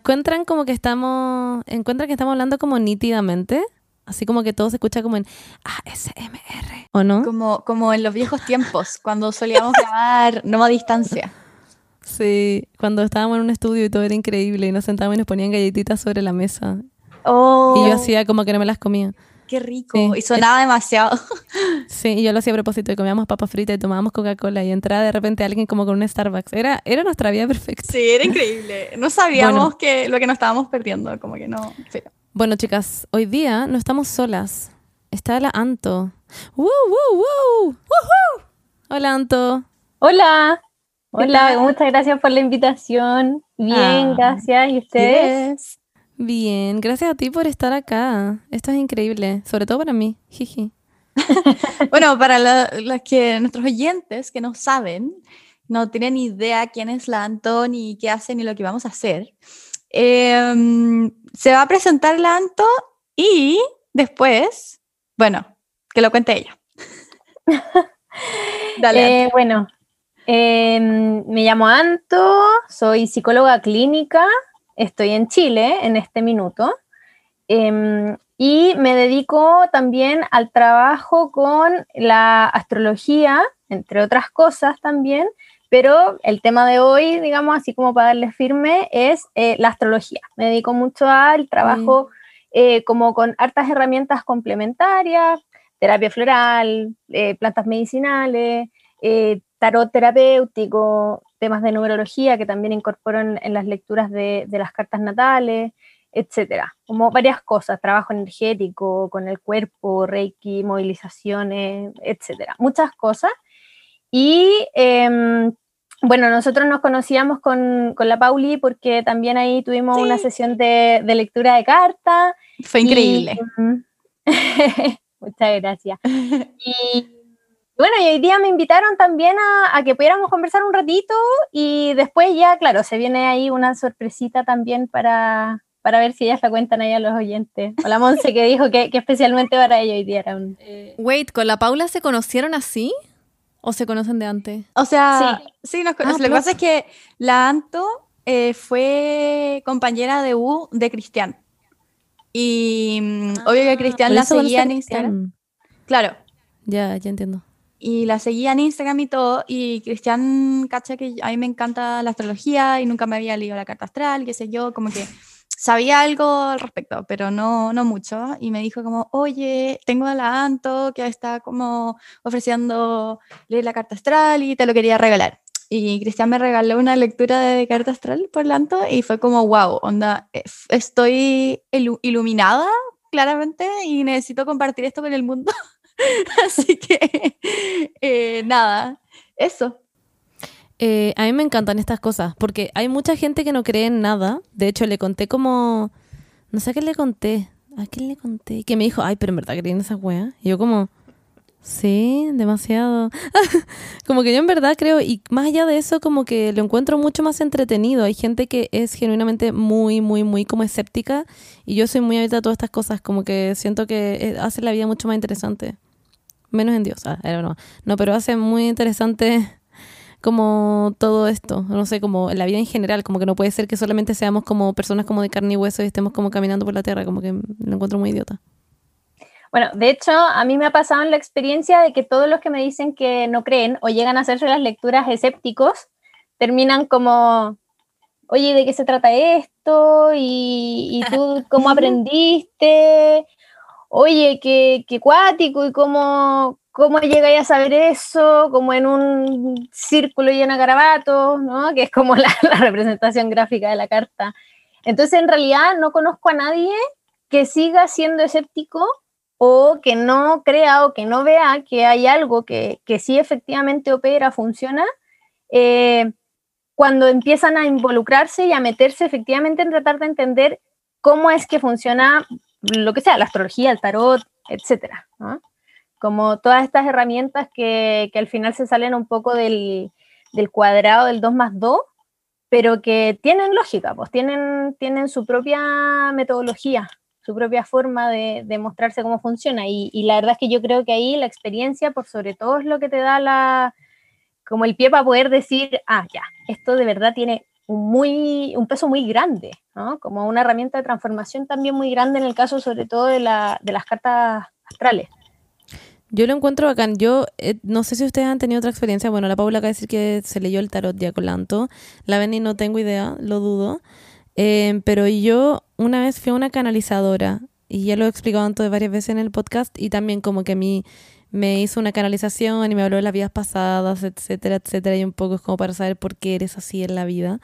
encuentran como que estamos, encuentran que estamos hablando como nítidamente, así como que todo se escucha como en ASMR, ¿o no? Como, como en los viejos tiempos, cuando solíamos grabar no a distancia. Sí, cuando estábamos en un estudio y todo era increíble y nos sentábamos y nos ponían galletitas sobre la mesa. Oh, Y yo hacía como que no me las comía. Qué rico. Sí. Y sonaba demasiado. Sí, y yo lo hacía a propósito y comíamos papas fritas y tomábamos Coca-Cola y entraba de repente alguien como con un Starbucks. Era, era nuestra vida perfecta. Sí, era increíble. No sabíamos Bueno. que lo que nos estábamos perdiendo, como que no. sí. Bueno, chicas, hoy día no estamos solas. Está la Anto. ¡Woo, woo, woo! ¡Woohoo! Hola, Anto. Hola, ¿Qué hola, muchas gracias por la invitación. Bien, Ah, gracias. ¿Y ustedes? Yes. Bien, gracias a ti por estar acá. Esto es increíble, sobre todo para mí. Jiji. Bueno, para los que nuestros oyentes que no saben, no tienen idea quién es la Anto, ni qué hace, ni lo que vamos a hacer, em, se va a presentar la Anto y después, bueno, que lo cuente ella. Dale. Eh, bueno, em, me llamo Anto, soy psicóloga clínica, estoy en Chile en este minuto em, y me dedico también al trabajo con la astrología, entre otras cosas también, pero el tema de hoy, digamos, así como para darle firme, es eh, la astrología. Me dedico mucho al trabajo eh, como con hartas herramientas complementarias, terapia floral, eh, plantas medicinales, tarot terapéutico, temas de numerología que también incorporo en, en las lecturas de, de las cartas natales, etcétera. Como varias cosas, trabajo energético, con el cuerpo, reiki, movilizaciones, etcétera. Muchas cosas. Y em, bueno, nosotros nos conocíamos con, con la Pauli porque también ahí tuvimos Sí. una sesión de, de lectura de cartas. Fue increíble. Y, muchas gracias. Y bueno, y hoy día me invitaron también a, a que pudiéramos conversar un ratito y después ya, claro, se viene ahí una sorpresita también para, para ver si ellas la cuentan ahí a los oyentes. Hola Monse que dijo que, que especialmente para ella hoy día era un... Wait, ¿con la Paula se conocieron así? ¿O se conocen de antes? O sea, sí, nos Ah. Lo que pasa es que la Anto eh, fue compañera de U de Cristian. Y mm, obvio que Cristian Por la seguía en Instagram. Cristian. Claro. Ya, ya entiendo. Y la seguía en Instagram y todo. Y Cristian, cacha que a mí me encanta la astrología y nunca me había leído la carta astral, qué sé yo, como que sabía algo al respecto, pero no, no mucho. Y me dijo como, oye, tengo a la Anto que está como ofreciendo leer la carta astral y te lo quería regalar. Y Cristian me regaló una lectura de carta astral por la Anto y fue como, wow, onda, eh, estoy ilu- iluminada claramente y necesito compartir esto con el mundo. Así que, eh, nada, eso. Eh, a mí me encantan estas cosas, porque hay mucha gente que no cree en nada. De hecho, le conté como... No sé a qué le conté. ¿A quién le conté? Que me dijo, ay, pero en verdad creí en esa wea. Y yo como... Sí, demasiado. como que yo en verdad creo, y más allá de eso, como que lo encuentro mucho más entretenido. Hay gente que es genuinamente muy, muy, muy como escéptica, y yo soy muy abierta a todas estas cosas, como que siento que eh, hace la vida mucho más interesante. Menos en Dios, ah, era broma. No, pero hace muy interesante como todo esto, no sé, como la vida en general, como que no puede ser que solamente seamos como personas como de carne y hueso y estemos como caminando por la tierra, como que lo encuentro muy idiota. Bueno, de hecho, a mí me ha pasado en la experiencia de que todos los que me dicen que no creen o llegan a hacerse las lecturas escépticos, terminan como, oye, ¿de qué se trata esto? ¿Y, y tú cómo aprendiste? Oye, qué, qué cuático y cómo, cómo llegáis a saber eso, como en un círculo lleno de garabatos, ¿no? Que es como la, la representación gráfica de la carta. Entonces, en realidad, no conozco a nadie que siga siendo escéptico o que no crea o que no vea que hay algo que, que sí efectivamente opera, funciona, eh, cuando empiezan a involucrarse y a meterse efectivamente en tratar de entender cómo es que funciona lo que sea, la astrología, el tarot, etcétera. Como todas estas herramientas que, que al final se salen un poco del, del cuadrado del 2 más 2, pero que tienen lógica, pues tienen, tienen su propia metodología, su propia forma de, de mostrarse cómo funciona. Y, y, la verdad es que yo creo que ahí la experiencia, por sobre todo, es lo que te da la, como el pie para poder decir, ah, ya, esto de verdad tiene un peso muy grande, ¿no? como una herramienta de transformación también muy grande en el caso sobre todo de, la, de las cartas astrales. Yo lo encuentro bacán. Yo eh, no sé si ustedes han tenido otra experiencia. Bueno, la Paula acaba de decir que se leyó el tarot Diacolanto. La Beni no tengo idea, lo dudo. Eh, pero yo una vez fui una canalizadora y ya lo he explicado antes varias veces en el podcast y también como que mí me hizo una canalización y me habló de las vidas pasadas, etcétera, etcétera, y un poco es como para saber por qué eres así en la vida.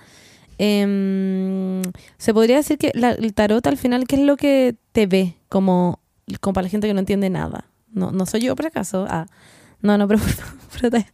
Em, se podría decir que el tarot al final, ¿qué es lo que te ve? Como, como para la gente que no entiende nada. No, no soy yo por acaso. Ah, no, no, pero, pero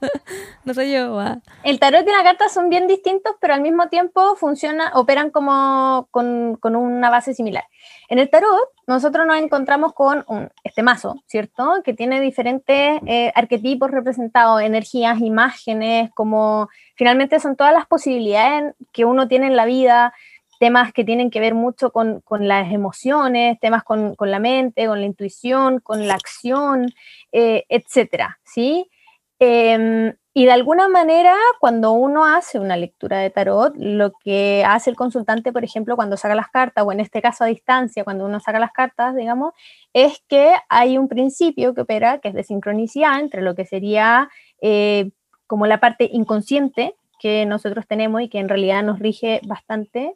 no soy yo. Ah. El tarot y la carta son bien distintos, pero al mismo tiempo funciona, operan como con, con una base similar. En el tarot, nosotros nos encontramos con un, este mazo, ¿cierto? Que tiene diferentes eh, arquetipos representados, energías, imágenes, como finalmente son todas las posibilidades que uno tiene en la vida, temas que tienen que ver mucho con, las emociones, temas con, la mente, con la intuición, con la acción, eh, etcétera, ¿sí? Em, y de alguna manera, cuando uno hace una lectura de tarot, lo que hace el consultante, por ejemplo, cuando saca las cartas, o en este caso a distancia, cuando uno saca las cartas, digamos, es que hay un principio que opera, que es de sincronicidad entre lo que sería eh, como la parte inconsciente que nosotros tenemos y que en realidad nos rige bastante,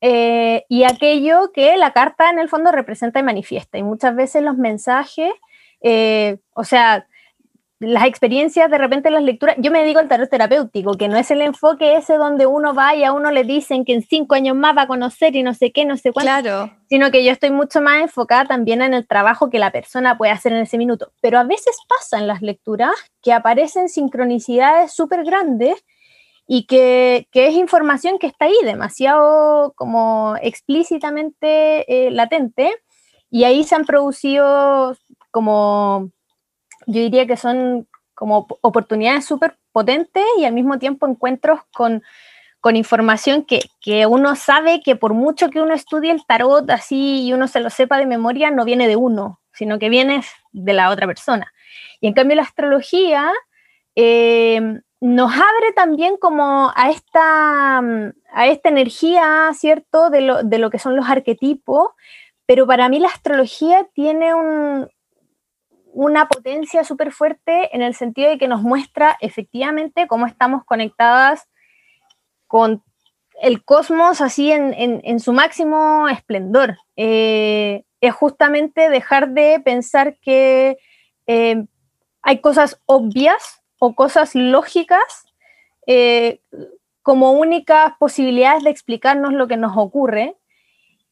eh, y aquello que la carta en el fondo representa y manifiesta. Y muchas veces los mensajes, eh, o sea, las experiencias, de repente las lecturas, yo me digo el tarot terapéutico, que no es el enfoque ese donde uno va y a uno le dicen que en cinco años más va a conocer y no sé qué, no sé cuánto, claro. sino que yo estoy mucho más enfocada también en el trabajo que la persona puede hacer en ese minuto. Pero a veces pasa en las lecturas que aparecen sincronicidades súper grandes y que, es información que está ahí demasiado como explícitamente eh, latente y ahí se han producido como, yo diría que son como oportunidades súper potentes y al mismo tiempo encuentros con, información que, que, uno sabe que por mucho que uno estudie el tarot así y uno se lo sepa de memoria, no viene de uno, sino que viene de la otra persona. Y en cambio la astrología... Eh, nos abre también como a esta, a esta energía, ¿cierto?, de lo, de lo que son los arquetipos, pero para mí la astrología tiene un, una potencia súper fuerte en el sentido de que nos muestra efectivamente cómo estamos conectadas con el cosmos así en, en, su máximo esplendor. Eh, es justamente dejar de pensar que eh, hay cosas obvias o cosas lógicas eh, como únicas posibilidades de explicarnos lo que nos ocurre.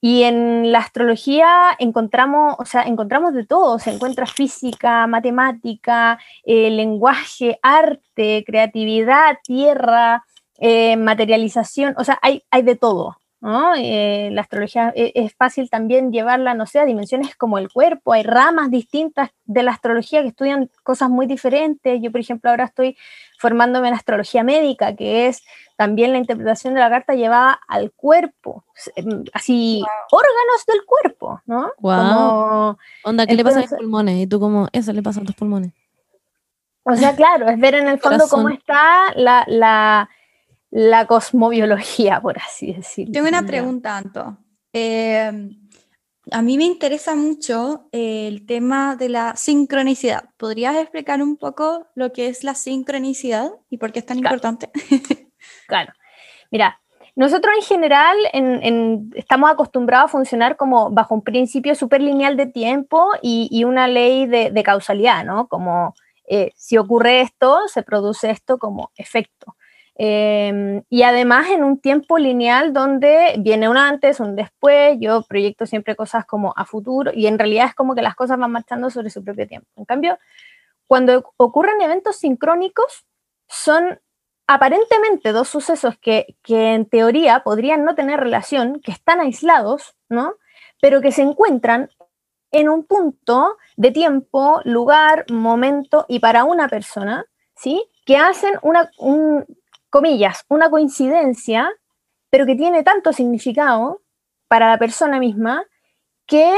Y en la astrología encontramos, o sea, encontramos de todo, se encuentra física, matemática, eh, lenguaje, arte, creatividad, tierra, eh, materialización, o sea, hay, hay de todo. Eh, la astrología e, es, fácil también llevarla, no sé, a dimensiones como el cuerpo. Hay ramas distintas de la astrología que estudian cosas muy diferentes. Yo, por ejemplo, ahora estoy formándome en astrología médica, que es también la interpretación de la carta llevada al cuerpo, em, así, órganos del cuerpo, ¿no? Wow. Onda, ¿qué le pasa a los pulmones? Y tú como, eso le pasa a tus pulmones. O sea, claro, es ver en el fondo cómo está la, la la cosmobiología, por así decirlo. Tengo una pregunta, Anto. Eh, a mí me interesa mucho el tema de la sincronicidad. ¿Podrías explicar un poco lo que es la sincronicidad y por qué es tan importante? claro. Mira, nosotros en general estamos acostumbrados a funcionar como bajo un principio súper lineal de tiempo y, una ley de, causalidad, ¿no? Como eh, si ocurre esto, se produce esto como efecto. Em, y además en un tiempo lineal donde viene un antes, un después, yo proyecto siempre cosas como a futuro y en realidad es como que las cosas van marchando sobre su propio tiempo. En cambio, cuando ocurren eventos sincrónicos, son aparentemente dos sucesos que, que en teoría podrían no tener relación, que están aislados, ¿no? Pero que se encuentran en un punto de tiempo, lugar, momento y para una persona, ¿sí? Que hacen una, un, comillas, una coincidencia, pero que tiene tanto significado para la persona misma que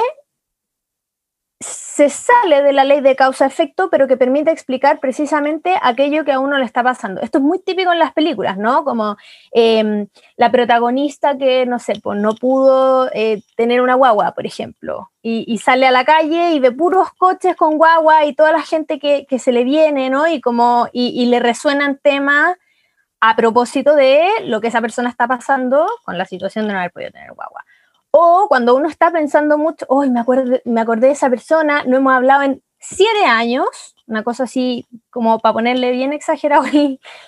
se sale de la ley de causa-efecto, pero que permite explicar precisamente aquello que a uno le está pasando. Esto es muy típico en las películas, ¿no? Como em, la protagonista que, no sé, pues no pudo eh, tener una guagua, por ejemplo, y, sale a la calle y ve puros coches con guagua y toda la gente que, se le viene, ¿no? Y, como, y, le resuenan temas a propósito de lo que esa persona está pasando con la situación de no haber podido tener guagua. O cuando uno está pensando mucho, hoy me, me acordé de esa persona, no hemos hablado en siete años, una cosa así como para ponerle bien exagerado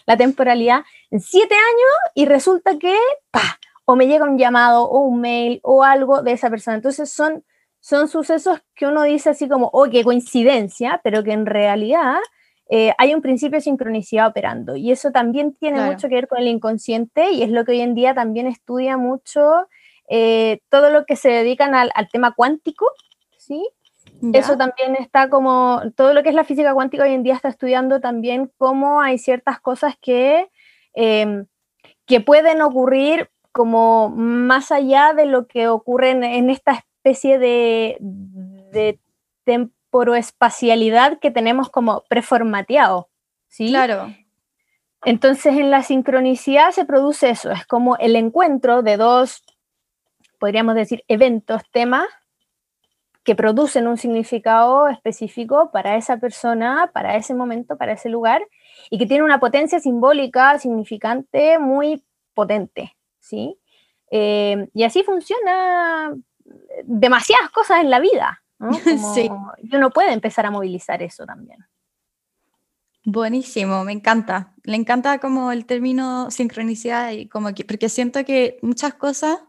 la temporalidad, en siete años y resulta que, pa, o me llega un llamado o un mail o algo de esa persona. Entonces son, son sucesos que uno dice así como, oh, qué coincidencia, pero que en realidad eh, hay un principio de sincronicidad operando. Y eso también tiene mucho que ver con el inconsciente y es lo que hoy en día también estudia mucho eh, todo lo que se dedican al, tema cuántico, ¿sí? Eso también está como, todo lo que es la física cuántica hoy en día está estudiando también cómo hay ciertas cosas que, em, que pueden ocurrir como más allá de lo que ocurre en, esta especie de, de temporoespacialidad que tenemos como preformateado. ¿sí? Claro. Entonces en la sincronicidad se produce eso, es como el encuentro de dos podríamos decir, eventos, temas que producen un significado específico para esa persona, para ese momento, para ese lugar, y que tiene una potencia simbólica significante muy potente, ¿sí? Eh, y así funciona demasiadas cosas en la vida, ¿no? sí. Y uno puede empezar a movilizar eso también. Buenísimo, me encanta. Le encanta como el término sincronicidad y como que, porque siento que muchas cosas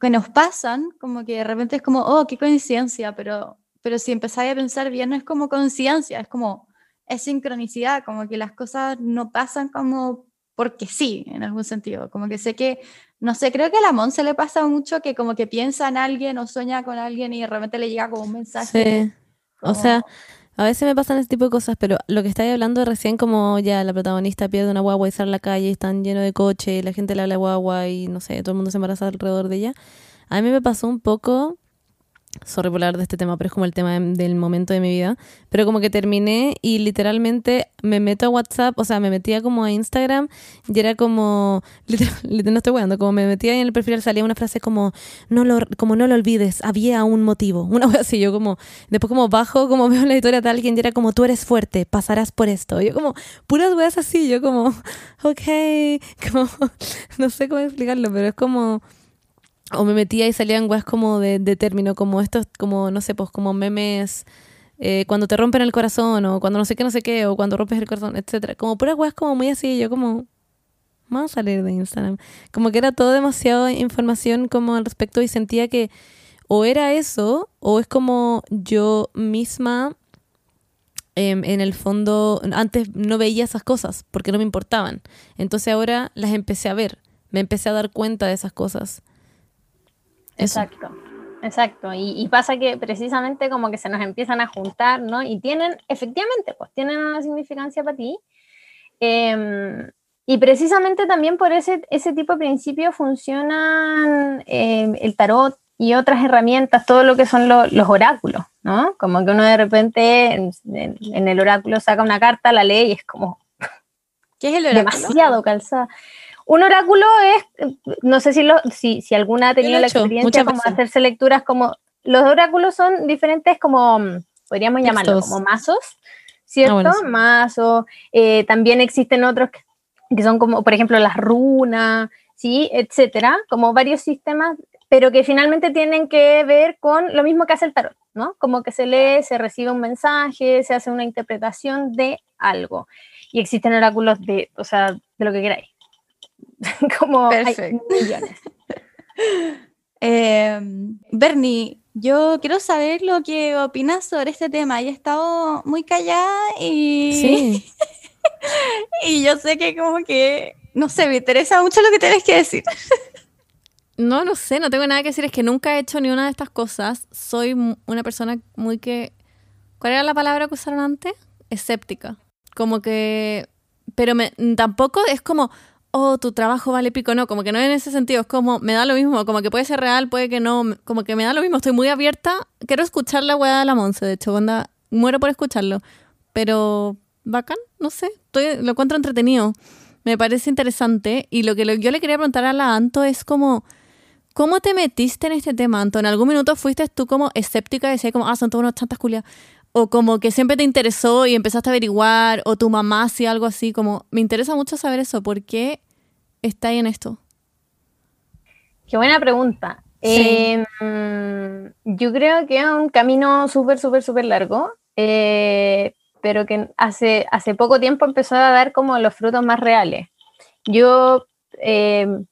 que nos pasan, como que de repente es como, oh, qué coincidencia, pero, pero si empezáis a pensar bien, no es como coincidencia, es como, es sincronicidad, como que las cosas no pasan como porque sí, en algún sentido, como que sé que, no sé, creo que a la Mon se le pasa mucho que como que piensa en alguien o sueña con alguien y de repente le llega como un mensaje. Sí, o sea, a veces me pasan ese tipo de cosas, pero lo que estáis hablando recién, como ya la protagonista pierde una guagua y sale a la calle y están llenos de coche y la gente le habla guagua y no sé, todo el mundo se embaraza alrededor de ella. A mí me pasó un poco sorry por hablar de este tema, pero es como el tema del momento de mi vida. Pero como que terminé y literalmente me meto a WhatsApp, o sea, me metía como a Instagram y era como, no estoy weando, como me metía y en el perfil salía una frase como, no lo, como no lo olvides, había un motivo. Una vez así, yo como, después como bajo, como veo la historia de alguien y era como, tú eres fuerte, pasarás por esto. yo como, puras weas así, yo como, ok, como, no sé cómo explicarlo, pero es como o me metía y salían weas como de, término, como estos, como, no sé, pues como memes, eh, cuando te rompen el corazón, o cuando no sé qué, no sé qué, o cuando rompes el corazón, etcétera Como puras weas como muy así, yo como, vamos a salir de Instagram. Como que era todo demasiado información como al respecto y sentía que o era eso, o es como yo misma em, en el fondo, antes no veía esas cosas porque no me importaban. Entonces ahora las empecé a ver, me empecé a dar cuenta de esas cosas. Exacto, exacto. Y, pasa que precisamente como que se nos empiezan a juntar, ¿no? Y tienen, efectivamente, pues tienen una significancia para ti. Em, y precisamente también por ese, ese tipo de principios funcionan em, el tarot y otras herramientas, todo lo que son los oráculos, ¿no? Como que uno de repente en, en, el oráculo saca una carta, la lee y es como... ¿Qué es el oráculo? Demasiado calzada. Un oráculo es, no sé si, lo, si, si alguna ha tenido la experiencia como hacerse lecturas como, los oráculos son diferentes como, podríamos llamarlo como mazos, ¿cierto? Ah, mazos, eh, también existen otros que, son como, por ejemplo, las runas, ¿sí? Etcétera, como varios sistemas, pero que finalmente tienen que ver con lo mismo que hace el tarot, ¿no? Como que se lee, se recibe un mensaje, se hace una interpretación de algo. Y existen oráculos de, o sea, de lo que queráis. como millones. Em, Bernie, yo quiero saber lo que opinas sobre este tema. He estado muy callada y. Sí. y yo sé que, como que. No sé, me interesa mucho lo que tienes que decir. no, no sé, no tengo nada que decir. Es que nunca he hecho ni una de estas cosas. Soy una persona muy que. ¿Cuál era la palabra que usaron antes? Escéptica. Como que. Pero me, tampoco es como oh, tu trabajo vale pico, no, como que no en ese sentido, es como, me da lo mismo, como que puede ser real, puede que no, como que me da lo mismo, estoy muy abierta, quiero escuchar la weá de la Monse, de hecho, onda, muero por escucharlo, pero bacán, no sé, lo encuentro entretenido, me parece interesante, y lo que yo le quería preguntar a la Anto es como, ¿cómo te metiste en este tema, Anto? ¿En algún minuto fuiste tú como escéptica y decías como, ah, son todos unos chantas culias? O como que siempre te interesó y empezaste a averiguar, o tu mamá hacía algo así, como me interesa mucho saber eso, ¿por qué está ahí en esto? Qué buena pregunta. Em, yo creo que es un camino súper, súper, súper largo, eh, pero que hace, hace poco tiempo empezó a dar como los frutos más reales. Yo em,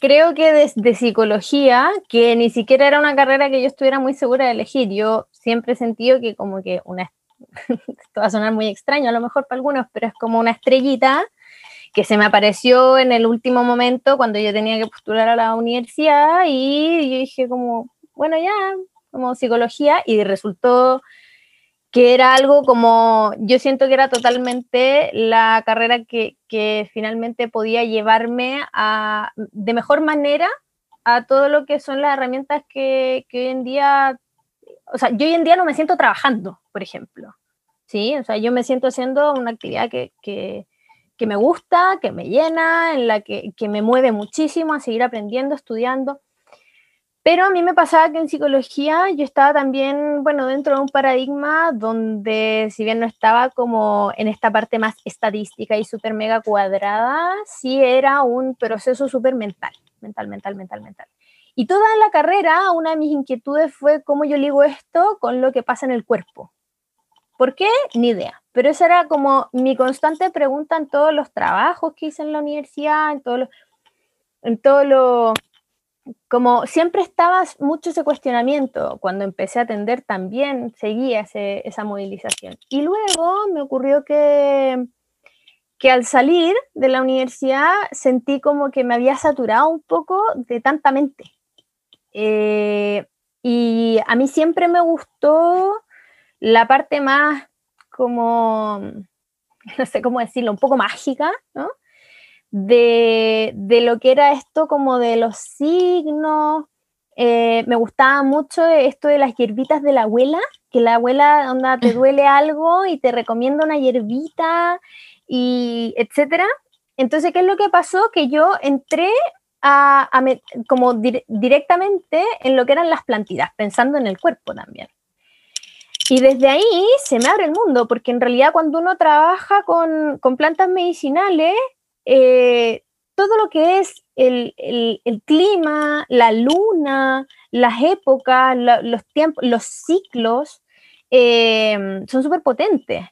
creo que desde psicología, que ni siquiera era una carrera que yo estuviera muy segura de elegir, yo siempre he sentido que como que una, esto va a sonar muy extraño a lo mejor para algunos, pero es como una estrellita que se me apareció en el último momento cuando yo tenía que postular a la universidad y yo dije como, bueno, ya, como psicología y resultó que era algo como, yo siento que era totalmente la carrera que, que finalmente podía llevarme a, de mejor manera a todo lo que son las herramientas que, que hoy en día o sea, yo hoy en día no me siento trabajando, por ejemplo, ¿sí? O sea, yo me siento haciendo una actividad que, que, que me gusta, que me llena, en la que, que, me mueve muchísimo a seguir aprendiendo, estudiando. Pero a mí me pasaba que en psicología yo estaba también, bueno, dentro de un paradigma donde, si bien no estaba como en esta parte más estadística y súper mega cuadrada, sí era un proceso súper mental, mental, mental, mental, mental. Y toda la carrera, una de mis inquietudes fue cómo yo ligo esto con lo que pasa en el cuerpo. ¿Por qué? Ni idea. Pero esa era como mi constante pregunta en todos los trabajos que hice en la universidad, en todo lo, en todo lo, como siempre estaba mucho ese cuestionamiento, cuando empecé a atender también seguía esa movilización. Y luego me ocurrió que, que al salir de la universidad sentí como que me había saturado un poco de tanta mente. Eh, y a mí siempre me gustó la parte más como, no sé cómo decirlo, un poco mágica, ¿no? De, de lo que era esto como de los signos. Eh, me gustaba mucho esto de las hierbitas de la abuela, que la abuela, onda, te duele algo y te recomienda una hierbita y etcétera. Entonces, ¿qué es lo que pasó? Que yo entré a, como directamente en lo que eran las plantitas, pensando en el cuerpo también. Y desde ahí se me abre el mundo, porque en realidad cuando uno trabaja con, con plantas medicinales, eh, todo lo que es el, el, clima, la luna, las épocas, los tiempos, los ciclos, eh, son súper potentes.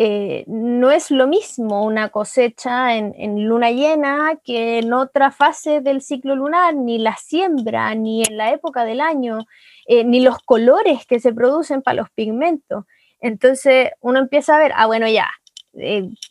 Eh, no es lo mismo una cosecha en, luna llena que en otra fase del ciclo lunar, ni la siembra, ni en la época del año, ni los colores que se producen para los pigmentos. Entonces uno empieza a ver, ah, bueno, ya,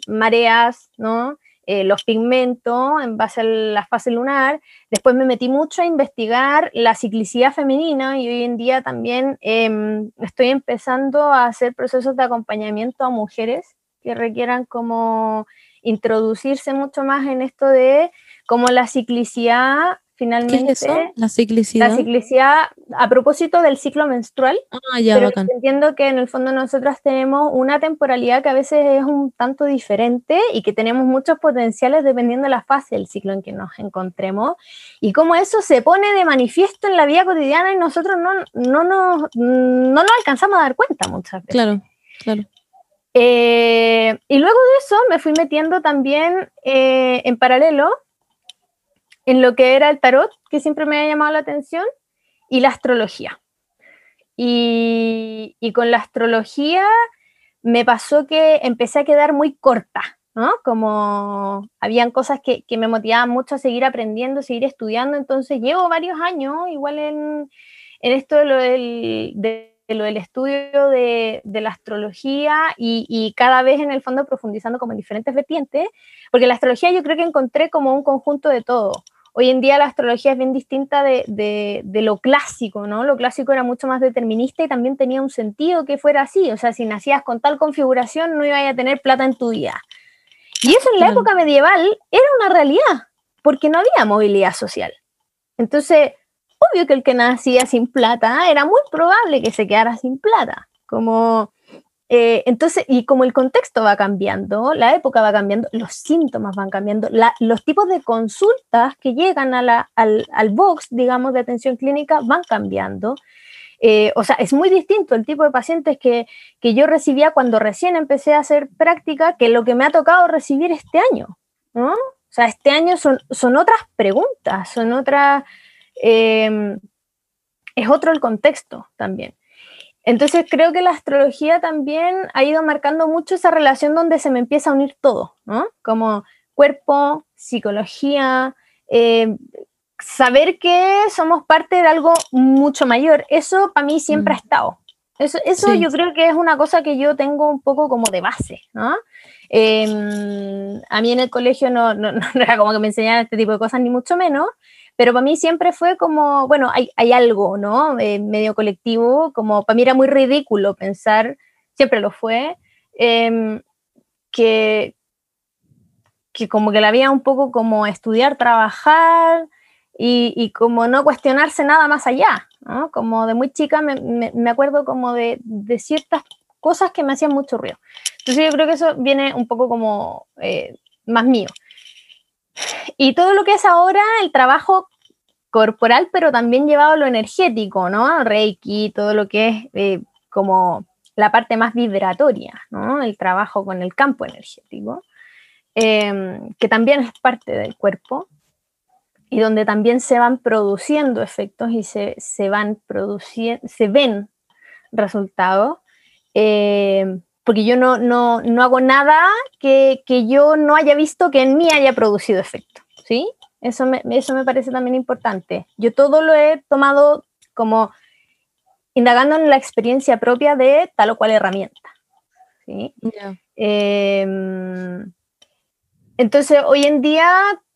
mareas, ¿no? Eh, los pigmentos en base a la fase lunar. Después me metí mucho a investigar la ciclicidad femenina y hoy en día también em, estoy empezando a hacer procesos de acompañamiento a mujeres que requieran como introducirse mucho más en esto de cómo la ciclicidad finalmente. La ciclicidad. La ciclicidad, a propósito del ciclo menstrual. Ah, ya, pero entiendo que en el fondo nosotras tenemos una temporalidad que a veces es un tanto diferente y que tenemos muchos potenciales dependiendo de la fase del ciclo en que nos encontremos. Y cómo eso se pone de manifiesto en la vida cotidiana y nosotros no, no, nos, no nos alcanzamos a dar cuenta muchas veces. Claro, claro. Eh, y luego de eso me fui metiendo también eh, en paralelo en lo que era el tarot, que siempre me ha llamado la atención, y la astrología. Y, con la astrología me pasó que empecé a quedar muy corta, ¿no? Como habían cosas que, me motivaban mucho a seguir aprendiendo, seguir estudiando, entonces llevo varios años igual en, esto de lo del, lo del estudio de, la astrología y, y, cada vez en el fondo profundizando como en diferentes vertientes, porque la astrología yo creo que encontré como un conjunto de todo hoy en día la astrología es bien distinta de, lo clásico, ¿no? Lo clásico era mucho más determinista y también tenía un sentido que fuera así, o sea, si nacías con tal configuración no ibas a tener plata en tu vida. Y eso en la época medieval era una realidad, porque no había movilidad social. Entonces, obvio que el que nacía sin plata era muy probable que se quedara sin plata. Como, eh, entonces, y como el contexto va cambiando, la época va cambiando, los síntomas van cambiando, los tipos de consultas que llegan a la- al, al box, digamos, de atención clínica van cambiando. Eh, o sea, es muy distinto el tipo de pacientes que, que yo recibía cuando recién empecé a hacer práctica que lo que me ha tocado recibir este año, ¿no? O sea, este año son, son otras preguntas, son otras, eh, es otro el contexto también. Entonces creo que la astrología también ha ido marcando mucho esa relación donde se me empieza a unir todo, ¿no? Como cuerpo, psicología, eh, saber que somos parte de algo mucho mayor. Eso para mí siempre Mm. ha estado. Eso, eso Sí. yo creo que es una cosa que yo tengo un poco como de base, ¿no? Eh, a mí en el colegio no, no, no era como que me enseñaran este tipo de cosas, ni mucho menos, pero para mí siempre fue como, bueno, hay, hay algo, ¿no? Eh, medio colectivo, como para mí era muy ridículo pensar, siempre lo fue, em, que, que como que la había un poco como estudiar, trabajar y, y como no cuestionarse nada más allá, ¿no? Como de muy chica me, me- me acuerdo como de, de ciertas cosas que me hacían mucho ruido. Entonces yo creo que eso viene un poco como eh, más mío. Y todo lo que es ahora el trabajo corporal, pero también llevado a lo energético, ¿no? Reiki, todo lo que es eh, como la parte más vibratoria, ¿no? El trabajo con el campo energético, eh, que también es parte del cuerpo y donde también se van produciendo efectos y se, se van produciendo, se ven resultados. eh, porque yo no, no, no hago nada que, que yo no haya visto que en mí haya producido efecto, ¿sí? Eso me, eso me parece también importante. Yo todo lo he tomado como indagando en la experiencia propia de tal o cual herramienta, ¿sí? Eh, entonces, hoy en día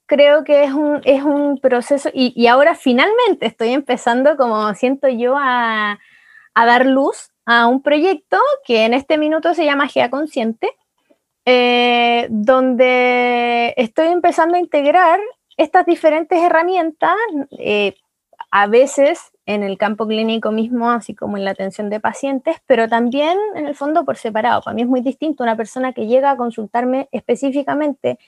creo que es un, es un proceso y, y ahora finalmente estoy empezando, como siento yo, a, a dar luz a un proyecto que en este minuto se llama GEA Consciente, eh, donde estoy empezando a integrar estas diferentes herramientas, eh, a veces en el campo clínico mismo, así como en la atención de pacientes, pero también en el fondo por separado. Para mí es muy distinto una persona que llega a consultarme específicamente,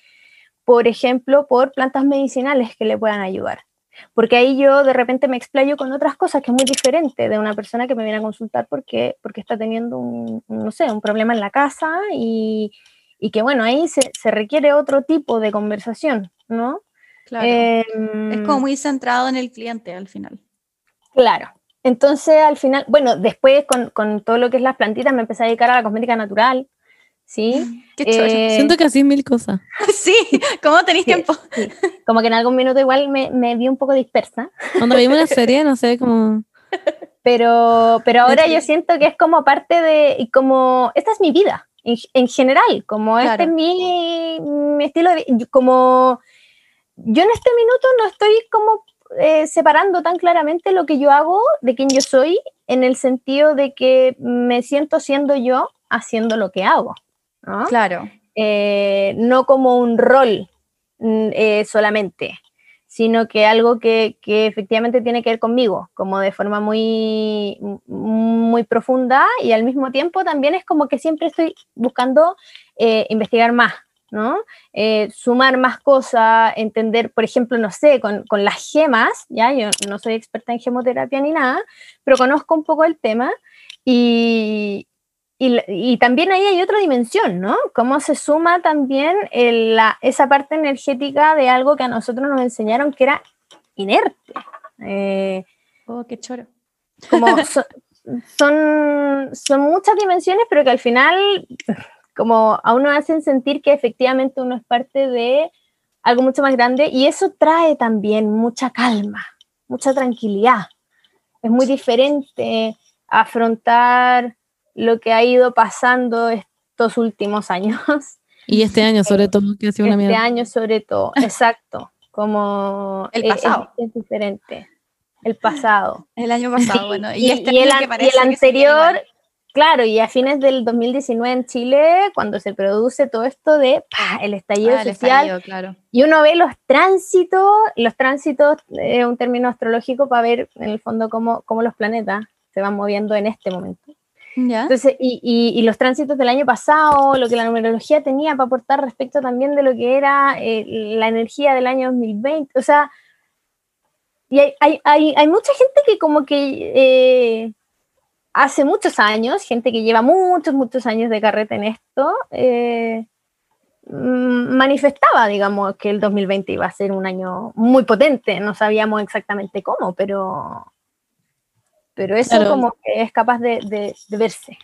por ejemplo, por plantas medicinales que le puedan ayudar. Porque ahí yo de repente me explayo con otras cosas que es muy diferente de una persona que me viene a consultar porque, porque está teniendo un, no sé, un problema en la casa y, y que bueno, ahí se, se, requiere otro tipo de conversación, ¿no? Claro. Eh, es como muy centrado en el cliente al final. Claro. Entonces, al final, bueno, después con, con, todo lo que es las plantitas me empecé a dedicar a la cosmética natural, ¿sí? Qué eh, Siento que así mil cosas. sí, ¿cómo tenéis tiempo? Sí. Como que en algún minuto igual me, me vi un poco dispersa. Cuando vimos una serie, no sé, como... Pero, pero ahora yo siento que es como parte de, como, esta es mi vida, en, en general, como claro. este es mi, mi estilo de vida, como yo en este minuto no estoy como eh, separando tan claramente lo que yo hago de quién yo soy, en el sentido de que me siento siendo yo haciendo lo que hago. ¿No? Claro. Eh, no como un rol eh, solamente, sino que algo que, que, efectivamente tiene que ver conmigo, como de forma muy, muy profunda y al mismo tiempo también es como que siempre estoy buscando eh, investigar más, ¿no? Eh, sumar más cosas, entender, por ejemplo, no sé, con, con, las gemas, ya yo no soy experta en gemoterapia ni nada, pero conozco un poco el tema y, y, y también ahí hay otra dimensión, ¿no? Cómo se suma también el, la, esa parte energética de algo que a nosotros nos enseñaron que era inerte. Eh, oh, qué choro. Como son, son, son muchas dimensiones, pero que al final como a uno hacen sentir que efectivamente uno es parte de algo mucho más grande y eso trae también mucha calma, mucha tranquilidad. Es muy diferente afrontar lo que ha ido pasando estos últimos años. Y este año sobre todo, que ha sido una Este mierda. año sobre todo, exacto, como el pasado. Es, es diferente, el pasado. El año pasado, bueno. Y, y, este y, el, y el, anterior, claro, y a fines del 2019 en Chile, cuando se produce todo esto de ¡pah! el estallido Ah, el social, estallido, claro. y uno ve los tránsitos, los tránsitos es un término astrológico para ver en el fondo cómo, cómo los planetas se van moviendo en este momento. ¿Ya? Entonces, y, y- y los tránsitos del año pasado, lo que la numerología tenía para aportar respecto también de lo que era eh, la energía del año 2020, o sea, y hay, hay, hay, hay mucha gente que como que eh, hace muchos años, gente que lleva muchos, muchos años de carreta en esto, eh, manifestaba, digamos, que el 2020 iba a ser un año muy potente, no sabíamos exactamente cómo, pero... Pero eso Claro. como que es capaz de, de- de verse.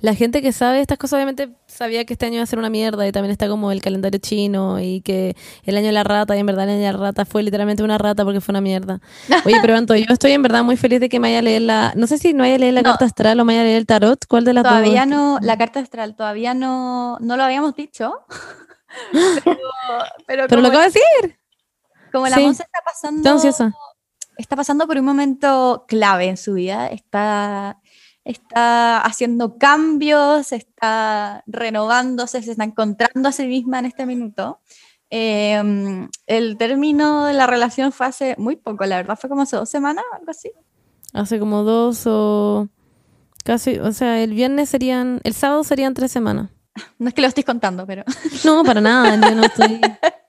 La gente que sabe estas cosas obviamente sabía que este año iba a ser una mierda y también está como el calendario chino y que el año de la rata y en verdad el año de la rata fue literalmente una rata porque fue una mierda. Oye, pero Anto, yo estoy en verdad muy feliz de que me vaya a leer la... No sé si me vaya a leer la No. carta astral o me vaya a leer el tarot. ¿Cuál de las Todavía dos? no, la carta astral todavía no, no lo habíamos dicho. pero, pero Pero lo acabo de decir. como la sí. Monse está pasando, Estoy ansiosa. Está pasando por un momento clave en su vida, está, está haciendo cambios, está renovándose, se está encontrando a sí misma en este minuto. Eh, el término de la relación fue hace muy poco, la verdad, fue como hace dos semanas, algo así. Hace como dos o casi, o sea, el viernes serían, el sábado serían tres semanas. No es que lo estoy contando, pero... No, para nada, yo no estoy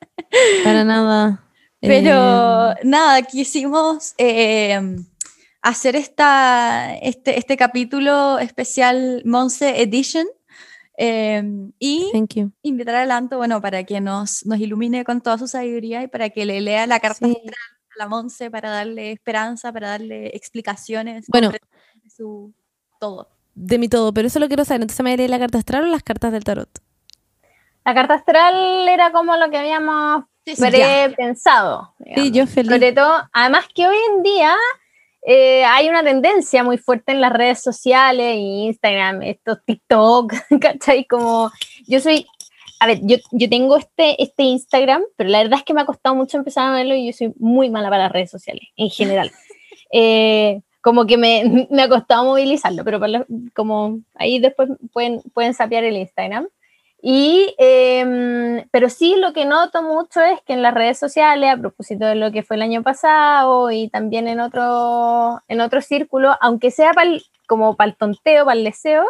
para nada. Pero eh, nada, quisimos eh, hacer esta, este, este capítulo especial Monse Edition eh, y thank you. invitar a Lanto, bueno, para que nos, nos ilumine con toda su sabiduría y para que le lea la carta Sí. astral a la Monse para darle esperanza, para darle explicaciones, Bueno. de su todo. De mi todo, pero eso lo quiero saber. Entonces me leer la carta astral o las cartas del tarot. La carta astral era como lo que habíamos Sí, sí, ya. pensado. Sí, yo feliz. Sobre todo, además que hoy en día eh, hay una tendencia muy fuerte en las redes sociales, Instagram, estos TikTok, ¿cachai? Como yo soy, a ver, yo, yo tengo este, este Instagram, pero la verdad es que me ha costado mucho empezar a verlo y yo soy muy mala para las redes sociales, en general. Eh, como que me, me ha costado movilizarlo, pero para los- como ahí después pueden, pueden sapear el Instagram. Y, em, pero sí lo que noto mucho es que en las redes sociales, a propósito de lo que fue el año pasado y también en otro, en otro círculo, aunque sea pa'l- como para el tonteo, para el deseo,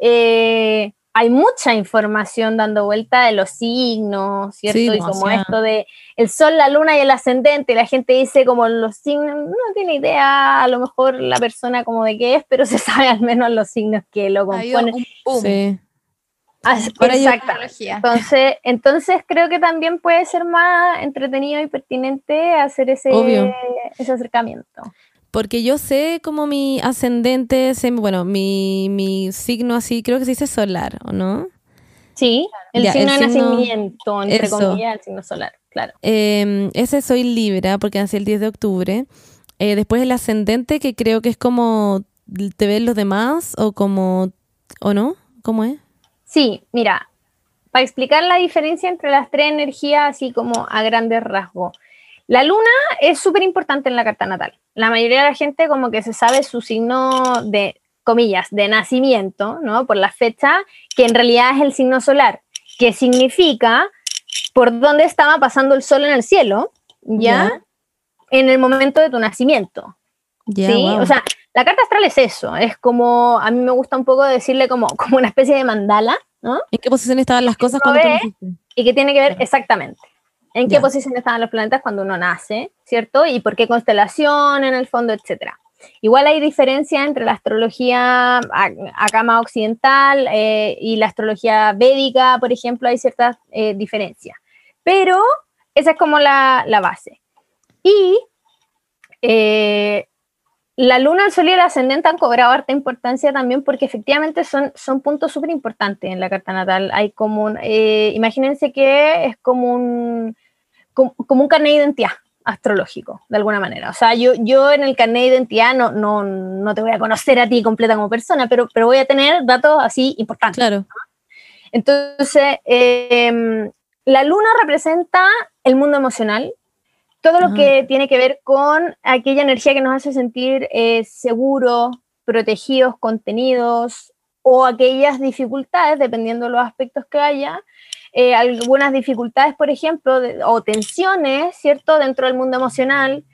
eh, hay mucha información dando vuelta de los signos, ¿cierto? Sí, y como demasiado. esto de el sol, la luna y el ascendente, la gente dice como los signos, no tiene idea a lo mejor la persona como de qué es, pero se sabe al menos los signos que lo componen. un boom. Sí. Ah, Ahora Exactamente. Entonces, entonces creo que también puede ser más entretenido y pertinente hacer ese, Obvio. ese acercamiento. Porque yo sé como mi ascendente, bueno, mi, mi signo así, creo que se dice solar, ¿o no? Sí, el Ya, signo el de signo- nacimiento, entre eso. comillas, el signo solar, claro. Eh, ese soy Libra, porque nací el 10 de octubre. Eh, después el ascendente, que creo que es como te ven los demás, o como, ¿o no? ¿Cómo es? Sí, mira, para explicar la diferencia entre las tres energías, así como a grandes rasgos. La luna es súper importante en la carta natal. La mayoría de la gente como que se sabe su signo de, comillas, de nacimiento, ¿no? Por la fecha, que en realidad es el signo solar, que significa por dónde estaba pasando el sol en el cielo, ¿ya? Ya. En el momento de tu nacimiento. Ya, ¿sí? wow. O sea, la carta astral es eso, es como, a mí me gusta un poco decirle como, como una especie de mandala, ¿no? ¿En qué posición estaban las cosas cuando tú naciste? Y que tiene que ver exactamente en qué Ya. posición estaban los planetas cuando uno nace, ¿cierto? Y por qué constelación en el fondo, etcétera. Igual hay diferencia entre la astrología acá más occidental eh, y la astrología védica, por ejemplo, hay ciertas eh, diferencias. Pero esa es como la, la base. Y eh, la luna, el sol y el ascendente han cobrado harta importancia también porque efectivamente son, son puntos súper importantes en la carta natal. Hay como un, eh, imagínense que es como un, como, como un carnet de identidad astrológico, de alguna manera. O sea, yo, yo en el carnet de identidad no, no, no te voy a conocer a ti completa como persona, pero, pero voy a tener datos así importantes. Claro. Entonces, eh, la luna representa el mundo emocional, todo lo que tiene que ver con aquella energía que nos hace sentir eh, seguros, protegidos, contenidos, o aquellas dificultades, dependiendo de los aspectos que haya, eh, algunas dificultades, por ejemplo, o tensiones, ¿cierto?, dentro del mundo emocional,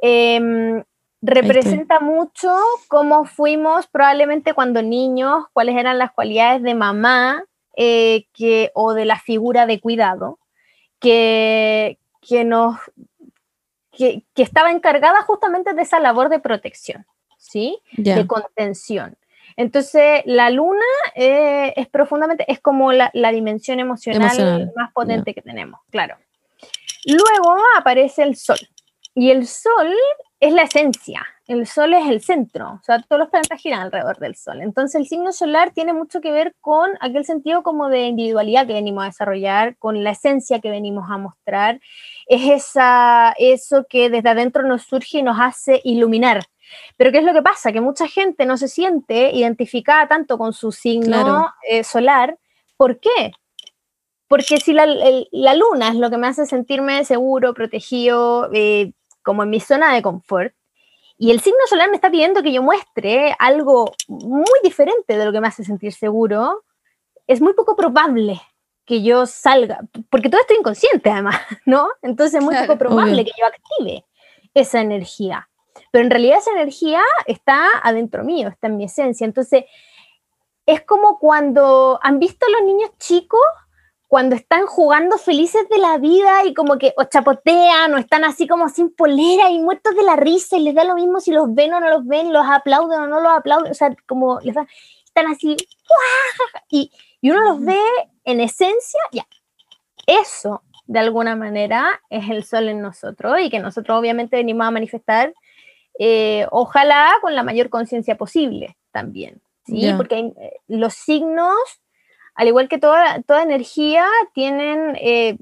em, representa mucho cómo fuimos probablemente cuando niños, cuáles eran las cualidades de mamá eh, que, o de la figura de cuidado que, que nos que, estaba encargada justamente de esa labor de protección, ¿sí? De contención. Entonces, la luna eh, es profundamente, es como la, dimensión emocional, más potente que tenemos, claro. Luego aparece el sol. Y el sol es la esencia, el Sol es el centro, o sea, todos los planetas giran alrededor del Sol. Entonces el signo solar tiene mucho que ver con aquel sentido como de individualidad que venimos a desarrollar, con la esencia que venimos a mostrar. Es esa, eso que desde adentro nos surge y nos hace iluminar. Pero ¿qué es lo que pasa? Que mucha gente no se siente identificada tanto con su signo eh, solar. ¿Por qué? Porque si la, luna es lo que me hace sentirme seguro, protegido, eh, como en mi zona de confort, y el signo solar me está pidiendo que yo muestre algo muy diferente de lo que me hace sentir seguro, es muy poco probable que yo salga, porque todo esto inconsciente además, ¿no? Entonces es muy poco probable que yo active esa energía. Pero en realidad esa energía está adentro mío, está en mi esencia. Entonces es como cuando han visto a los niños chicos cuando están jugando felices de la vida y como que o chapotean o están así como sin polera y muertos de la risa y les da lo mismo si los ven o no los ven, los aplauden o no los aplauden, o sea, como les están así y, y uno los ve en esencia, ya, eso de alguna manera es el sol en nosotros y que nosotros obviamente venimos a manifestar, eh, ojalá con la mayor conciencia posible también, ¿sí? Porque eh, los signos al igual que toda, toda energía, tienen eh,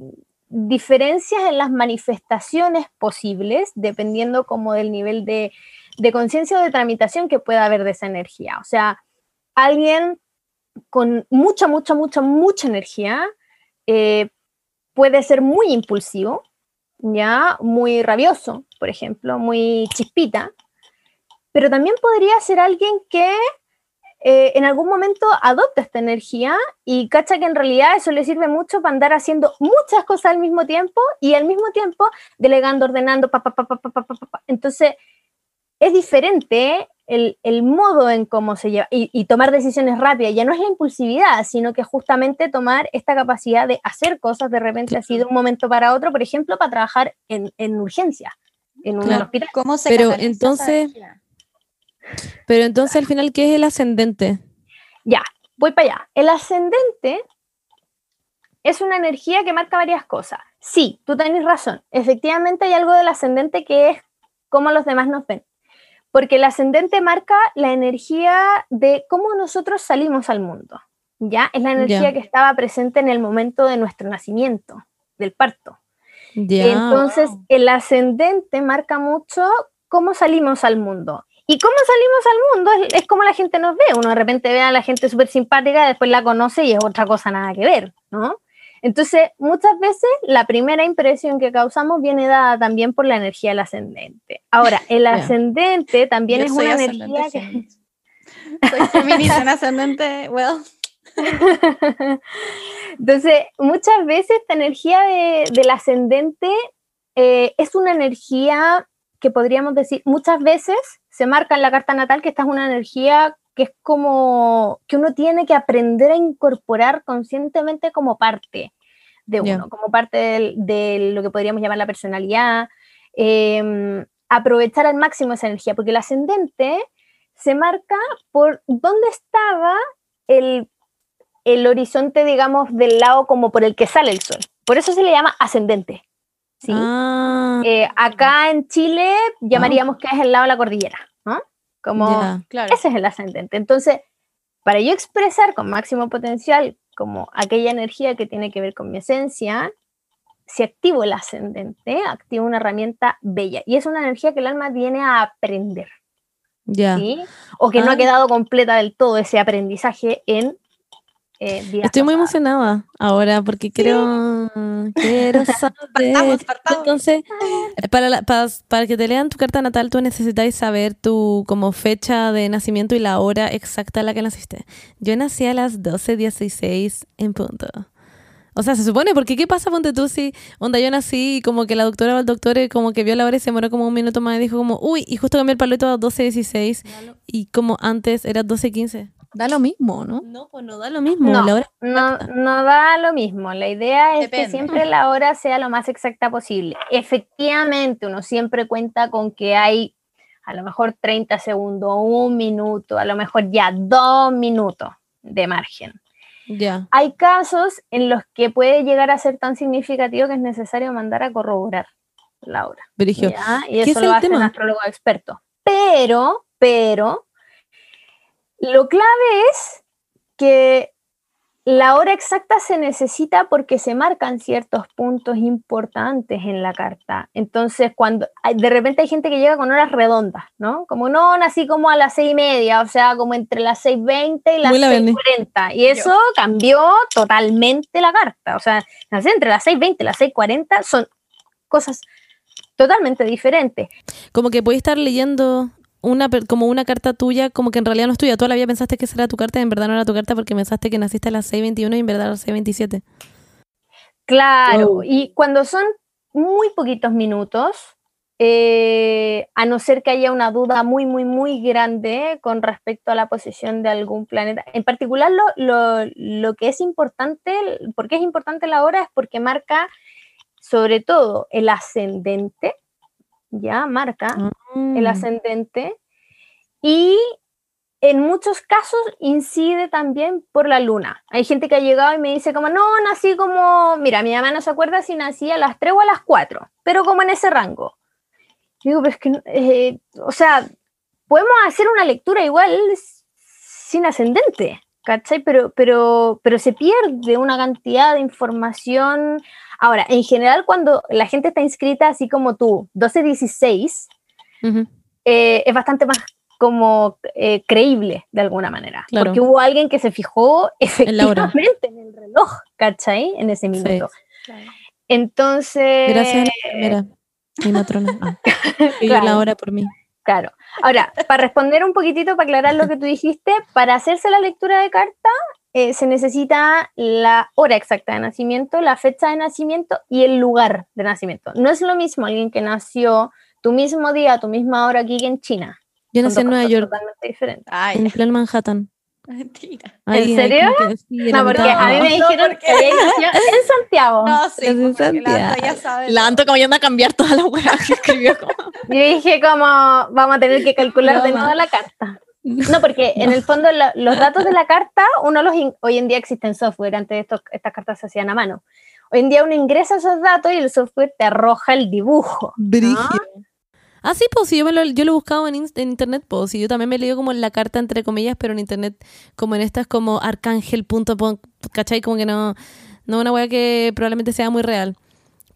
diferencias en las manifestaciones posibles, dependiendo como del nivel de, conciencia o de tramitación que pueda haber de esa energía. O sea, alguien con mucha, mucha, mucha, mucha energía eh, puede ser muy impulsivo, ya muy rabioso, por ejemplo, muy chispita, pero también podría ser alguien que eh, en algún momento adopta esta energía y cacha que en realidad eso le sirve mucho para andar haciendo muchas cosas al mismo tiempo y al mismo tiempo delegando, ordenando, pa, pa, pa, pa, pa, pa, Entonces, es diferente el, el, modo en cómo se lleva y, y, tomar decisiones rápidas. Ya no es la impulsividad, sino que justamente tomar esta capacidad de hacer cosas de repente así de un momento para otro, por ejemplo, para trabajar en, en urgencia, en un hospital. ¿Cómo se Pero entonces... Pero entonces al final, ¿qué es el ascendente? Ya, voy para allá. El ascendente es una energía que marca varias cosas. Sí, tú tienes razón. Efectivamente hay algo del ascendente que es cómo los demás nos ven. Porque el ascendente marca la energía de cómo nosotros salimos al mundo. ¿Ya? Es la energía que estaba presente en el momento de nuestro nacimiento, del parto. Entonces, el ascendente marca mucho cómo salimos al mundo. ¿Y cómo salimos al mundo? Es, como la gente nos ve. Uno de repente ve a la gente súper simpática, después la conoce y es otra cosa nada que ver, ¿no? Entonces, muchas veces la primera impresión que causamos viene dada también por la energía del ascendente. Ahora, el ascendente también es una energía que... Soy feminista en ascendente, well. Entonces, muchas veces esta energía del ascendente eh, es una energía que podríamos decir, muchas veces se marca en la carta natal que esta es una energía que es como que uno tiene que aprender a incorporar conscientemente como parte de uno, como parte de, lo que podríamos llamar la personalidad, em, aprovechar al máximo esa energía, porque el ascendente se marca por dónde estaba el, el horizonte, digamos, del lado como por el que sale el sol. Por eso se le llama ascendente. ¿Sí? Ah. Eh, acá en Chile llamaríamos que es el lado de la cordillera, ¿no? Como claro. ese es el ascendente. Entonces, para yo expresar con máximo potencial como aquella energía que tiene que ver con mi esencia, si activo el ascendente, activo una herramienta bella. Y es una energía que el alma viene a aprender. Ya. O que no ha ah. quedado completa del todo ese aprendizaje en eh, Estoy muy emocionada ahora porque quiero, quiero saber. Partamos, partamos. Entonces, para, la- para, para que te lean tu carta natal, tú necesitas saber tu como fecha de nacimiento y la hora exacta a la que naciste. Yo nací a las 12.16 en punto. O sea, se supone, porque ¿qué pasa, ponte tú, si onda yo nací y como que la doctora o el doctor eh, como que vio la hora y se demoró como un minuto más y dijo como, uy, y justo cambié el paleto a 12.16 y como antes era 12.15. Da lo mismo, ¿no? No, pues no da lo mismo. No, la hora No, no da lo mismo. La idea es Depende. que siempre la hora sea lo más exacta posible. Efectivamente, uno siempre cuenta con que hay a lo mejor 30 segundos, un minuto, a lo mejor ya dos minutos de margen. Ya. Hay casos en los que puede llegar a ser tan significativo que es necesario mandar a corroborar la hora. Y ¿Qué eso es lo el hace un tema? astrólogo experto. Pero, pero, lo clave es que la hora exacta se necesita porque se marcan ciertos puntos importantes en la carta. Entonces, cuando hay- de repente hay gente que llega con horas redondas, ¿no? Como no, nací como a las seis y media, o sea, como entre las 6.20 y las Berni. 6.40. Y eso cambió totalmente la carta. O sea, nací entre las 6.20 y las 6.40 son cosas totalmente diferentes. Como que podéis estar leyendo una como una carta tuya, como que en realidad no es tuya. Toda la vida pensaste que esa era tu carta y en verdad no era tu carta porque pensaste que naciste a las 6.21 y en verdad a las 6.27. Claro, y cuando son muy poquitos minutos, eh, a no ser que haya una duda muy, muy, muy grande con respecto a la posición de algún planeta. En particular, lo, lo- lo que es importante, ¿por qué es importante la hora? Es porque marca sobre todo el ascendente, ya marca Mm. el ascendente y en muchos casos incide también por la luna. Hay gente que ha llegado y me dice como, no, nací como, mira, mi mamá no se acuerda si nací a las 3 o a las 4, pero como en ese rango. Digo, pero es que, eh, o sea, podemos hacer una lectura igual sin ascendente, ¿cachai? Pero, pero, pero se pierde una cantidad de información. Ahora, en general, cuando la gente está inscrita así como tú, 12-16, Ujú. eh, es bastante más como eh, creíble de alguna manera. Claro. Porque hubo alguien que se fijó efectivamente en el reloj, ¿cachai? En ese minuto. Entonces, Gracias a la enfermera, mi matrona. Ah, Claro. la hora por mí. Claro. Ahora, para responder un poquitito, para aclarar lo que tú dijiste, para hacerse la lectura de carta eh, se necesita la hora exacta de nacimiento, la fecha de nacimiento y el lugar de nacimiento. No es lo mismo alguien que nació tu mismo día, tu misma hora aquí que en China. Yo nací en Nueva York, totalmente diferentes. Ay, en plan Manhattan. mentira. Serio? sí, en la No, porque a mí me dijeron que había en Santiago. No, sí, de porque la Santiago. Anto ya sabe. La Anto como yendo a cambiar toda la weá que escribió. como- Yo dije como vamos a tener que calcular de nuevo la carta. No, porque en el fondo la- los datos de la carta, uno los in- hoy en día existen software, antes estos, estas cartas se hacían a mano. Hoy en día uno ingresa esos datos y el software te arroja el dibujo. Brígido. Ah, sí, pues sí, yo, me lo, yo lo he buscado en, internet, pues sí, yo también me he leído como en la carta, entre comillas, pero en internet, como en estas como arcángel.com, ¿cachai? Como que no, no una weá que probablemente sea muy real.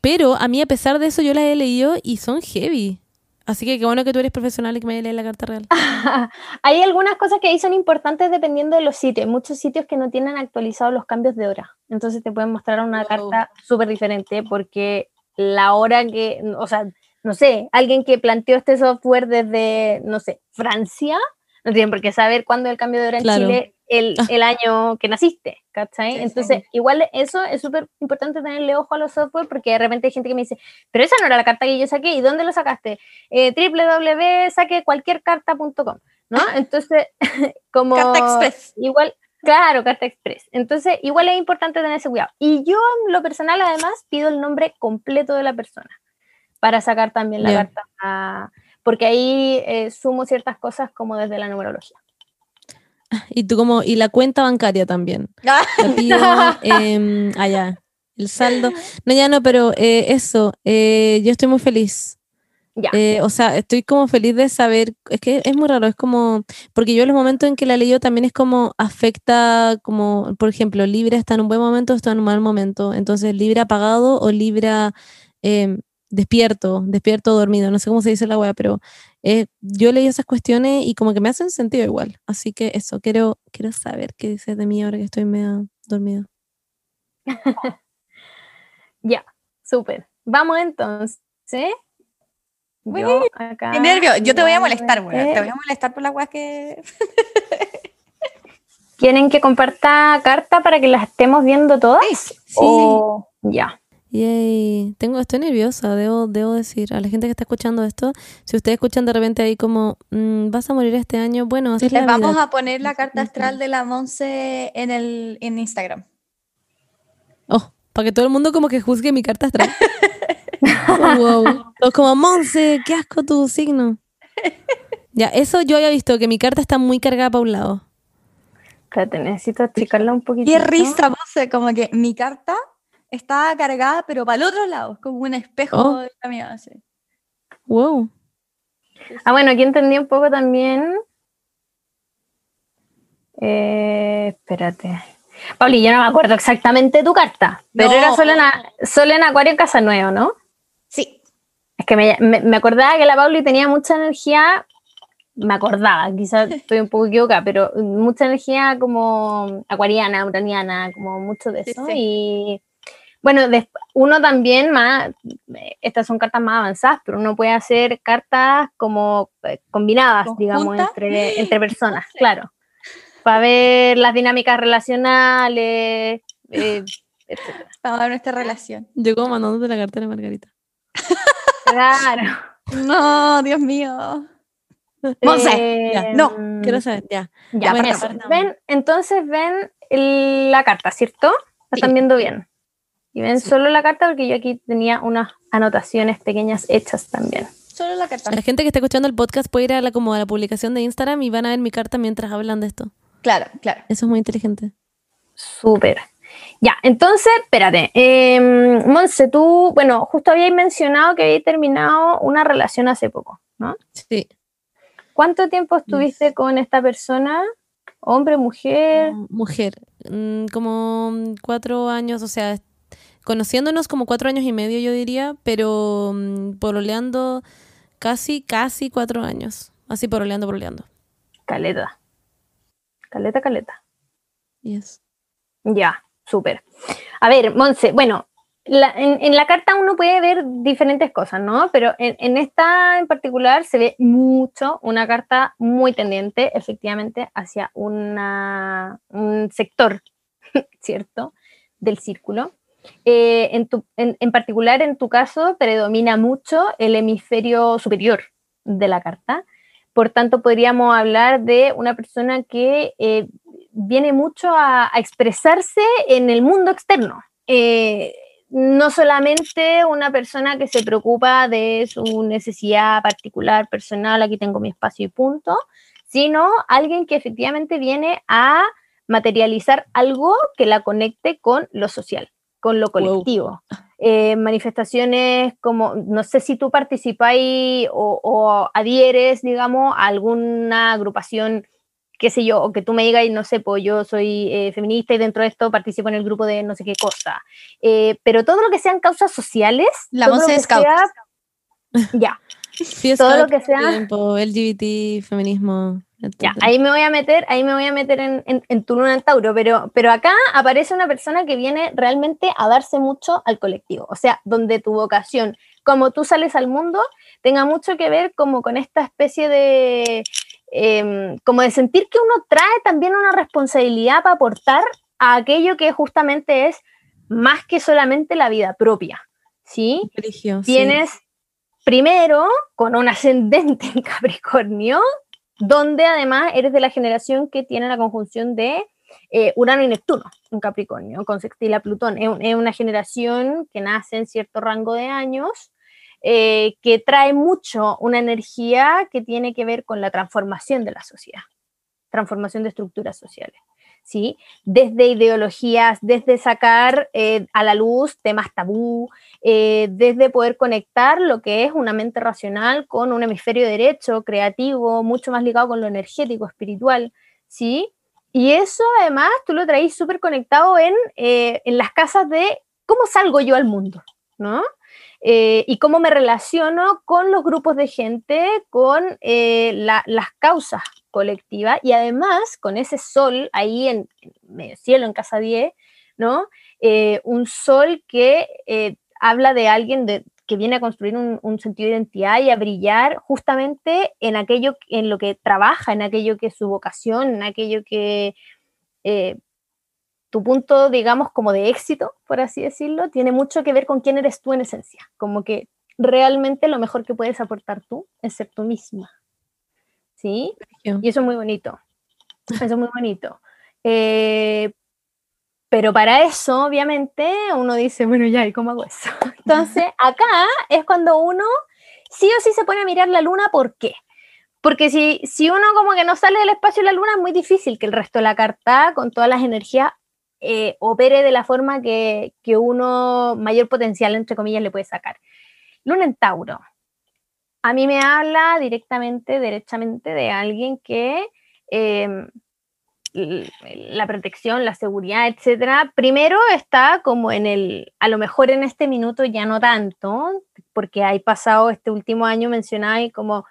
Pero a mí, a pesar de eso, yo las he leído y son heavy. Así que qué bueno que tú eres profesional y que me leído la carta real. Hay algunas cosas que ahí son importantes dependiendo de los sitios. Hay muchos sitios que no tienen actualizados los cambios de hora. Entonces te pueden mostrar una carta súper diferente porque la hora que, o sea, no sé, alguien que planteó este software desde, no sé, Francia, no tienen por qué saber cuándo es el cambio de hora en Claro. Chile el, Ah. el año que naciste, ¿cachai? Sí, sí. Entonces, igual eso es súper importante tenerle ojo a los software porque de repente hay gente que me dice, pero esa no era la carta que yo saqué, ¿y dónde lo sacaste? Eh, www.saquecualquiercarta.com, ¿no? Entonces, como... Carta Express. Igual, claro, carta express. Entonces, igual es importante tener ese cuidado. Y yo, en lo personal, además, pido el nombre completo de la persona para sacar también la carta, a- porque ahí eh, sumo ciertas cosas como desde la numerología. Y tú como, y la cuenta bancaria también. Ah, La pido, em, allá, el saldo. No, ya no, pero eh, eso, eh, yo estoy muy feliz. Ya. O sea, estoy como feliz de saber, es que es muy raro, es como, porque yo en los momentos en que la leí también es como afecta, como, por ejemplo, Libra está en un buen momento, está en un mal momento, entonces Libra apagado o Libra em, despierto, despierto dormido, no sé cómo se dice la wea, pero eh, yo leí esas cuestiones y como que me hacen sentido igual. Así que eso, quiero, quiero saber qué dices de mí ahora que estoy medio dormida. Ya, súper. Vamos entonces. Yo acá Qué nervio. Yo te voy a molestar, güey. Te voy a molestar por las weas que. ¿Quieren que comparta carta para que las estemos viendo todas? Sí. O- Ya. Yay. Tengo, estoy nerviosa, debo, debo decir a la gente que está escuchando esto, si ustedes escuchan de repente ahí como, "Mm, vas a morir este año, bueno, así es Les vamos vida". a poner la carta astral de la Monse en el en Instagram. Oh, para que todo el mundo como que juzgue mi carta astral. Oh, wow. Todos como, Monse, qué asco tu signo. Ya, eso yo había visto, que mi carta está muy cargada para un lado. Espérate, necesito achicarla un poquito. Qué risa, Monse, como que mi carta estaba cargada, pero para el otro lado, como un espejo Oh. de la mía. así. Wow. Ah, bueno, aquí entendí un poco también. Eh, espérate. Pauli, yo no me acuerdo exactamente tu carta, pero No. era solo en, a- solo en Acuario Casa Nuevo, ¿no? Sí. Es que me, me- me acordaba que la Pauli tenía mucha energía, me acordaba, quizás estoy un poco equivocada, pero mucha energía como acuariana, uraniana, como mucho de Sí, eso. sí. Y bueno, des- uno también más, estas son cartas más avanzadas, pero uno puede hacer cartas como eh, combinadas, digamos, entre, entre personas, claro, para ver las dinámicas relacionales, eh, etcétera. Vamos a ver nuestra relación. Yo como mandándote la carta de Margarita. Claro. No, Dios mío. Monse, ya, no, Quiero saber, ya. Ya. Ven, entonces ven el- la carta, ¿cierto? La Sí. están viendo bien. Y ven solo la carta porque yo aquí tenía unas anotaciones pequeñas hechas también. Solo la carta. La gente que está escuchando el podcast puede ir a la, como a la publicación de Instagram y van a ver mi carta mientras hablan de esto. Claro, claro. Eso es muy inteligente. Súper. Ya, entonces, espérate. Eh, Monse, tú, bueno, justo habíais mencionado que habíais terminado una relación hace poco, ¿no? Sí. ¿Cuánto tiempo estuviste con esta persona? ¿Hombre, mujer? Mm, Mujer. Mm, Como cuatro años, o sea, conociéndonos como cuatro años y medio, yo diría, pero mm, pololeando casi, casi cuatro años. Así pololeando, pololeando. Caleta. Caleta, caleta. Yes. Ya, súper. A ver, Monse, bueno, la- en, en la carta uno puede ver diferentes cosas, ¿no? Pero en, en esta en particular se ve mucho una carta muy tendiente, efectivamente, hacia una, un sector, ¿cierto? Del círculo. Eh, en, tu- en- en particular, en tu caso, predomina mucho el hemisferio superior de la carta. Por tanto, podríamos hablar de una persona que eh, viene mucho a, a expresarse en el mundo externo. Eh, no solamente una persona que se preocupa de su necesidad particular, personal, aquí tengo mi espacio y punto, sino alguien que efectivamente viene a materializar algo que la conecte con lo social, con lo Wow. colectivo. Eh, manifestaciones como, no sé si tú participáis o, o adhieres, digamos, a alguna agrupación qué sé yo, o que tú me digas, y no sé, pues yo soy eh, feminista y dentro de esto participo en el grupo de no sé qué cosa. Eh, pero todo lo que sean causas sociales, La todo lo que Scout. sea- ya, Todo lo que sea- tiempo, LGBT, feminismo, ya, ahí me voy a meter, ahí me voy a meter en, en, en tu luna en Tauro, pero, pero acá aparece una persona que viene realmente a darse mucho al colectivo, o sea, donde tu vocación, como tú sales al mundo, tenga mucho que ver como con esta especie de, em, como de sentir que uno trae también una responsabilidad para aportar a aquello que justamente es más que solamente la vida propia, ¿sí? Religio, sí. tienes primero con un ascendente en Capricornio, donde además eres de la generación que tiene la conjunción de eh, Urano y Neptuno en Capricornio, con sextil a Plutón. Es, un- es una generación que nace en cierto rango de años, eh, que trae mucho una energía que tiene que ver con la transformación de la sociedad, transformación de estructuras sociales. ¿Sí? Desde ideologías, desde sacar eh, a la luz temas tabú, eh, desde poder conectar lo que es una mente racional con un hemisferio derecho, creativo, mucho más ligado con lo energético, espiritual, ¿sí? Y eso además tú lo traís súper conectado en, eh, en las casas de cómo salgo yo al mundo, ¿no? y cómo me relaciono con los grupos de gente, con la- las causas colectivas y además con ese sol ahí en, en medio cielo, en Casa 10, ¿no? Eh, un sol que eh, habla de alguien de, que viene a construir un, un sentido de identidad y a brillar justamente en aquello en lo que trabaja, en aquello que es su vocación, en aquello que eh, tu punto, digamos, como de éxito, por así decirlo, tiene mucho que ver con quién eres tú en esencia. Como que realmente lo mejor que puedes aportar tú es ser tú misma. ¿Sí? Y eso es muy bonito. Eso es muy bonito. Eh, pero para eso, obviamente, uno dice, bueno, ya, ¿y cómo hago eso? Entonces, acá es cuando uno sí o sí se pone a mirar la luna, ¿por qué? Porque si, si uno como que no sale del espacio de la luna, es muy difícil que el resto de la carta, con todas las energías, eh, opere de la forma que, que uno mayor potencial, entre comillas, le puede sacar. Luna en Tauro. A mí me habla directamente, derechamente de alguien que l- la protección, la seguridad, etcétera, primero está como en el, a lo mejor en este minuto ya no tanto, porque hay pasado este último año mencionado y como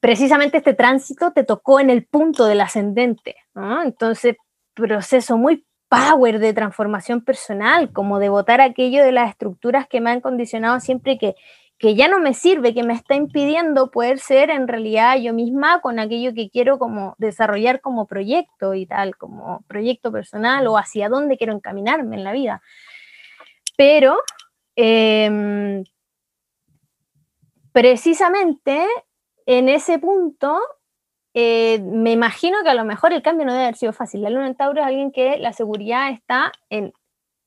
precisamente este tránsito te tocó en el punto del ascendente, ¿no? Entonces, proceso muy power de transformación personal, como de botar aquello de las estructuras que me han condicionado siempre que, que ya no me sirve, que me está impidiendo poder ser en realidad yo misma con aquello que quiero como desarrollar como proyecto y tal, como proyecto personal o hacia dónde quiero encaminarme en la vida. Pero em, precisamente en ese punto eh, me imagino que a lo mejor el cambio no debe haber sido fácil. La luna en Tauro es alguien que la seguridad está en,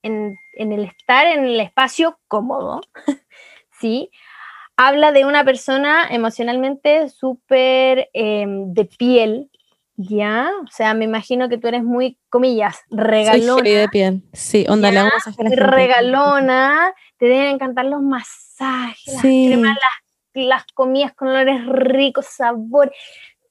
en, en el estar en el espacio cómodo, ¿sí? Habla de una persona emocionalmente súper eh, de piel, ¿ya? O sea, me imagino que tú eres muy, comillas, Soy regalona heavy de piel. Sí, onda, le hago masaje a la muy gente. regalona, te deben encantar los masajes, Sí. las cremas, las, las comidas con olores ricos, sabor,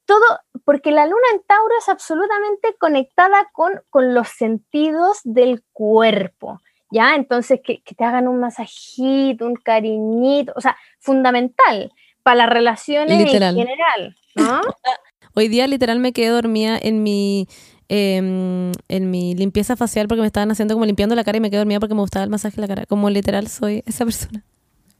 todo, porque la luna en Tauro es absolutamente conectada con, con los sentidos del cuerpo, ¿ya? Entonces, que, que te hagan un masajito, un cariñito, o sea, fundamental para las relaciones Literal. en general, ¿no? Hoy día literal me quedé dormida en mi em, en mi limpieza facial porque me estaban haciendo como limpiando la cara y me quedé dormida porque me gustaba el masaje de la cara. Como literal soy esa persona.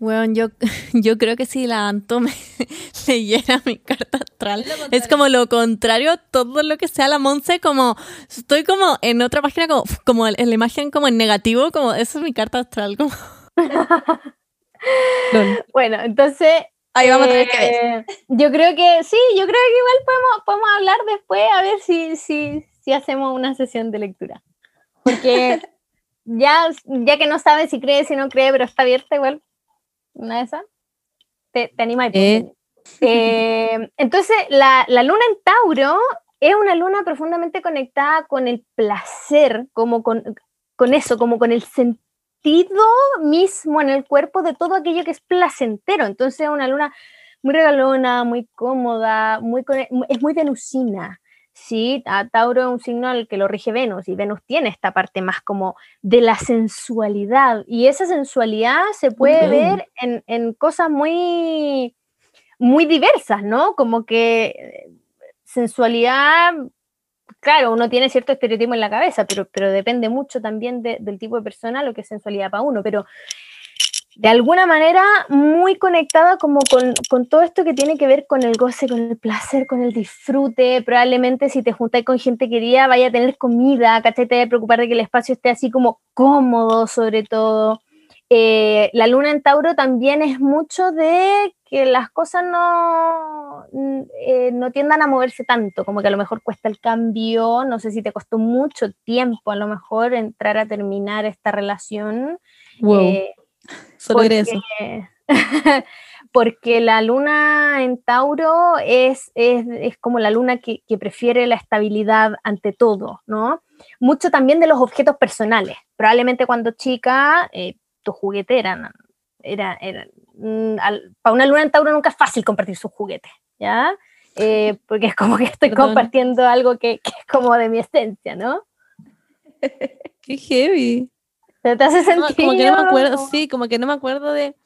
Weón, yo, yo creo que si la Anto me leyera mi carta astral, es como lo contrario a todo lo que sea la Monse, como estoy como en otra página, como, como en la imagen como en negativo, como esa es mi carta astral, como. Bueno, entonces Ahí vamos a tener que ver. Eh, Yo creo que sí, yo creo que igual podemos, podemos hablar después a ver si, si, si hacemos una sesión de lectura. Porque ya, ya que no sabe si cree, si no cree, pero está abierta igual, una de esas, te, te anima y Eh. Eh, entonces, la, la luna en Tauro es una luna profundamente conectada con el placer, como con, con eso, como con el sentido mismo en el cuerpo de todo aquello que es placentero. Entonces, es una luna muy regalona, muy cómoda, muy es muy venusina. Sí, a Tauro es un signo al que lo rige Venus y Venus tiene esta parte más como de la sensualidad y esa sensualidad se puede ver en, en cosas muy, muy diversas, ¿no? Como que sensualidad, claro, uno tiene cierto estereotipo en la cabeza, pero, pero depende mucho también de- del tipo de persona lo que es sensualidad para uno, pero de alguna manera muy conectada como con, con todo esto que tiene que ver con el goce, con el placer, con el disfrute. Probablemente si te juntas con gente querida vaya a tener comida, ¿cachai? Te a preocupar de que el espacio esté así como cómodo sobre todo. Eh, la luna en Tauro también es mucho de que las cosas no, mm, eh, no tiendan a moverse tanto, como que a lo mejor cuesta el cambio, no sé si te costó mucho tiempo a lo mejor entrar a terminar esta relación. Wow. eh, Solo eso. porque la luna en Tauro es, es, es como la luna que, que prefiere la estabilidad ante todo, ¿no? Mucho también de los objetos personales. Probablemente cuando chica, eh, tu juguete era, era, era mm, al- para una luna en Tauro nunca es fácil compartir sus juguetes, ¿ya? Eh, porque es como que estoy Perdón. compartiendo algo que, que es como de mi esencia, ¿no? Qué heavy. ¿Te te hace No, sentir? como que no me acuerdo, sí, como que no me acuerdo de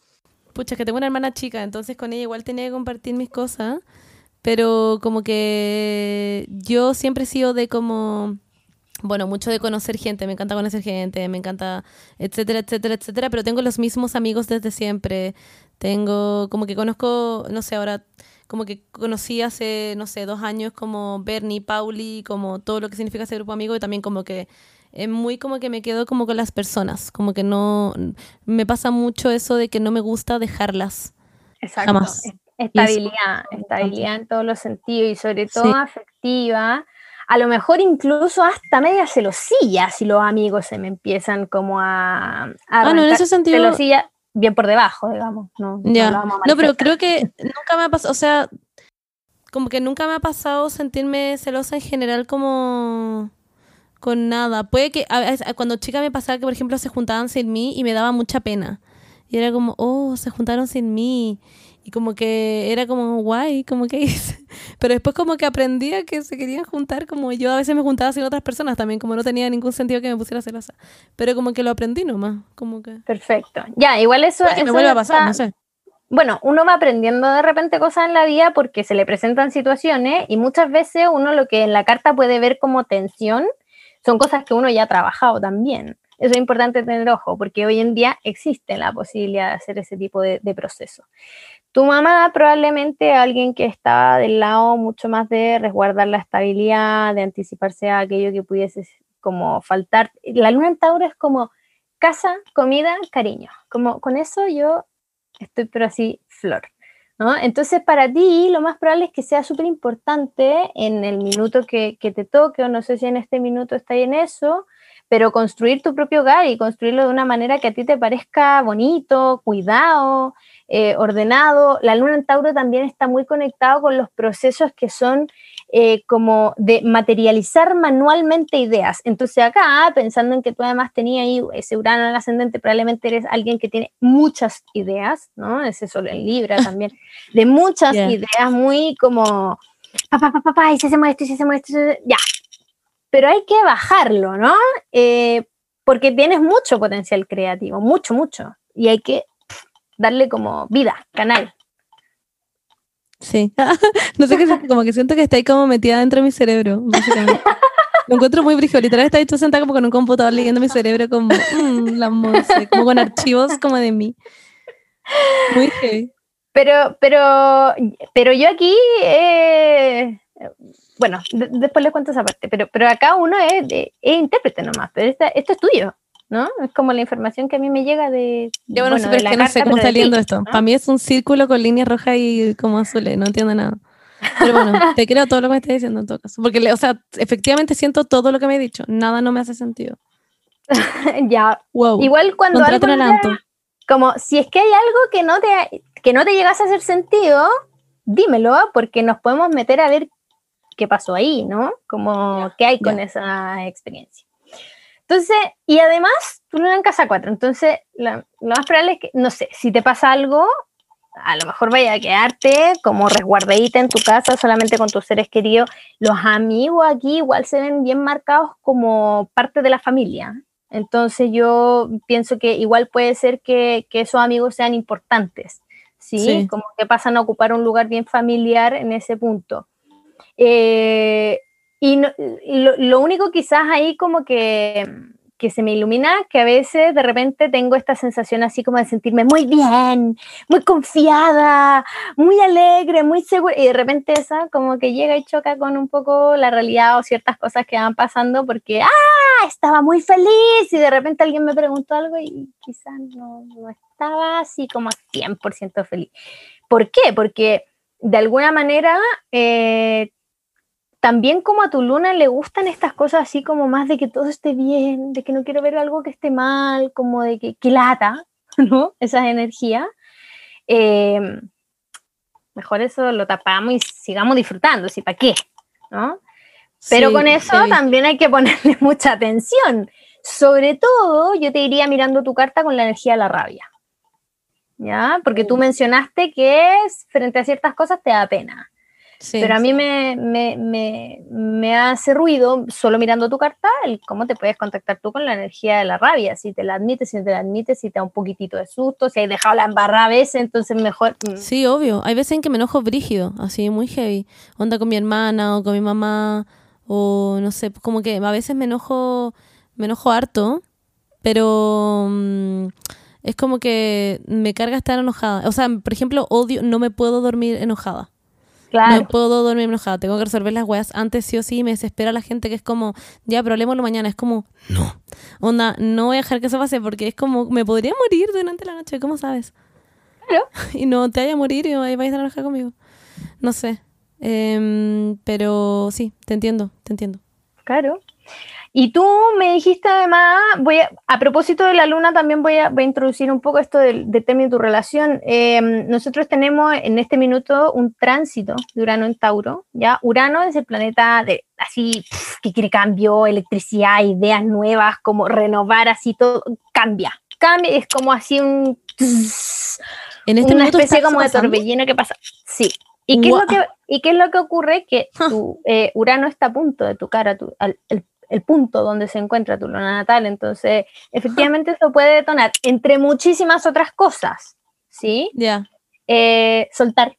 pucha, que tengo una hermana chica, entonces con ella igual tenía que compartir mis cosas, pero como que yo siempre he sido de como, bueno, mucho de conocer gente, me encanta conocer gente, me encanta, etcétera, etcétera, etcétera, pero tengo los mismos amigos desde siempre, tengo, como que conozco, no sé, ahora como que conocí hace, no sé, dos años como Bernie, Pauli, como todo lo que significa ese grupo amigo y también como que es muy como que me quedo como con las personas, como que no, me pasa mucho eso de que no me gusta dejarlas. Exacto. Jamás. Es- Estabilidad, estabilidad en todos los sentidos y sobre todo afectiva. A lo mejor incluso hasta media celosilla si los amigos se me empiezan como a... a Ah, no, en ese sentido- Celosilla bien por debajo, digamos. No, no vamos a No, pero creo que nunca me ha pasado, o sea, como que nunca me ha pasado sentirme celosa en general como con nada. Puede que a- a- cuando chica me pasaba que, por ejemplo, se juntaban sin mí y me daba mucha pena. Y era como, oh, se juntaron sin mí. Y como que era como guay, como que hice. Pero después como que aprendí a que se querían juntar, como yo a veces me juntaba sin otras personas también, como no tenía ningún sentido que me pusiera celosa. Pero como que lo aprendí nomás, como que... Perfecto. Ya, igual eso... Puede que me eso vuelva a pasar, está- no sé. bueno, uno va aprendiendo de repente cosas en la vida porque se le presentan situaciones y muchas veces uno lo que en la carta puede ver como tensión son cosas que uno ya ha trabajado también. Eso es importante tener ojo porque hoy en día existe la posibilidad de hacer ese tipo de, de proceso. Tu mamá probablemente alguien que estaba del lado mucho más de resguardar la estabilidad, de anticiparse a aquello que pudiese como faltar. La luna en Tauro es como casa, comida, cariño. Como con eso yo estoy pero así flor. ¿No? Entonces para ti lo más probable es que sea súper importante en el minuto que, que te toque, o no sé si en este minuto está en eso, pero construir tu propio hogar y construirlo de una manera que a ti te parezca bonito, cuidado, eh, ordenado. La luna en Tauro también está muy conectado con los procesos que son eh, como de materializar manualmente ideas. Entonces acá, pensando en que tú además tenías ahí ese Urano en el ascendente, probablemente eres alguien que tiene muchas ideas, ¿no? Ese sol en Libra también, de muchas Yeah. ideas muy como, papá, papá, papá, y si hacemos esto, y si hacemos esto, ya. Pero hay que bajarlo, ¿no? Eh, porque tienes mucho potencial creativo, mucho, mucho. Y hay que darle como vida, canal. Sí. no sé qué es, como que siento que está ahí como metida dentro de mi cerebro. Lo encuentro muy brígido. Literal está hecho sentada como con un computador leyendo mi cerebro como mm, la como con archivos como de mí. Muy heavy. Pero, pero, pero yo aquí, eh, bueno, de- después les cuento esa parte, pero, pero acá uno es, de- es intérprete nomás, pero esta- esto es tuyo, ¿no? Es como la información que a mí me llega de... Ya bueno, sí, de la que no sé carta, cómo está leyendo esto. ¿no? Para mí es un círculo con líneas rojas y como azules, no entiendo nada. Pero bueno, te creo todo lo que me estás diciendo en todo caso. Porque, o sea, efectivamente siento todo lo que me he dicho. Nada no me hace sentido. ya, Wow. igual cuando algo Anto. como si es que hay algo que no te que no te llegase a hacer sentido, dímelo, porque nos podemos meter a ver qué pasó ahí, ¿no? Como qué hay con esa experiencia. Entonces, y además, tú no en casa 4, entonces la- lo más probable es que, no sé, si te pasa algo, a lo mejor vaya a quedarte como resguardadita en tu casa solamente con tus seres queridos. Los amigos aquí igual se ven bien marcados como parte de la familia. Entonces yo pienso que igual puede ser que, que esos amigos sean importantes, ¿sí? Sí. Como que pasan a ocupar un lugar bien familiar en ese punto. Eh, y no- lo, lo único quizás ahí como que, que se me ilumina, que a veces de repente tengo esta sensación así como de sentirme muy bien, muy confiada, muy alegre, muy segura, y de repente esa como que llega y choca con un poco la realidad o ciertas cosas que van pasando porque, ah, estaba muy feliz y de repente alguien me preguntó algo y quizás no, no estaba así como 100% feliz. ¿Por qué? Porque de alguna manera eh, también como a tu luna le gustan estas cosas así como más de que todo esté bien, de que no quiero ver algo que esté mal, como de que, que lata, ¿no? Esas energías. Eh, mejor eso lo tapamos y sigamos disfrutando, ¿sí? ¿Para qué? ¿No? Pero Sí, con eso también hay que ponerle mucha atención. Sobre todo, yo te iría mirando tu carta con la energía de la rabia. ¿Ya? Porque tú mencionaste que es, frente a ciertas cosas te da pena. Sí. Pero a mí me, me, me, me hace ruido, solo mirando tu carta, el cómo te puedes contactar tú con la energía de la rabia, si te la admites, si no te la admites, si te da un poquitito de susto, si has dejado la embarrada a veces, entonces mejor... mm, Sí, obvio. Hay veces en que me enojo brígido, así muy heavy. Onda con mi hermana o con mi mamá o no sé, como que a veces me enojo, me enojo harto, pero mm, es como que me carga estar enojada. O sea, por ejemplo, odio, no me puedo dormir enojada. Claro, No puedo dormir enojada. Tengo que resolver las weas antes sí o sí. Me desespera la gente que es como, ya, pero hablemoslo mañana. Es como, no. Onda, no voy a dejar que eso pase porque es como, me podría morir durante la noche. ¿Cómo sabes? Claro. Y no te vaya a morir y vais a estar enojada conmigo. No sé. Em, pero sí, te entiendo, te entiendo. claro. Y tú me dijiste además, voy a, a propósito de la luna, también voy a, voy a introducir un poco esto del, del tema de tu relación. Eh, nosotros tenemos en este minuto un tránsito de Urano en Tauro, ¿ya? Urano es el planeta de, así, que quiere cambio, electricidad, ideas nuevas, como renovar así todo, cambia, cambia, es como así un... En este una especie como de pasando. torbellino que pasa. Sí. ¿Y qué, es lo que, ¿Y qué es lo que ocurre? Que tu eh, Urano está a punto de tu cara, tu, al- el, el punto donde se encuentra tu luna natal. Entonces, efectivamente, eso puede detonar, entre muchísimas otras cosas, ¿sí? Ya, Eh, soltar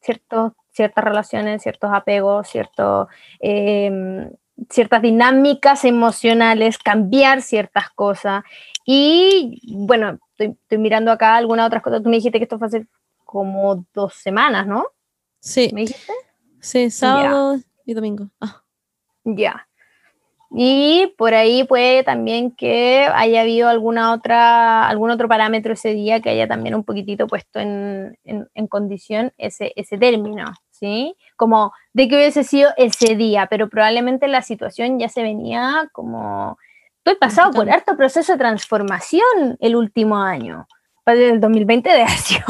ciertos, ciertas relaciones, ciertos apegos, ciertos, eh, ciertas dinámicas emocionales, cambiar ciertas cosas. Y bueno, estoy, estoy mirando acá algunas otras cosas. Tú me dijiste que esto fue hace como dos semanas, ¿no? sí, ¿Me dijiste? sí, sábado y domingo. Ah, Ya. Y por ahí puede también que haya habido alguna otra, algún otro parámetro ese día que haya también un poquitito puesto en, en- en condición ese, ese término, ¿sí? Como de que hubiese sido ese día, pero probablemente la situación ya se venía como... Estoy pasado por harto proceso de transformación el último año. El 2020 de sido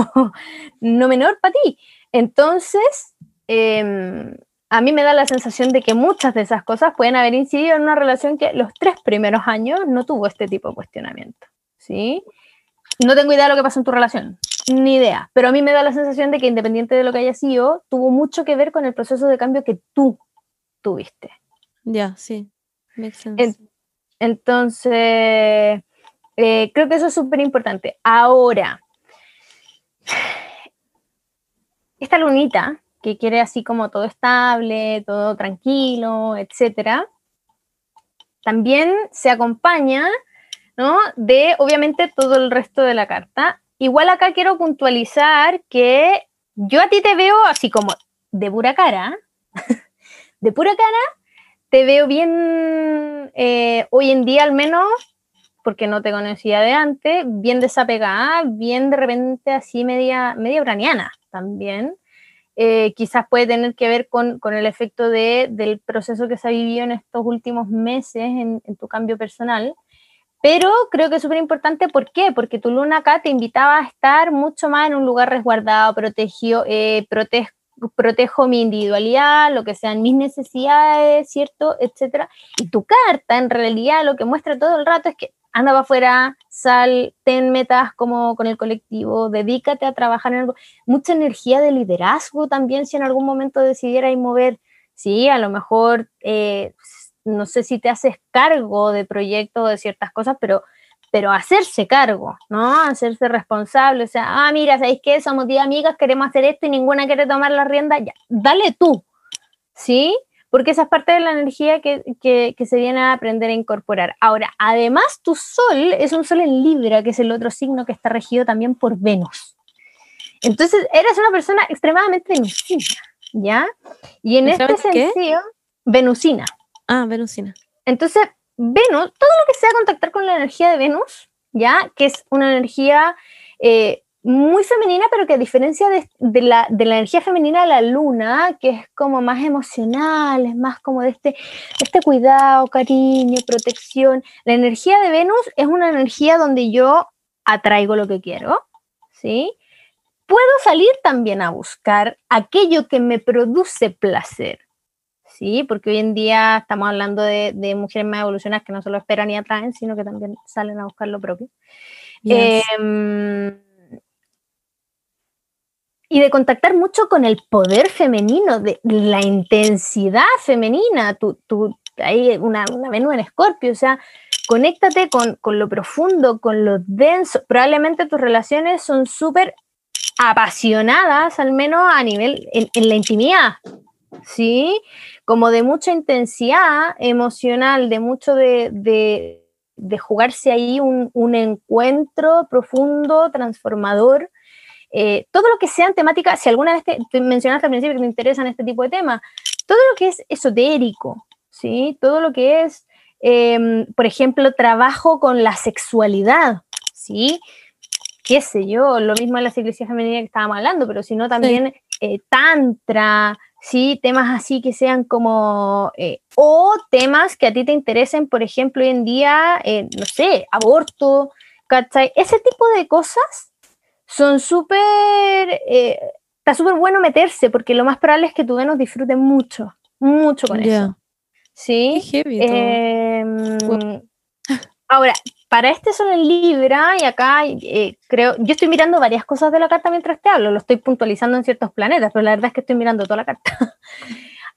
no menor para ti. Entonces, em, a mí me da la sensación de que muchas de esas cosas pueden haber incidido en una relación que los tres primeros años no tuvo este tipo de cuestionamiento. ¿Sí? No tengo idea de lo que pasó en tu relación, ni idea, pero a mí me da la sensación de que independiente de lo que haya sido, tuvo mucho que ver con el proceso de cambio que tú tuviste. ya, sí. Makes sense. En- Entonces, eh, creo que eso es súper importante. Ahora, esta lunita que quiere así como todo estable, todo tranquilo, etcétera, también se acompaña, ¿no? De obviamente todo el resto de la carta. Igual acá quiero puntualizar que yo a ti te veo así como de pura cara, de pura cara, te veo bien, eh, hoy en día al menos, porque no te conocía de antes, bien desapegada, bien de repente así media, media uraniana también. Eh, quizás puede tener que ver con, con el efecto de, del proceso que se ha vivido en estos últimos meses en, en tu cambio personal. Pero creo que es súper importante, ¿por qué? Porque tu luna acá te invitaba a estar mucho más en un lugar resguardado, protegido, eh, protejo mi individualidad, lo que sean mis necesidades, ¿cierto? Etcétera. Y tu carta, en realidad, lo que muestra todo el rato es que anda para afuera, sal, ten metas como con el colectivo, dedícate a trabajar en algo. Mucha energía de liderazgo también, si en algún momento decidieras mover, sí, a lo mejor, eh, no sé si te haces cargo de proyectos o de ciertas cosas, pero pero hacerse cargo, ¿no? Hacerse responsable, o sea, ah, mira, ¿sabéis qué? Somos 10 amigas, queremos hacer esto y ninguna quiere tomar la rienda, ya, dale tú, ¿sí? Porque esa es parte de la energía que, que, que, se viene a aprender a incorporar. Ahora, además, tu sol es un sol en Libra, que es el otro signo que está regido también por Venus. Entonces, eres una persona extremadamente venusina, ¿ya? Y en este sentido, ¿qué? venusina. Ah, venusina. Entonces, Venus, todo lo que sea contactar con la energía de Venus, ¿ya? Que es una energía eh, muy femenina, pero que a diferencia de, de, la, de, la, energía femenina de la luna, que es como más emocional, es más como de este, de este cuidado, cariño, protección, la energía de Venus es una energía donde yo atraigo lo que quiero, ¿sí? Puedo salir también a buscar aquello que me produce placer, ¿sí? Porque hoy en día estamos hablando de, mujeres más evolucionadas que no solo esperan y atraen, sino que también salen a buscar lo propio. Yes. Eh, y de contactar mucho con el poder femenino, de la intensidad femenina. Tú, tú, hay una, una Venus en Escorpio, o sea, conéctate con, con, lo profundo, con lo denso. Probablemente tus relaciones son súper apasionadas, al menos a nivel, en, en, la intimidad, ¿sí? Como de mucha intensidad emocional, de mucho de, de, de jugarse ahí un, un, encuentro profundo, transformador. Eh, todo lo que sean temáticas, si alguna vez te, te, mencionaste al principio que te interesan este tipo de temas, todo lo que es esotérico, ¿sí? Todo lo que es, eh, por ejemplo, trabajo con la sexualidad, ¿sí? qué sé yo, lo mismo en la ciclicidad femenina que estábamos hablando, pero sino también sí. eh, tantra, ¿sí? Temas así que sean como, eh, o temas que a ti te interesen, por ejemplo, hoy en día, eh, no sé, aborto, ¿cachai? Ese tipo de cosas son súper, eh, está súper bueno meterse, porque lo más probable es que tu Venus disfrute mucho, mucho con yeah. eso. ¿Sí? Em, ahora, para este solo en Libra, y acá eh, creo, yo estoy mirando varias cosas de la carta mientras te hablo, lo estoy puntualizando en ciertos planetas, pero la verdad es que estoy mirando toda la carta.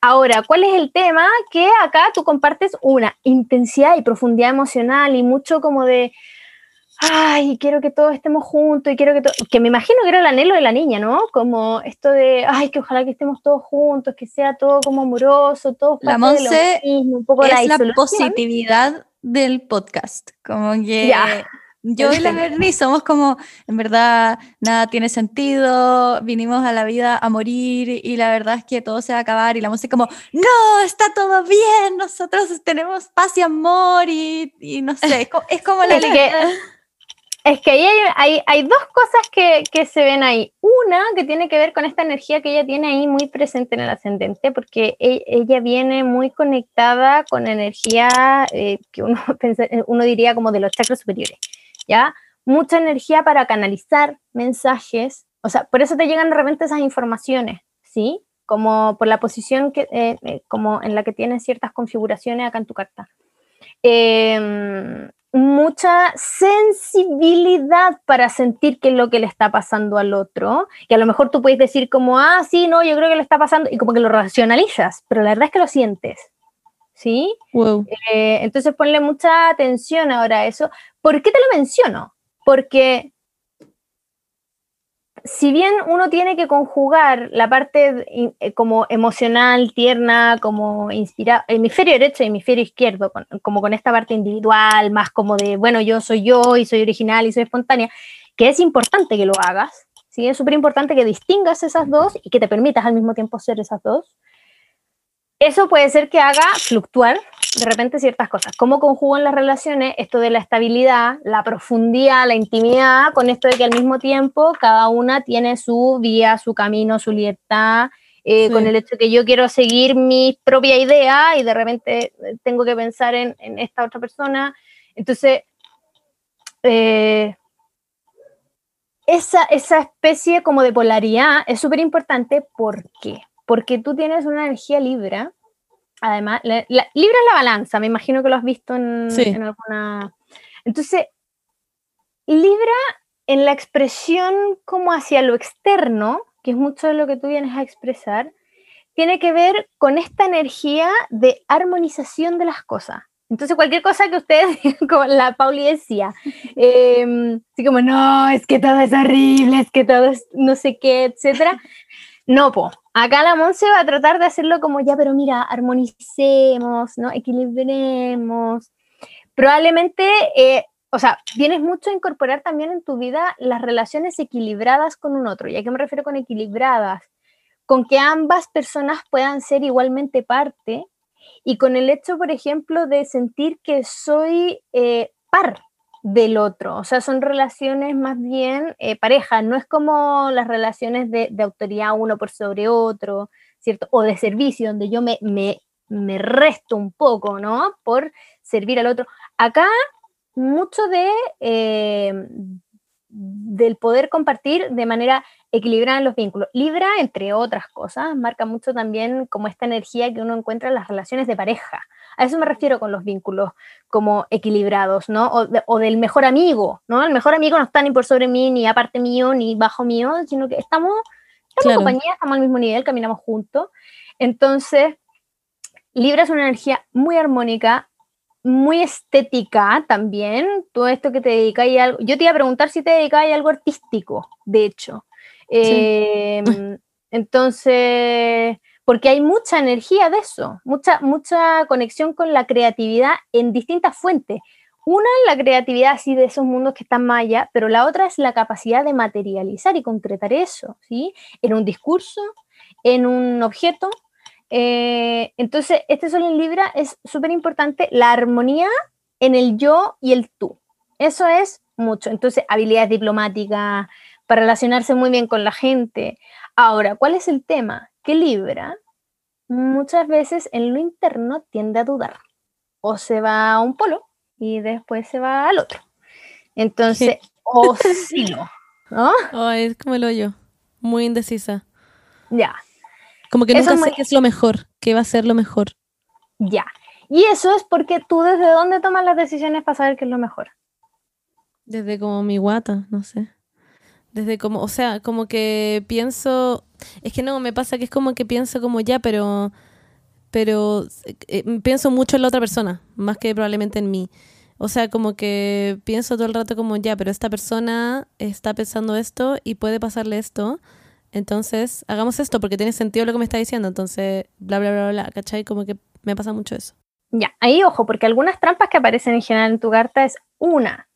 Ahora, ¿cuál es el tema? Que acá tú compartes una intensidad y profundidad emocional y mucho como de, ay, quiero que todos estemos juntos y quiero que todo, que me imagino que era el anhelo de la niña, ¿no? Como esto de, ay, que ojalá que estemos todos juntos, que sea todo como amoroso, todo la Monse mismo, un poco es la, la positividad del podcast. Como que yeah. yo y la Bernie somos como, en verdad, nada tiene sentido, vinimos a la vida a morir y la verdad es que todo se va a acabar y la música como, no, está todo bien, nosotros tenemos paz y amor y, y no sé, es como, es como la... Es que, hay, hay, hay dos cosas que, que, se ven ahí. Una que tiene que ver con esta energía que ella tiene ahí muy presente en el ascendente, porque ella, ella viene muy conectada con energía eh, que uno, uno diría como de los chakras superiores, ¿ya? Mucha energía para canalizar mensajes, o sea, por eso te llegan de repente esas informaciones, ¿sí? Como por la posición que, eh, eh, como en la que tienes ciertas configuraciones acá en tu carta. Eh, mucha sensibilidad para sentir qué es lo que le está pasando al otro, y a lo mejor tú puedes decir como, ah, sí, no, yo creo que le está pasando, y como que lo racionalizas, pero la verdad es que lo sientes, ¿sí? Wow. Eh, entonces ponle mucha atención ahora a eso. ¿Por qué te lo menciono? Porque si bien uno tiene que conjugar la parte eh, como emocional, tierna, como inspirada, hemisferio derecho y hemisferio izquierdo, con, como con esta parte individual, más como de, bueno, yo soy yo y soy original y soy espontánea, que es importante que lo hagas, ¿sí? Es súper importante que distingas esas dos y que te permitas al mismo tiempo ser esas dos. Eso puede ser que haga fluctuar de repente ciertas cosas. ¿Cómo conjugan las relaciones esto de la estabilidad, la profundidad, la intimidad, con esto de que al mismo tiempo cada una tiene su vía, su camino, su libertad, eh, sí. con el hecho de que yo quiero seguir mi propia idea y de repente tengo que pensar en, en esta otra persona? Entonces, eh, esa, esa especie como de polaridad es súper importante. ¿Por qué? Porque tú tienes una energía libra Además, la, la, Libra es la balanza, me imagino que lo has visto en, sí. en alguna. Entonces, Libra en la expresión como hacia lo externo, que es mucho de lo que tú vienes a expresar, tiene que ver con esta energía de armonización de las cosas. Entonces, cualquier cosa que ustedes, como la Pauli decía, eh, así como, no, es que todo es horrible, es que todo es no sé qué, etcétera. No, po. Acá la Monse va a tratar de hacerlo como ya, pero mira, armonicemos, ¿no? Equilibremos. Probablemente, eh, o sea, tienes mucho a incorporar también en tu vida las relaciones equilibradas con un otro. ¿Y a qué me refiero con equilibradas? Con que ambas personas puedan ser igualmente parte y con el hecho, por ejemplo, de sentir que soy eh, par, del otro. O sea, son relaciones más bien eh, pareja, no es como las relaciones de, de, autoridad uno por sobre otro, ¿cierto? O de servicio, donde yo me, me, me, resto un poco, ¿no? Por servir al otro. Acá, mucho de, eh, del poder compartir de manera equilibrada en los vínculos. Libra, entre otras cosas, marca mucho también como esta energía que uno encuentra en las relaciones de pareja. A eso me refiero con los vínculos como equilibrados, ¿no? O, de, o, del mejor amigo, ¿no? El mejor amigo no está ni por sobre mí, ni aparte mío, ni bajo mío, sino que estamos Estamos Claro. en compañía, estamos al mismo nivel, caminamos juntos. Entonces, Libra es una energía muy armónica, muy estética también. Todo esto que te dedicáis a algo. Yo te iba a preguntar si te dedicáis a algo artístico, de hecho. Eh, entonces, porque hay mucha energía de eso, mucha, mucha conexión con la creatividad en distintas fuentes. Una es la creatividad así de esos mundos que están más pero la otra es la capacidad de materializar y concretar eso, ¿sí? En un discurso, en un objeto. Eh, entonces, este sol en Libra es súper importante, la armonía en el yo y el tú. Eso es mucho. Entonces, habilidades diplomáticas, para relacionarse muy bien con la gente. Ahora, ¿cuál es el tema? Que Libra muchas veces en lo interno tiende a dudar. O se va a un polo y después se va al otro. Entonces, oscilo. ¿no? Ay, es como el hoyo. Muy indecisa. Ya, Como que Eso nunca sé qué es lo mejor, qué va a ser lo mejor. ya. Y eso es porque tú desde dónde tomas las decisiones para saber qué es lo mejor. Desde como mi guata, no sé. Desde como, o sea, como que pienso, es que no, me pasa que es como que pienso como ya, pero, pero eh, pienso mucho en la otra persona, más que probablemente en mí. O sea, como que pienso todo el rato como ya, pero esta persona está pensando esto y puede pasarle esto. Entonces, hagamos esto porque tiene sentido lo que me está diciendo. Entonces, bla, bla, bla, bla, ¿cachai? Como que me pasa mucho eso. Ya, ahí ojo, porque algunas trampas que aparecen en general en tu carta es una.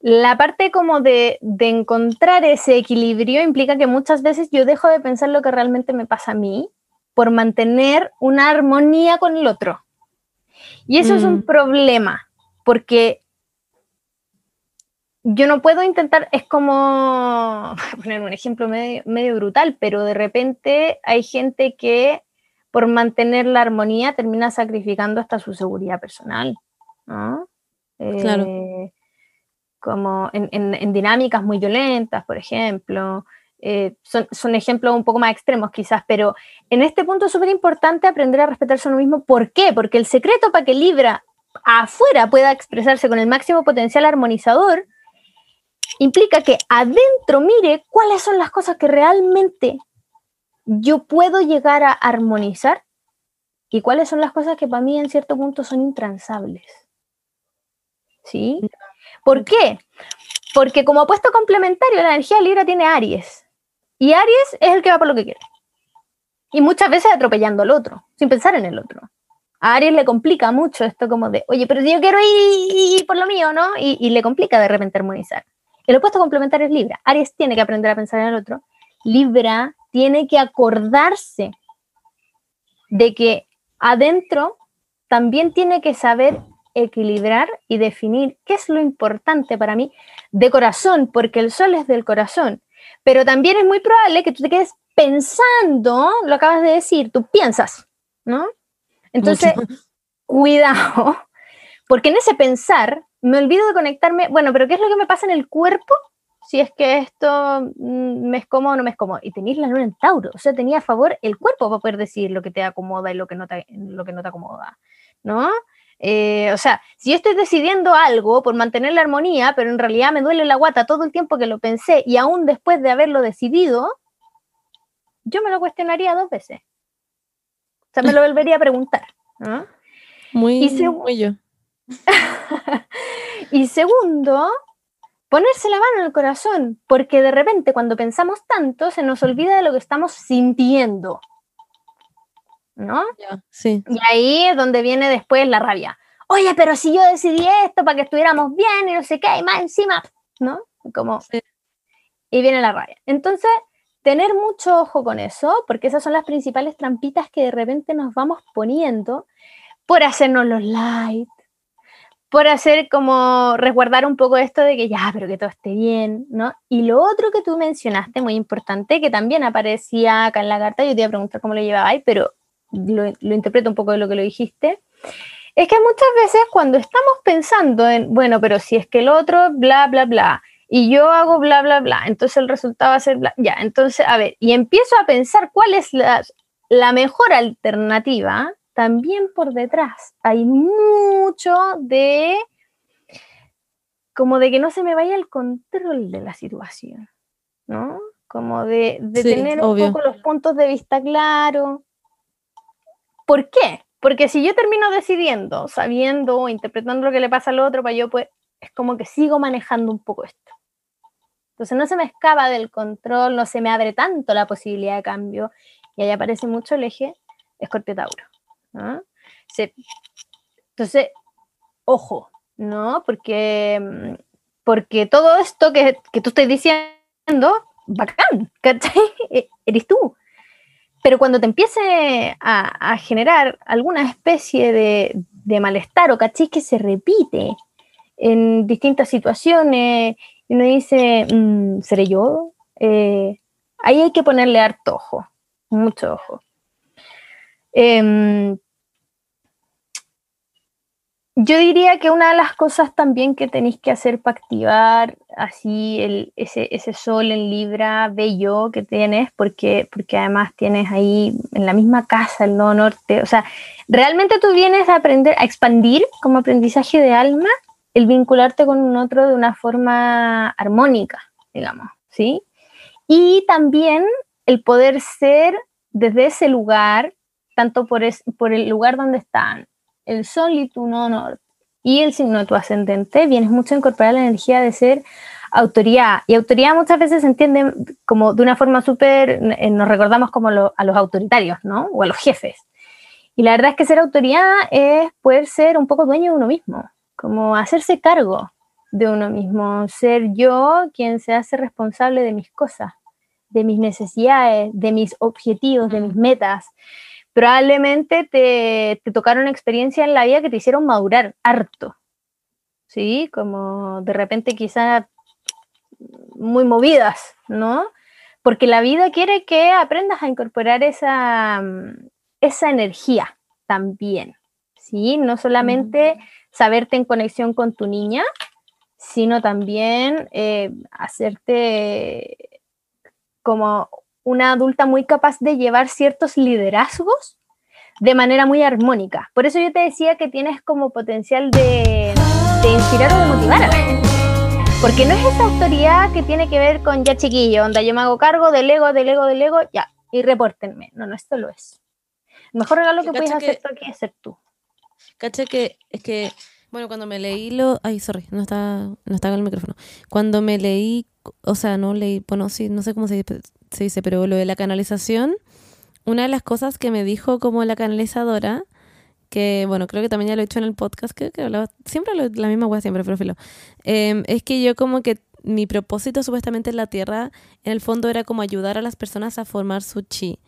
La parte como de, de encontrar ese equilibrio implica que muchas veces yo dejo de pensar lo que realmente me pasa a mí por mantener una armonía con el otro. Y eso es un Mm. problema, porque yo no puedo intentar, es como, voy a poner un ejemplo medio, medio brutal, pero de repente hay gente que por mantener la armonía termina sacrificando hasta su seguridad personal, ¿no? Claro. Como en, en- en dinámicas muy violentas, por ejemplo. eh, son, son ejemplos un poco más extremos quizás, pero en este punto es súper importante aprender a respetarse a uno mismo. ¿Por qué? Porque el secreto para que Libra afuera pueda expresarse con el máximo potencial armonizador implica que adentro mire cuáles son las cosas que realmente yo puedo llegar a armonizar y cuáles son las cosas que para mí en cierto punto son intransables. ¿Sí? ¿Por qué? Porque como opuesto complementario, la energía Libra tiene Aries. Y Aries es el que va por lo que quiere. Y muchas veces atropellando al otro, sin pensar en el otro. A Aries le complica mucho esto como de, oye, pero yo quiero ir por lo mío, ¿no? Y, y le complica de repente armonizar. El opuesto complementario es Libra. Aries tiene que aprender a pensar en el otro. Libra tiene que acordarse de que adentro también tiene que saber equilibrar y definir qué es lo importante para mí de corazón, porque el sol es del corazón. Pero también es muy probable que tú te quedes pensando, lo acabas de decir, tú piensas, ¿no? Entonces, cuidado, porque en ese pensar me olvido de conectarme, bueno, pero ¿qué es lo que me pasa en el cuerpo? Si es que esto mm, me es cómodo o no me es cómodo. Y tenéis la luna en Tauro, o sea, tenía a favor el cuerpo para poder decir lo que te acomoda y lo que no te, lo que no te acomoda, ¿no? Eh, o sea, si yo estoy decidiendo algo por mantener la armonía, pero en realidad me duele la guata todo el tiempo que lo pensé y aún después de haberlo decidido, yo me lo cuestionaría dos veces. O sea, me lo volvería a preguntar. ¿no? Muy, Y muy yo. Y segundo, ponerse la mano en el corazón, porque de repente cuando pensamos tanto se nos olvida de lo que estamos sintiendo. ¿No? Sí. Y ahí es donde viene después la rabia. Oye, pero si yo decidí esto para que estuviéramos bien y no sé qué, y más encima, ¿no? Como, Sí. y viene la rabia. Entonces, tener mucho ojo con eso, porque esas son las principales trampitas que de repente nos vamos poniendo por hacernos los light, por hacer como resguardar un poco esto de que ya, pero que todo esté bien, ¿no? Y lo otro que tú mencionaste, muy importante, que también aparecía acá en la carta, yo te iba a preguntar cómo lo llevabais, pero lo, lo interpreto un poco de lo que lo dijiste, es que muchas veces cuando estamos pensando en, bueno, pero si es que el otro, bla, bla, bla, y yo hago bla, bla, bla, entonces el resultado va a ser bla, ya, entonces, a ver, y empiezo a pensar cuál es la, la mejor alternativa, también por detrás hay mucho de, como de que no se me vaya el control de la situación, ¿no? como de, de Sí, tener obvio. un poco los puntos de vista claros. ¿Por qué? Porque si yo termino decidiendo, sabiendo o interpretando lo que le pasa al otro, para yo pues es como que sigo manejando un poco esto. Entonces no se me escapa del control, no se me abre tanto la posibilidad de cambio y ahí aparece mucho el eje Escorpio-Tauro. ¿no? Entonces, ojo, ¿no? Porque, porque todo esto que, que tú estás diciendo, bacán, ¿cachai? E- Eres tú. Pero cuando te empiece a, generar alguna especie de, de malestar o cachis que se repite en distintas situaciones y uno dice, mm, ¿seré yo? Eh, ahí hay que ponerle harto ojo, mucho ojo. Em, yo diría que una de las cosas también que tenéis que hacer para activar así ese, ese sol en Libra bello que tienes, porque, porque además tienes ahí en la misma casa el nodo norte, o sea, realmente tú vienes a aprender, a expandir como aprendizaje de alma el vincularte con un otro de una forma armónica, digamos, ¿sí? Y también el poder ser desde ese lugar, tanto por, es- por el lugar donde están el sol y tu nodo norte y el signo de tu ascendente, vienes mucho a incorporar la energía de ser autoridad. Y autoridad muchas veces se entiende como de una forma súper, eh, nos recordamos como lo- a los autoritarios, ¿no? O a los jefes. Y la verdad es que ser autoridad es poder ser un poco dueño de uno mismo, como hacerse cargo de uno mismo, ser yo quien se hace responsable de mis cosas, de mis necesidades, de mis objetivos, de mis metas. Probablemente te, te tocaron experiencias en la vida que te hicieron madurar harto, ¿sí? Como de repente quizás muy movidas, ¿no? Porque la vida quiere que aprendas a incorporar esa, esa energía también, ¿sí? No solamente saberte en conexión con tu niña, sino también eh, hacerte como una adulta muy capaz de llevar ciertos liderazgos de manera muy armónica. Por eso yo te decía que tienes como potencial de, de inspirar o de motivar a la gente. Porque no es esa autoridad que tiene que ver con ya chiquillo, donde yo me hago cargo del ego, del ego, del ego, ya, y repórtenme. No, no, esto lo es. El mejor regalo que Cacha puedes hacer tú aquí es ser tú. Caché que es que, bueno, cuando me leí lo... Ay, sorry, no está, no está con el micrófono. Cuando me leí, o sea, no leí, bueno, sí, no sé cómo se, dice- se dice, pero lo de la canalización, una de las cosas que me dijo como la canalizadora, que, bueno, creo que también ya lo he hecho en el podcast, creo que hablaba, siempre la misma wea, siempre, pero filo. Em, es que yo como que mi propósito supuestamente en la Tierra, en el fondo era como ayudar a las personas a formar su chi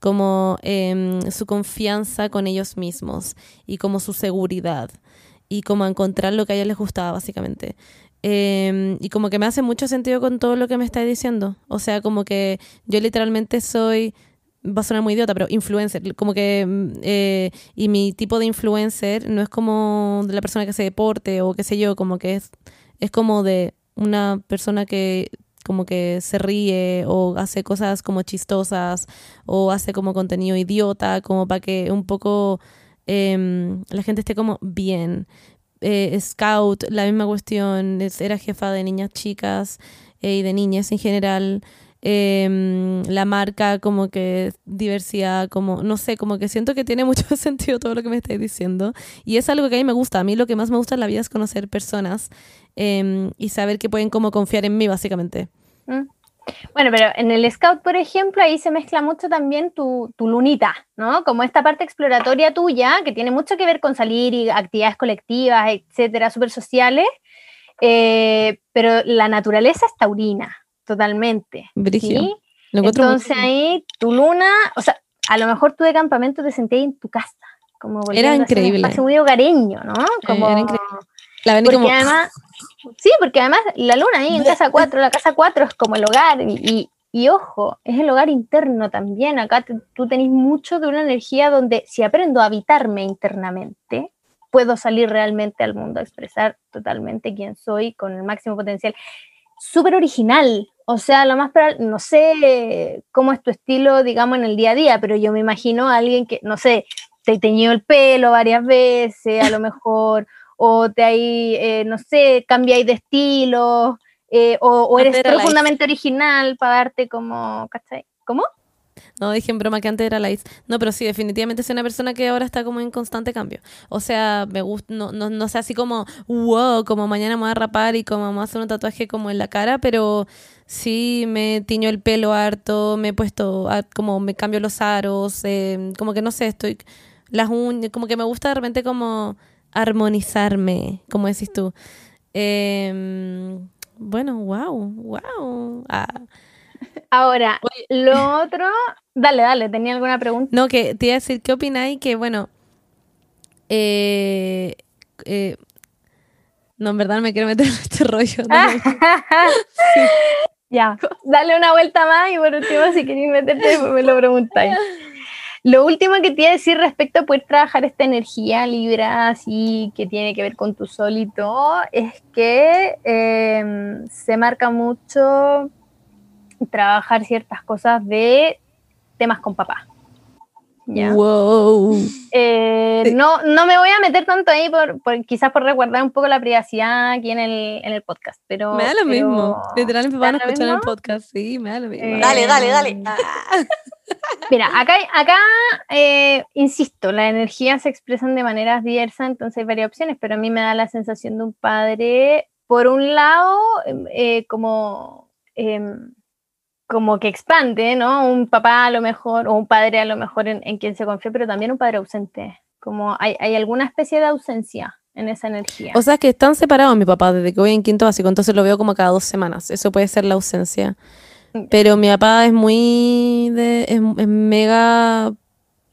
como em, su confianza con ellos mismos y como su seguridad y como encontrar lo que a ellos les gustaba básicamente. Em, y como que me hace mucho sentido con todo lo que me está diciendo. O sea, como que yo literalmente soy, va a sonar muy idiota, pero influencer. Como que, mm, eh, y mi tipo de influencer no es como de la persona que hace deporte o qué sé yo, como que es, es como de una persona que como que se ríe o hace cosas como chistosas o hace como contenido idiota, como para que un poco em, la gente esté como bien. Eh, Scout, la misma cuestión, es- era jefa de niñas chicas eh, y de niñas en general. Em, la marca como que diversidad, como, no sé, como que siento que tiene mucho sentido todo lo que me estáis diciendo. Y es algo que a mí me gusta. A mí lo que más me gusta en la vida es conocer personas em, y saber que pueden como confiar en mí, básicamente. ¿Mm? Bueno, pero en el Scout, por ejemplo, ahí se mezcla mucho también tu, tu lunita, ¿no? Como esta parte exploratoria tuya, que tiene mucho que ver con salir y actividades colectivas, etcétera, súper sociales, eh, pero la naturaleza es taurina, totalmente. Brigio. ¿sí? Muy- Entonces ahí tu luna, o sea, a lo mejor tú de campamento te sentías en tu casa, como a ser increíble. un espacio muy hogareño, ¿no? Como, era increíble. la porque como, además, sí, porque además la luna ahí en casa 4, la casa 4 es como el hogar y, y- y ojo, es el hogar interno también. Acá te- tú tenés mucho de una energía donde si aprendo a habitarme internamente, puedo salir realmente al mundo a expresar totalmente quién soy con el máximo potencial. Súper original, o sea, lo más probable, no sé cómo es tu estilo, digamos, en el día a día, pero yo me imagino a alguien que, no sé, te teñido el pelo varias veces, a lo mejor, o te hay, eh, no sé, cambiáis de estilo, Eh, o, eres profundamente original para darte como, ¿cachai? ¿Cómo? No, dije en broma que antes era light. No, pero sí, definitivamente soy una persona que ahora está como en constante cambio. O sea, me gusta, no, no, no sé, así como, wow, como mañana me voy a rapar y como me voy a hacer un tatuaje como en la cara, pero sí me tiño el pelo harto, me he puesto, a- como me cambio los aros, eh, como que no sé, estoy, las uñas, como que me gusta de repente como armonizarme, como decís tú. Em, bueno, wow, wow. Ah. Ahora, lo otro, dale, dale, ¿tenía alguna pregunta? No, que te iba a decir, ¿qué opináis que, bueno, eh, eh, no, en verdad no me quiero meter en este rollo. no me- Ya, dale una vuelta más y por último, si queréis meterte, me lo preguntáis. Lo último que te iba a decir respecto a poder trabajar esta energía Libra, así que tiene que ver con tu sol y todo, es que eh, se marca mucho trabajar ciertas cosas de temas con papá. ¿ya? Wow. Eh, Sí. no, no me voy a meter tanto ahí, por, por- quizás por resguardar un poco la privacidad aquí en el, en el podcast. Pero, Me da lo pero- mismo. Literal, mi ¿Te papá da no lo escucha en el podcast. Sí, me da lo mismo. Eh, Dale, dale, dale. Mira, acá, acá eh, insisto, las energías se expresan de maneras diversas, entonces hay varias opciones, pero a mí me da la sensación de un padre, por un lado, eh, como, em, como que expande, ¿no? Un papá a lo mejor, o un padre a lo mejor en, en quien se confía, pero también un padre ausente, como hay, hay alguna especie de ausencia en esa energía. O sea, que están separados mi papá desde que voy en quinto básico, entonces lo veo como cada dos semanas. Eso puede ser la ausencia. Pero mi papá es muy de, es, es mega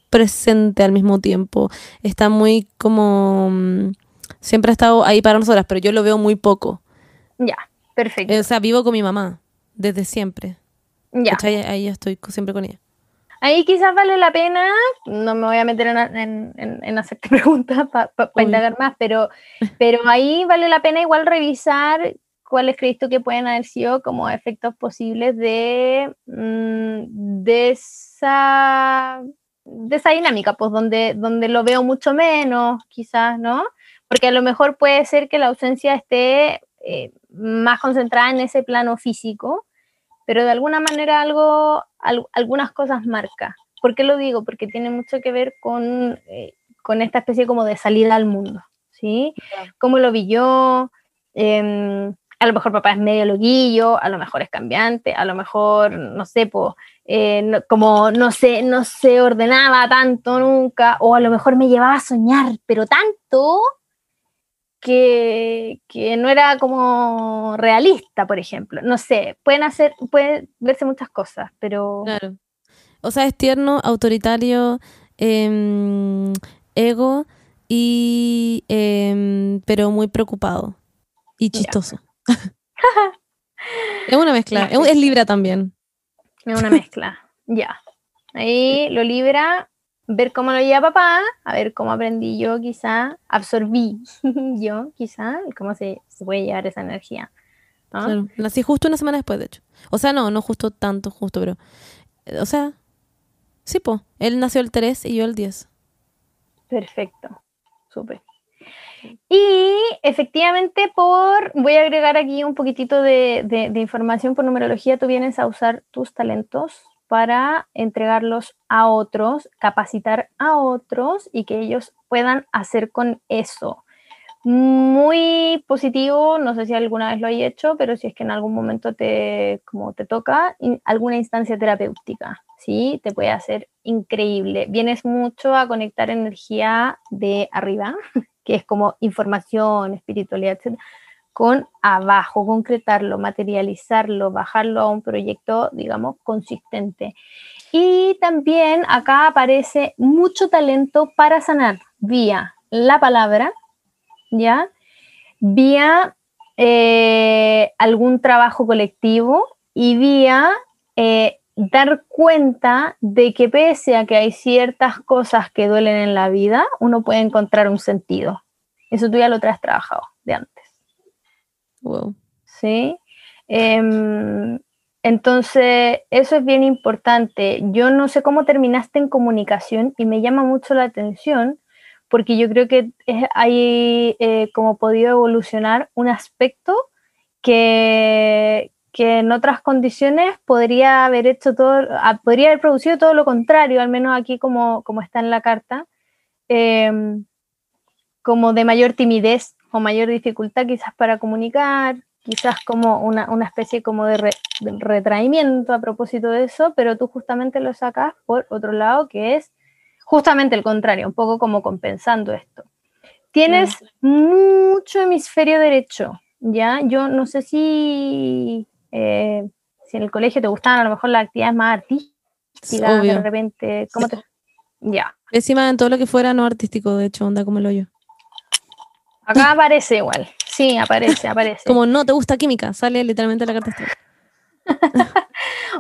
presente al mismo tiempo. Está muy como mm, siempre ha estado ahí para nosotras, pero yo lo veo muy poco. ya, perfecto. O sea, vivo con mi mamá desde siempre. ya. Ahí yo estoy siempre con ella. Ahí quizás vale la pena, no me voy a meter en, en- en- en hacerte preguntas para Obvio. indagar más, pero, pero ahí vale la pena igual revisar cuáles crees tú que pueden haber sido como efectos posibles de, mm, de, esa, de esa dinámica, pues donde, donde lo veo mucho menos, quizás, ¿no? Porque a lo mejor puede ser que la ausencia esté eh, más concentrada en ese plano físico, pero de alguna manera algo, al- algunas cosas marca. ¿Por qué lo digo? Porque tiene mucho que ver con, eh, con esta especie como de salida al mundo, ¿sí? ¿Cómo lo vi yo? Em, a lo mejor papá es medio loquillo, a lo mejor es cambiante, a lo mejor, no sé, po, eh, no- como no se, no se ordenaba tanto nunca, o a lo mejor me llevaba a soñar, pero tanto que, que no era como realista, por ejemplo. No sé, pueden hacer, pueden verse muchas cosas, pero Claro. O sea, es tierno, autoritario, em, ego y em, pero muy preocupado y Ya. Es una mezcla. Es, es Libra también. es una mezcla. ya. Ahí lo libra, ver cómo lo lleva papá, a ver cómo aprendí yo, quizá, absorbí yo, quizá, cómo se, se puede llevar esa energía. ¿no? Claro. Nací justo una semana después, de hecho. O sea, no, no justo tanto, justo, pero. eh, O sea, sí, po. Él nació el 3 y yo el 10. Perfecto, súper. Y efectivamente, por voy a agregar aquí un poquitito de, información por numerología. Tú vienes a usar tus talentos para entregarlos a otros, capacitar a otros y que ellos puedan hacer con eso. Muy positivo, no sé si alguna vez lo hay hecho, pero si es que en algún momento te, como te toca, in- alguna instancia terapéutica, ¿sí? Te puede hacer increíble. Vienes mucho a conectar energía de arriba, que es como información, espiritualidad, etc., con abajo, concretarlo, materializarlo, bajarlo a un proyecto, digamos, consistente. Y también acá aparece mucho talento para sanar vía la palabra, ¿ya? Vía eh, algún trabajo colectivo y vía eh, dar cuenta de que pese a que hay ciertas cosas que duelen en la vida, uno puede encontrar un sentido. Eso tú ya lo traes trabajado de antes. Wow. ¿sí? Em, entonces, eso es bien importante. Yo no sé cómo terminaste en comunicación y me llama mucho la atención porque yo creo que hay eh, como podido evolucionar un aspecto que, que en otras condiciones podría haber hecho todo, ah, podría haber producido todo lo contrario, al menos aquí como, como está en la carta, em, como de mayor timidez o mayor dificultad quizás para comunicar, quizás como una, una especie como de, re- de retraimiento a propósito de eso, pero tú justamente lo sacas por otro lado, que es justamente el contrario, un poco como compensando esto. Tienes mucho hemisferio derecho, ¿ya? Yo no sé si, eh, si en el colegio te gustaban a lo mejor las actividades más artísticas, de repente, ¿cómo te...? Ya, Encima en todo lo que fuera no artístico, de hecho, onda como el hoyo. acá aparece igual, sí, aparece, aparece. Como no te gusta química, sale literalmente la carta.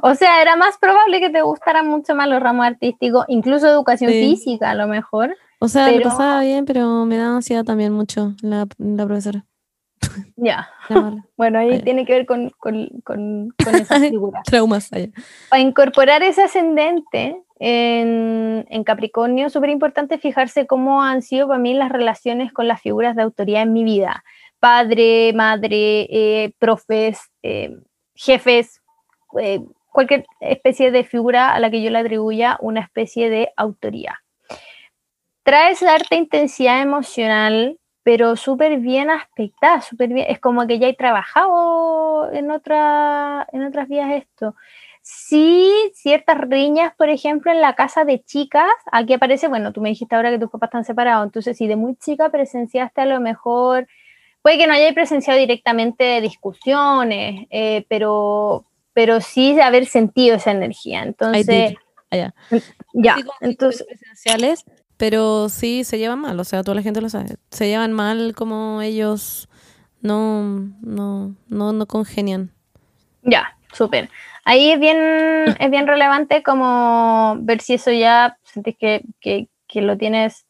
O sea, era más probable que te gustaran mucho más los ramos artísticos, incluso educación Sí. física a lo mejor. O sea, Pero- lo pasaba bien, pero me da ansiedad también mucho la, la profesora. Ya, bueno, ahí Ah, ya. tiene que ver con, con, con, con esas figuras. Traumas allá. Para incorporar ese ascendente en, en Capricornio, súper importante fijarse cómo han sido para mí las relaciones con las figuras de autoridad en mi vida. Padre, madre, eh, profes, eh, jefes, eh, cualquier especie de figura a la que yo le atribuya una especie de autoría. Trae cierta intensidad emocional, pero súper bien aspectada, súper bien. Es como que ya he trabajado en, otra, en otras vías esto. Sí, ciertas riñas, por ejemplo, en la casa de chicas, aquí aparece, bueno, tú me dijiste ahora que tus papás están separados, entonces si de muy chica presenciaste a lo mejor, puede que no hayáis presenciado directamente discusiones, eh, pero, pero sí de haber sentido esa energía. Entonces, ya, entonces, presenciales, pero sí se llevan mal, o sea, toda la gente lo sabe. Se llevan mal como ellos no, no, no, no congenian. Ya, súper. Ahí es bien, es bien relevante como ver si eso ya sentís que, que- que lo tienes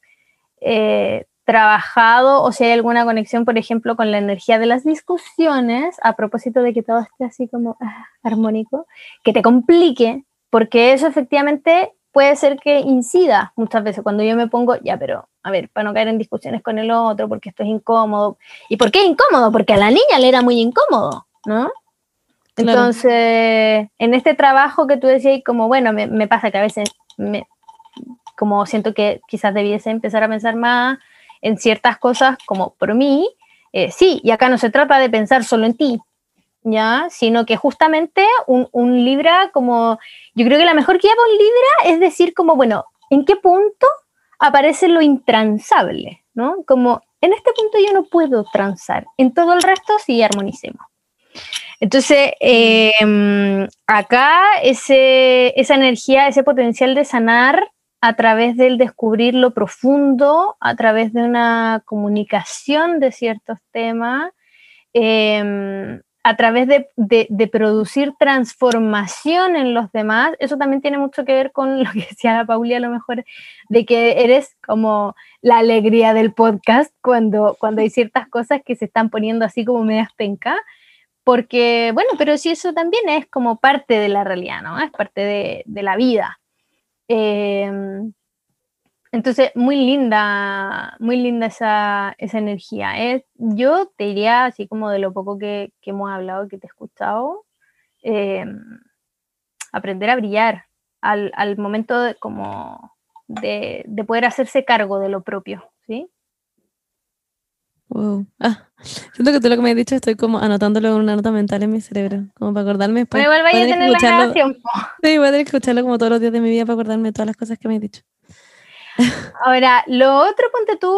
eh, trabajado o si hay alguna conexión, por ejemplo, con la energía de las discusiones, a propósito de que todo esté así como ah, armónico, que te complique, porque eso efectivamente puede ser que incida muchas veces cuando yo me pongo, ya, pero a ver, para no caer en discusiones con el otro, porque esto es incómodo. ¿Y por qué incómodo? Porque a la niña le era muy incómodo, ¿no? Claro. Entonces, en este trabajo que tú decías, como bueno, me, me pasa que a veces, me, como siento que quizás debiese empezar a pensar más en ciertas cosas como por mí, eh, sí, y acá no se trata de pensar solo en ti, ¿ya? Sino que justamente un, un Libra, como yo creo que la mejor guía para un Libra es decir como, bueno, ¿en qué punto aparece lo intransable, ¿no? Como, en este punto yo no puedo transar, en todo el resto sí armonicemos. Entonces, eh, acá ese, esa energía, ese potencial de sanar a través del descubrir lo profundo, a través de una comunicación de ciertos temas, eh, a través de, de- producir transformación en los demás, eso también tiene mucho que ver con lo que decía la Pauli a lo mejor, de que eres como la alegría del podcast cuando, cuando hay ciertas cosas que se están poniendo así como medias penca, porque, bueno, pero si eso también es como parte de la realidad, ¿no? Es parte de, de la vida. Eh, entonces, muy linda, muy linda esa, esa energía. Es, yo te diría, así como de lo poco que, que hemos hablado, que te he escuchado, eh, aprender a brillar al, al momento de, como de, de poder hacerse cargo de lo propio, ¿sí? Wow. Ah, siento que tú lo que me has dicho estoy como anotándolo en una nota mental en mi cerebro, como para acordarme después. Bueno, igual vaya a tener la grabación. Sí, voy a tener que escucharlo como todos los días de mi vida para acordarme de todas las cosas que me has dicho. Ahora, lo otro, ponte tú,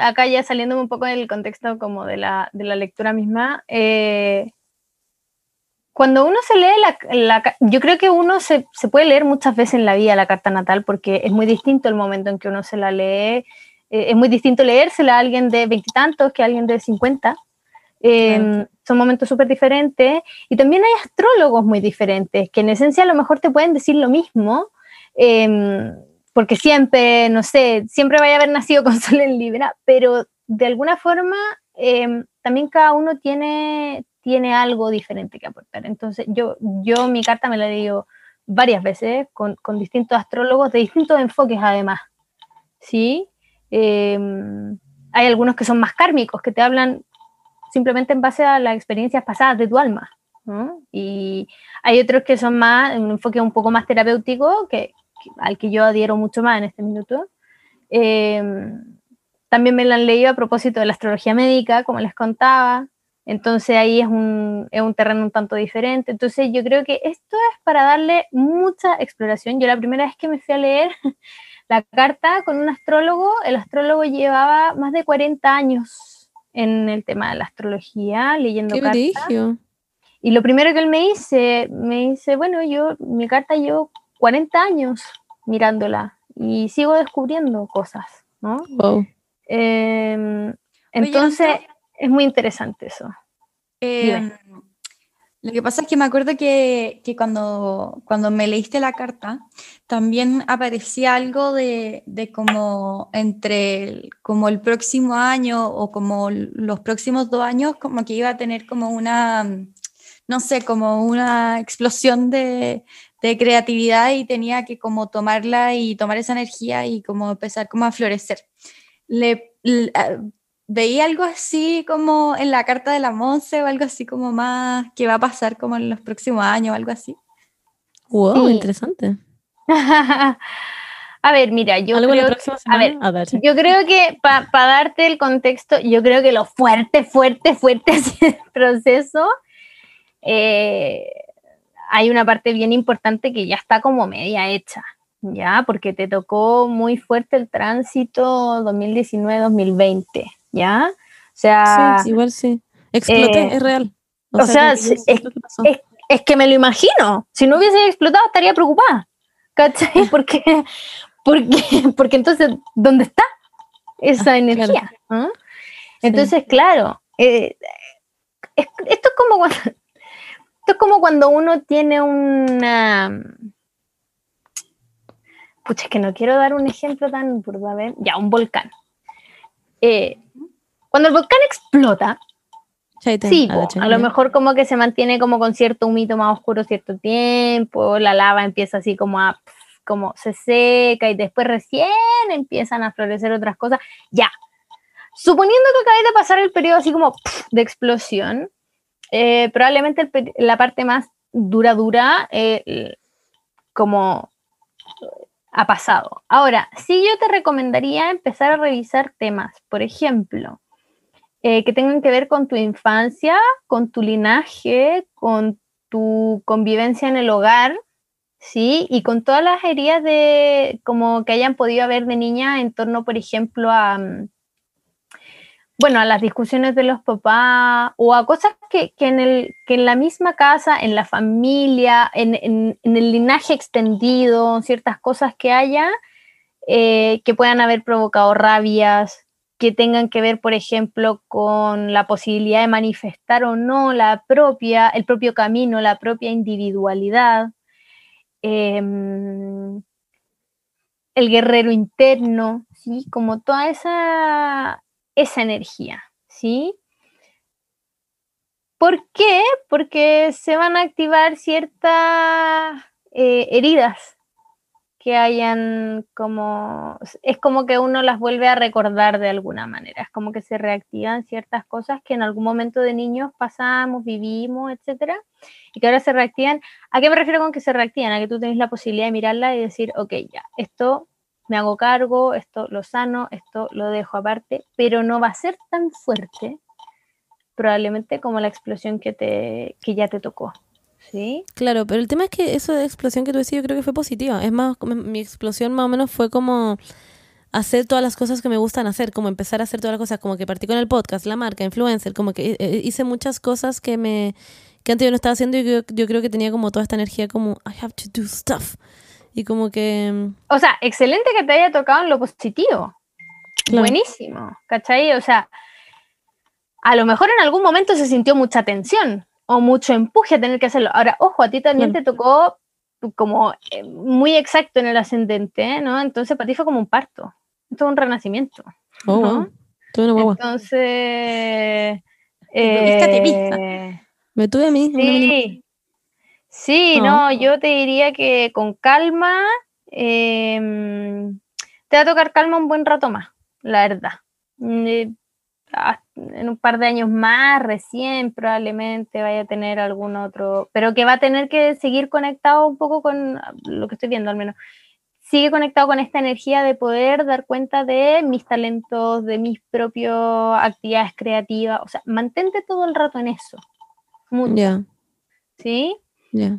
acá ya saliendo un poco del contexto como de la, de la lectura misma, eh, cuando uno se lee la, la yo creo que uno se, se puede leer muchas veces en la vida la carta natal porque es muy distinto el momento en que uno se la lee, eh, es muy distinto leérsela a alguien de veintitantos que a alguien de cincuenta. Eh, Claro. Son momentos súper diferentes y también hay astrólogos muy diferentes que en esencia a lo mejor te pueden decir lo mismo, em, porque siempre, no sé, siempre vaya a haber nacido con Sol en Libra, pero de alguna forma em, también cada uno tiene, tiene algo diferente que aportar. Entonces yo, yo mi carta me la leído varias veces con, con distintos astrólogos de distintos enfoques además, ¿sí? Em, hay algunos que son más kármicos, que te hablan simplemente en base a las experiencias pasadas de tu alma. ¿no? Y hay otros que son más, un enfoque un poco más terapéutico, que- al que yo adhiero mucho más en este minuto. Eh, también me lo han leído a propósito de la astrología médica, como les contaba. Entonces ahí es un, es un terreno un tanto diferente. Entonces yo creo que esto es para darle mucha exploración. Yo la primera vez que me fui a leer la carta con un astrólogo, el astrólogo llevaba más de 40 años en el tema de la astrología, leyendo cartas. Y lo primero que él me dice, me dice, bueno, yo, mi carta llevo 40 años mirándola y sigo descubriendo cosas, ¿no? Wow. Em, entonces, es muy interesante eso. Eh, lo que pasa es que me acuerdo que, que cuando, cuando me leíste la carta, también aparecía algo de, de como entre el, como el próximo año o como los próximos dos años, como que iba a tener como una, no sé, como una explosión de, de creatividad y tenía que como tomarla y tomar esa energía y como empezar como a florecer. Le, l- ah, veía algo así como en la carta de la Monse o algo así como más que va a pasar como en los próximos años o algo así. Wow, Sí. interesante. a ver, mira, yo ¿Algo la creo, próxima a ver, A ver. yo creo que para darte el contexto, yo creo que lo fuerte, fuerte, fuerte así del proceso, eh, hay una parte bien importante que ya está como media hecha, ¿ya? Porque te tocó muy fuerte el tránsito 2019-2020, ¿ya? O sea, Sí, igual sí. Exploté, eh, es real. o sea, es, es que me lo imagino. Si no hubiese explotado, estaría preocupada. ¿Cachai? Porque, porque, porque entonces, ¿dónde está esa Ah, energía? ¿Ah? Entonces, claro, eh, es- esto es como cuando, esto es como cuando uno tiene una. Pucha, es que no quiero dar un ejemplo tan burdo, a ver. Ya, un volcán. Eh, cuando el volcán explota, Sí, a po, a lo mejor como que se mantiene como con cierto humito más oscuro cierto tiempo, la lava empieza así como a, como se seca y después recién empiezan a florecer otras cosas. Ya, suponiendo que acabáis de pasar el periodo así como de explosión, eh, probablemente la parte más dura, dura, eh, como ha pasado. Ahora, sí yo te recomendaría empezar a revisar temas, por ejemplo, eh, que tengan que ver con tu infancia, con tu linaje, con tu convivencia en el hogar, ¿sí? Y con todas las heridas de, como que hayan podido haber de niña en torno, por ejemplo, a, mm, bueno, a las discusiones de los papás o a cosas que, que en, el, que en la misma casa, en la familia, en, en- el linaje extendido, ciertas cosas que haya, eh, que puedan haber provocado rabias, que tengan que ver, por ejemplo, con la posibilidad de manifestar o no la propia, el propio camino, la propia individualidad, em, el guerrero interno, ¿sí? Como toda esa, esa energía, ¿sí? ¿Por qué? Porque se van a activar ciertas eh, heridas que hayan como, es como que uno las vuelve a recordar de alguna manera, es como que se reactivan ciertas cosas que en algún momento de niños pasamos, vivimos, etcétera, y que ahora se reactivan. ¿A qué me refiero con que se reactivan? A que tú tenés la posibilidad de mirarla y decir, ok, ya, esto me hago cargo, esto lo sano, esto lo dejo aparte, pero no va a ser tan fuerte probablemente como la explosión que, te, que ya te tocó. ¿Sí? Claro, pero el tema es que de explosión que tú decías yo creo que fue positiva. Es más, mi explosión más o menos fue como hacer todas las cosas que me gustan hacer, como empezar a hacer todas las cosas, como que partí con el podcast, la marca, influencer, como que eh, hice muchas cosas que me que antes yo no estaba haciendo y yo, yo creo que tenía como toda esta energía como I have to do stuff. Y como que O sea, excelente que te haya tocado en lo positivo. Claro. Buenísimo, ¿cachai? O sea, a lo mejor en algún momento se sintió mucha tensión o mucho empuje a tener que hacerlo. Ahora, ojo, a ti también Claro. te tocó como eh, muy exacto en el ascendente, ¿no? Entonces para ti fue como un parto, esto es un renacimiento. oh, ¿no? wow, tuve una guagua. Entonces... tuviste a ti misma. eh, Me tuve a mí, Sí, sí, Ah. no, yo te diría que con calma, em, te va a tocar calma un buen rato más, la verdad. Mm, eh, ah, en un par de años más, recién probablemente vaya a tener algún otro, pero que va a tener que seguir conectado un poco con lo que estoy viendo al menos. Sigue conectado con esta energía de poder dar cuenta de mis talentos, de mis propias actividades creativas. O sea, mantente todo el rato en eso. Mucho. Ya, ¿Sí? Ya.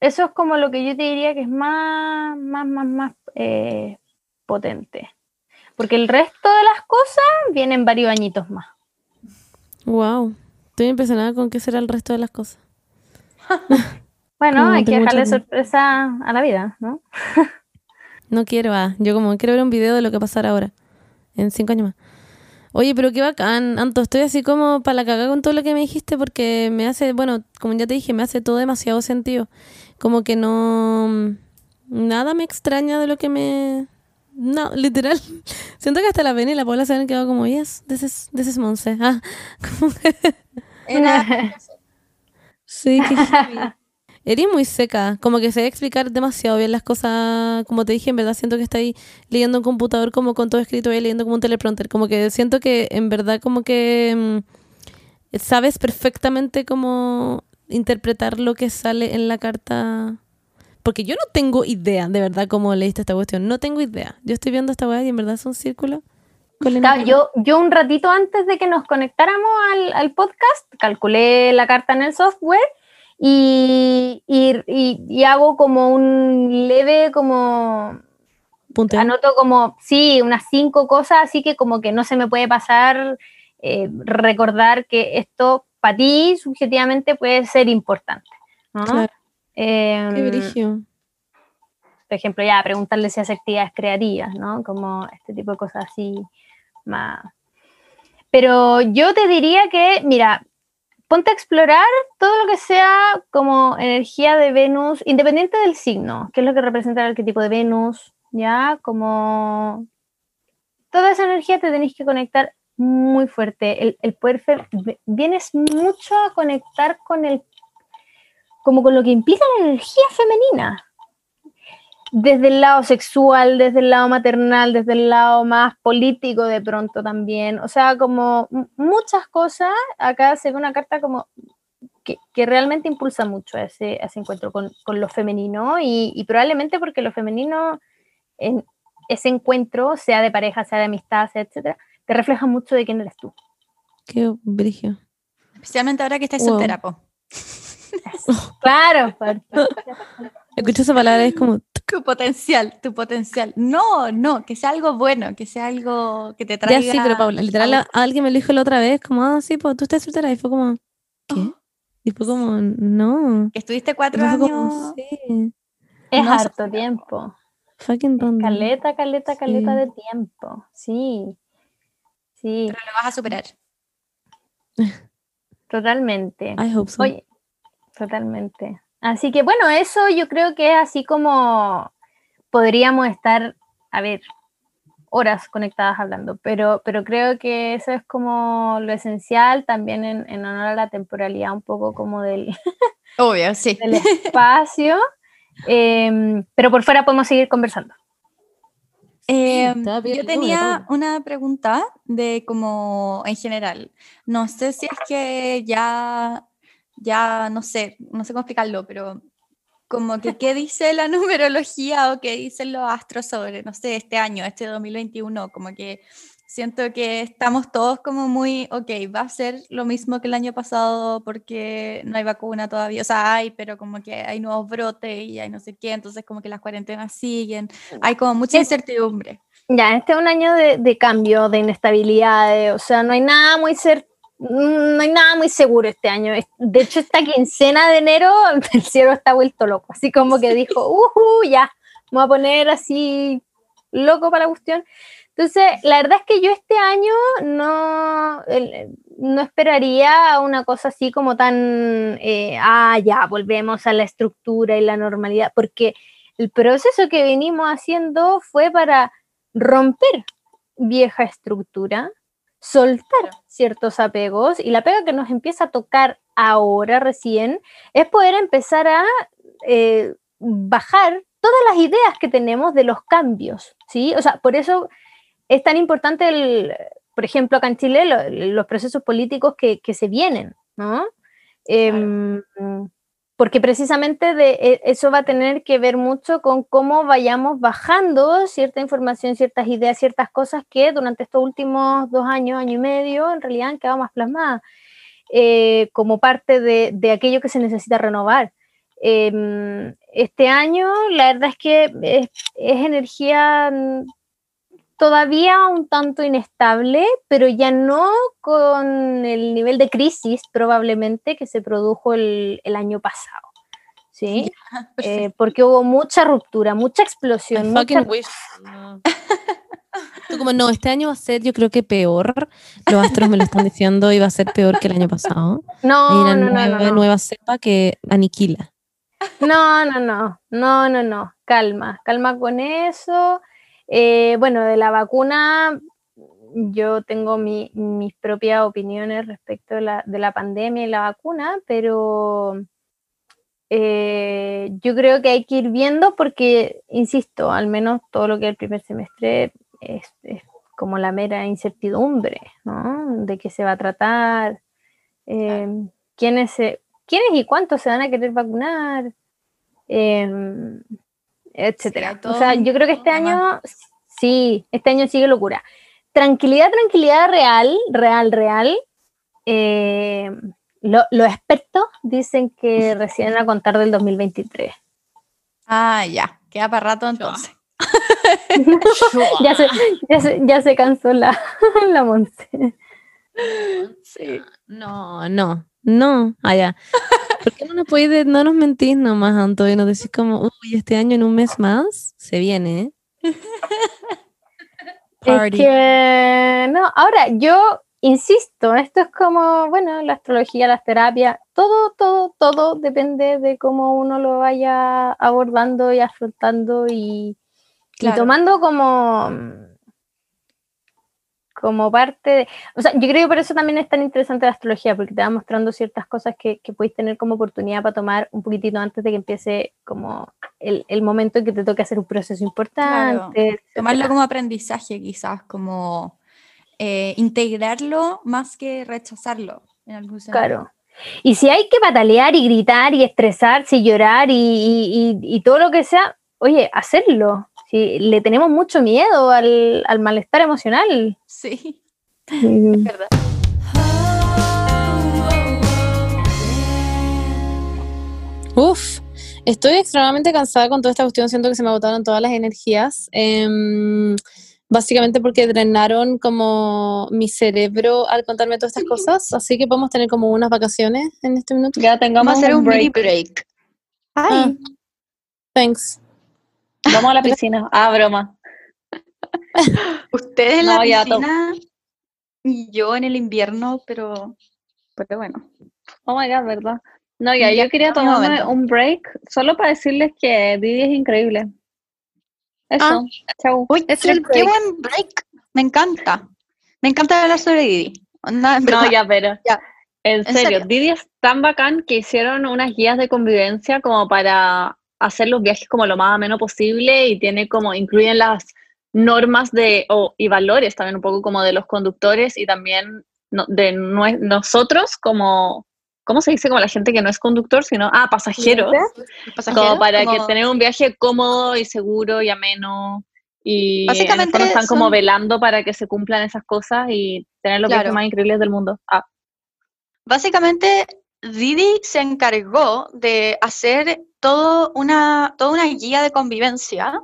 Eso es como lo que yo te diría que es más, más, más, más eh, potente. Porque el resto de las cosas vienen varios añitos más. Wow. Estoy impresionada con qué será el resto de las cosas. Bueno, hay que dejarle sorpresa a la vida, ¿no? No quiero, ah. Yo como quiero ver un video de lo que va a pasar ahora. En cinco años más. Oye, pero qué bacán, Anto. Estoy así como para la cagada con todo lo que me dijiste porque me hace, bueno, como ya te dije, me hace todo demasiado sentido. Como que no... Nada me extraña de lo que me... No, literal. Siento que hasta la Beni y la Paula se han quedado como, yes, this is, this is Monse. Ah, como que... Era, Sí, qué. Eres muy seca, como que se debe explicar demasiado bien las cosas, como te dije, en verdad siento que está ahí leyendo un computador como con todo escrito y leyendo como un teleprompter, como que siento que en verdad como que mm, sabes perfectamente cómo interpretar lo que sale en la carta, porque yo no tengo idea de verdad cómo leíste esta cuestión, no tengo idea. Yo estoy viendo esta weá y en verdad es un círculo. Claro, yo, yo un ratito antes de que nos conectáramos al, al podcast, calculé la carta en el software y, y, y- y hago como un leve, como Punteo. anoto como, sí, unas cinco cosas, así que como que no se me puede pasar eh, recordar que esto para ti subjetivamente puede ser importante. ¿no? Claro, qué brigio. por ejemplo, ya preguntarle si hace actividades creativas, ¿no? Como este tipo de cosas así más. Pero yo te diría que, mira, ponte a explorar todo lo que sea como energía de Venus, independiente del signo, que es lo que representa el arquetipo de Venus, ¿ya? Como toda esa energía te tenéis que conectar muy fuerte. El, el poder, vienes mucho a conectar con el, como con lo que implica la energía femenina desde el lado sexual, desde el lado maternal, desde el lado más político de pronto también. O sea, como muchas cosas, acá se ve una carta como que, que realmente impulsa mucho a ese, a ese encuentro con, con lo femenino y, y probablemente porque lo femenino en ese encuentro, sea de pareja, sea de amistad, sea etcétera, te refleja mucho de quién eres tú. Qué brigio. especialmente ahora que estáis Wow. soltera, po. Claro, porque- Escucho esa palabra es como... Tu potencial, tu potencial. No, no, que sea algo bueno, que sea algo que te traiga. Ya sí, pero Paula, literal, a- alguien me lo dijo la otra vez, como, ah, sí, pues tú estás soltera. Y fue como, ¿qué? Y fue como, no. Que estuviste cuatro años. como, sí, es No, harto tiempo. fucking random. Caleta, caleta, caleta Sí. de tiempo. Sí. Sí, Pero lo vas a superar. totalmente. I hope so. Oye, totalmente. Así que bueno, eso yo creo que es así como podríamos estar, a ver, horas conectadas hablando, pero, pero creo que eso es como lo esencial también en, en honor a la temporalidad un poco como del, Obvio, sí. del espacio. Em, pero por fuera podemos seguir conversando. Eh, pidiendo yo tenía una pregunta de como en general. No sé si es que ya, ya no sé, no sé cómo explicarlo, pero como que qué dice la numerología o qué dicen los astros sobre, no sé, este año, este 2021, como que siento que estamos todos como muy, ok, va a ser lo mismo que el año pasado porque no hay vacuna todavía, o sea, hay, pero como que hay nuevos brotes y hay no sé qué, entonces como que las cuarentenas siguen, hay como mucha incertidumbre. Ya, este es un año de, de cambio, de inestabilidad, de- o sea, no hay nada muy cer- no hay nada muy seguro este año. De hecho, esta quincena de enero el cielo está vuelto loco, así como que dijo, uhu, ya, me voy a poner así loco para la cuestión. Entonces, la verdad es que yo este año no, no esperaría una cosa así como tan, eh, ah, ya, volvemos a la estructura y la normalidad, porque el proceso que venimos haciendo fue para romper vieja estructura, soltar ciertos apegos y la pega que nos empieza a tocar ahora recién es poder empezar a eh, bajar todas las ideas que tenemos de los cambios, ¿sí? O sea, por eso es tan importante el por ejemplo, acá en Chile, lo- los procesos políticos que, que se vienen, ¿no? Em, Porque precisamente de, e- eso va a tener que ver mucho con cómo vayamos bajando cierta información, ciertas ideas, ciertas cosas que durante estos últimos dos años, año y medio, en realidad han quedado más plasmadas eh, como parte de, de aquello que se necesita renovar. Em, este año, la verdad es que es, energía mm, todavía un tanto inestable, pero ya no con el nivel de crisis probablemente que se produjo el, el año pasado. ¿Sí? Eh, porque hubo mucha ruptura, mucha I explosión. mucha- fucking wish. No. Tú como, no, este año va a ser yo creo que peor. Los astros me lo están diciendo y va a ser peor que el año pasado. Hay No, una no, no, nueva, no, no. nueva cepa que aniquila. No, no, no, no, no, no, calma, calma con eso. Eh, bueno, de la vacuna, yo tengo mi- mis propias opiniones respecto de la, de la pandemia y la vacuna, pero eh, yo creo que hay que ir viendo porque, insisto, al menos todo lo que es el primer semestre es, es como la mera incertidumbre, ¿no? De qué se va a tratar, eh, quiénes, se- quiénes y cuántos se van a querer vacunar, eh, etcétera. o sea, yo creo que este año, sí, este año sigue locura. Tranquilidad, tranquilidad real, real, real. eh, lo- los expertos dicen que recién a contar del 2023. Ah, ya. Queda para rato entonces. ya, se, ya, se, ya se cansó la, la Monse. Sí. No, no, no. Allá. ¿Por qué no nos podéis no nos mentís nomás, Anto, y nos decís como, uy, este año en un mes más se viene, ¿eh? Es que, no, ahora yo insisto, esto es como, bueno, la astrología, las terapias, todo, todo, todo depende de cómo uno lo vaya abordando y afrontando y, y tomando como, como parte de, o sea, yo creo que por eso también es tan interesante la astrología, porque te va mostrando ciertas cosas que, que podéis tener como oportunidad para tomar un poquitito antes de que empiece como el, el momento en que te toque hacer un proceso importante. Tomarlo como aprendizaje, quizás, como eh, integrarlo más que rechazarlo. En algún sentido. Claro. Y si hay que patalear y gritar y estresarse y llorar y, y- y- y todo lo que sea, oye, hacerlo. Si le tenemos mucho miedo al, al malestar emocional. Sí, Mm. es verdad. Uf, estoy extremadamente cansada con toda esta cuestión, siento que se me agotaron todas las energías. em, básicamente porque drenaron como mi cerebro al contarme todas estas cosas, así que podemos tener como unas vacaciones en este minuto. Ya Vamos tengamos a hacer un mini break. break. Ah, Ay, thanks. Vamos a la piscina. Ah, broma. ustedes en No, la piscina y yo en el invierno, pero, pero bueno. Oh my god, ¿verdad? No, ya, yo quería tomarme un break solo para decirles que Didi es increíble. Eso, Ah. chau. Uy, Ese es el qué buen break. Me encanta. Me encanta hablar sobre Didi. No, ya, pero Ya. en ¿En serio, serio? Didi es tan bacán que hicieron unas guías de convivencia como para hacer los viajes como lo más ameno posible y tiene como, incluyen las normas de, o- y valores también un poco como de los conductores y también no- de nosotros como, ¿cómo se dice? Como la gente que no es conductor, sino, ah, pasajeros. Como para que tener un viaje cómodo y seguro y ameno. Y Básicamente están como velando para que se cumplan esas cosas y tener los viajes más increíbles del mundo. Ah, Básicamente, Didi se encargó de hacer todo una, toda una guía de convivencia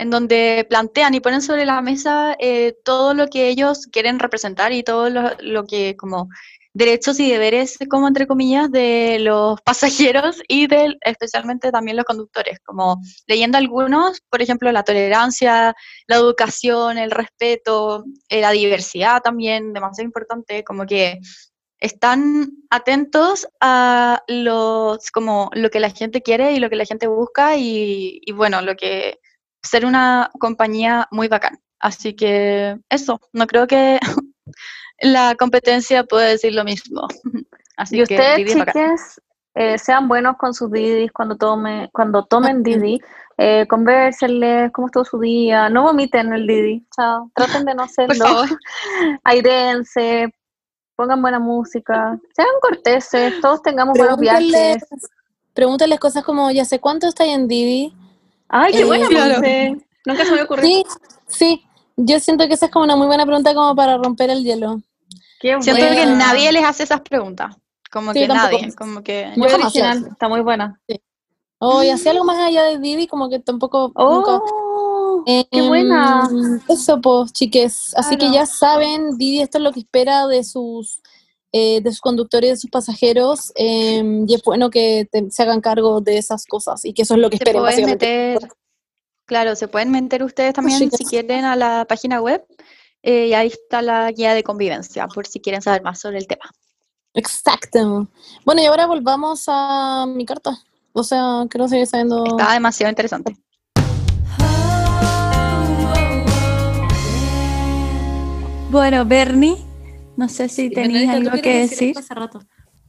en donde plantean y ponen sobre la mesa eh, todo lo que ellos quieren representar y todo lo, que como derechos y deberes, como entre comillas, de los pasajeros y de, especialmente también los conductores, como leyendo algunos, por ejemplo, la tolerancia, la educación, el respeto, eh, la diversidad también, demasiado importante, como que están atentos a los como lo que la gente quiere y lo que la gente busca y, y bueno, lo que ser una compañía muy bacán. Así que eso, no creo que la competencia pueda decir lo mismo. Así y que ustedes, bacán. chicas, eh, sean buenos con sus Didis cuando, tome, cuando tomen Didi, eh, conversenles cómo estuvo su día, no vomiten el Didi, chao, traten de no hacerlo, airense, pongan buena música, sean corteses, todos tengamos buenos viajes. Pregúntales cosas como, ya sé cuánto está en Didi. Ay, qué Eh, buena, claro. Nunca se me ocurrió. Sí, sí. Yo siento que esa es como una muy buena pregunta como para romper el hielo. Qué Siento buena. que nadie les hace esas preguntas. Como Sí, que tampoco. nadie. Como que. Muy original, está muy buena. O y así algo más allá de Didi, como que tampoco nunca. Oh, qué Em, buena. Eso, pues, chiques. Así que ya saben, Didi, esto es lo que espera de sus, eh, de sus conductores y de sus pasajeros. em, y es bueno que te- se hagan cargo de esas cosas y que eso es lo que Se esperen, pueden básicamente. meter. Claro, se pueden meter ustedes también chicas. si quieren a la página web. eh, y ahí está la guía de convivencia, por si quieren saber más sobre el tema. Exacto. Bueno, y ahora volvamos a mi carta. O sea, quiero seguir sabiendo. Está demasiado interesante. Bueno, Bernie, no sé si tenéis algo que decir.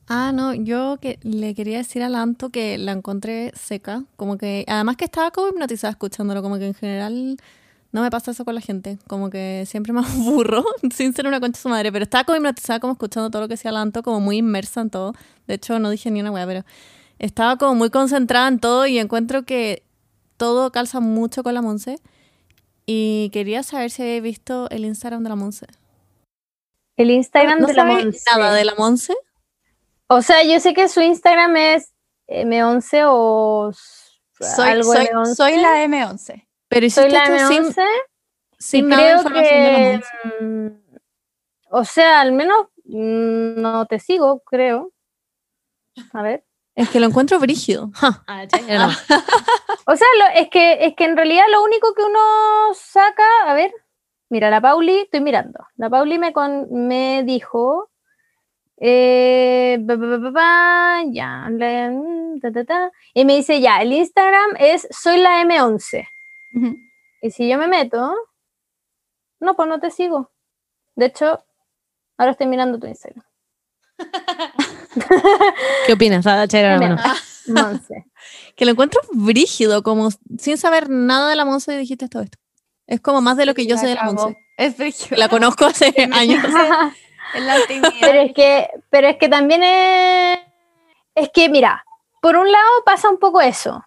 Ah, no, yo que le quería decir a Lanto que la encontré seca, como que, además que estaba como hipnotizada escuchándolo, como que en general no me pasa eso con la gente, como que siempre me aburro, sin ser una concha de su madre, pero estaba como hipnotizada como escuchando todo lo que decía Lanto, como muy inmersa en todo. De hecho, no dije ni una wea, pero estaba como muy concentrada en todo y encuentro que todo calza mucho con la Monse. Y quería saber si habéis visto el Instagram de la Monse. El Instagram ¿No de la Monse. nada de la Monse? O sea, yo sé que su Instagram es M11 o Soy, algo soy, M11. soy la M11. Pero Soy la esto sin, M11 sin nada de de la que, Monse. mm, o sea, al menos mm, no te sigo, creo. A ver. Es que lo encuentro brígido. Ah, O sea, lo- es, que, es que en realidad lo único que uno saca, a ver, mira, la Pauli, estoy mirando. La Pauli me, con, me dijo, eh, ba, ba, ba, ya, la- ta, ta, ta, y me dice, ya, el Instagram es soy la M11. Ujú. Y si yo me meto, no, pues no te sigo. De hecho, ahora estoy mirando tu Instagram. ¿Qué opinas? Ah. Monse. Que lo encuentro brígido, como sin saber nada de la Monse dijiste todo esto. Es como más de lo que yo sé de la. Monse. Es brígido. La conozco hace años. En la. Pero es que, pero es que también es, es que, mira, por un lado pasa un poco eso,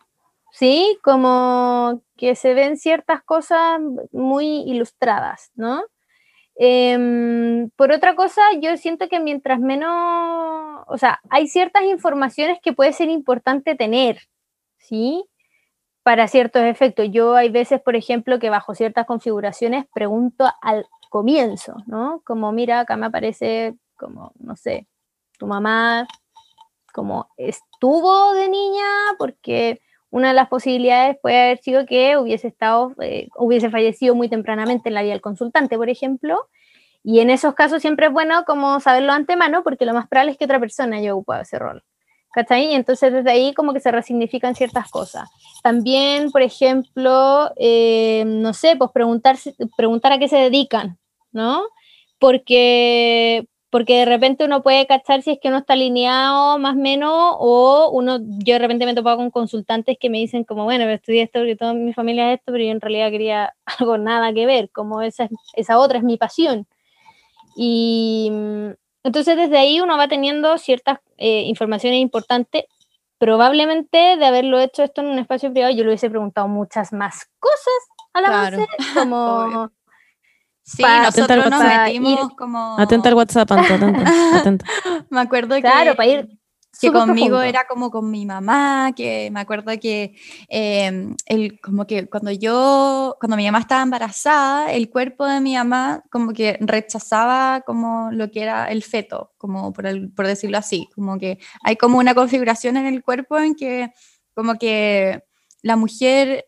¿sí? Como que se ven ciertas cosas muy ilustradas, ¿no? Em, por otra cosa, yo siento que mientras menos, o sea, hay ciertas informaciones que puede ser importante tener, ¿sí? Para ciertos efectos. Yo hay veces, por ejemplo, que bajo ciertas configuraciones pregunto al comienzo, ¿no? Como, mira, acá me aparece como, no sé, tu mamá como estuvo de niña, porque una de las posibilidades puede haber sido que hubiese estado, eh, hubiese fallecido muy tempranamente en la vida del consultante, por ejemplo, y en esos casos siempre es bueno como saberlo antemano, porque lo más probable es que otra persona haya ocupado ese rol. ¿Cachai? Y entonces desde ahí como que se resignifican ciertas cosas. También, por ejemplo, eh, no sé, pues preguntar, preguntar a qué se dedican, ¿no? Porque, porque de repente uno puede cachar si es que uno está alineado más o menos, o uno, yo de repente me he topado con consultantes que me dicen como, bueno, estudié esto porque toda mi familia es esto, pero yo en realidad quería algo nada que ver, como esa, es- esa otra es mi pasión. Y mm, entonces desde ahí uno va teniendo ciertas eh, informaciones importantes. Probablemente de haberlo hecho esto en un espacio privado, yo le hubiese preguntado muchas más cosas a la Claro. Monse, como. Sí, Pa- nosotros nos metimos ir- como... Atenta al WhatsApp, Anto, atenta, atenta. Me acuerdo claro, que... para ir que conmigo profundo. era como con mi mamá, que me acuerdo que eh, el, como que cuando yo, cuando mi mamá estaba embarazada, el cuerpo de mi mamá como que rechazaba como lo que era el feto, como por, el- por decirlo así, como que hay como una configuración en el cuerpo en que como que la mujer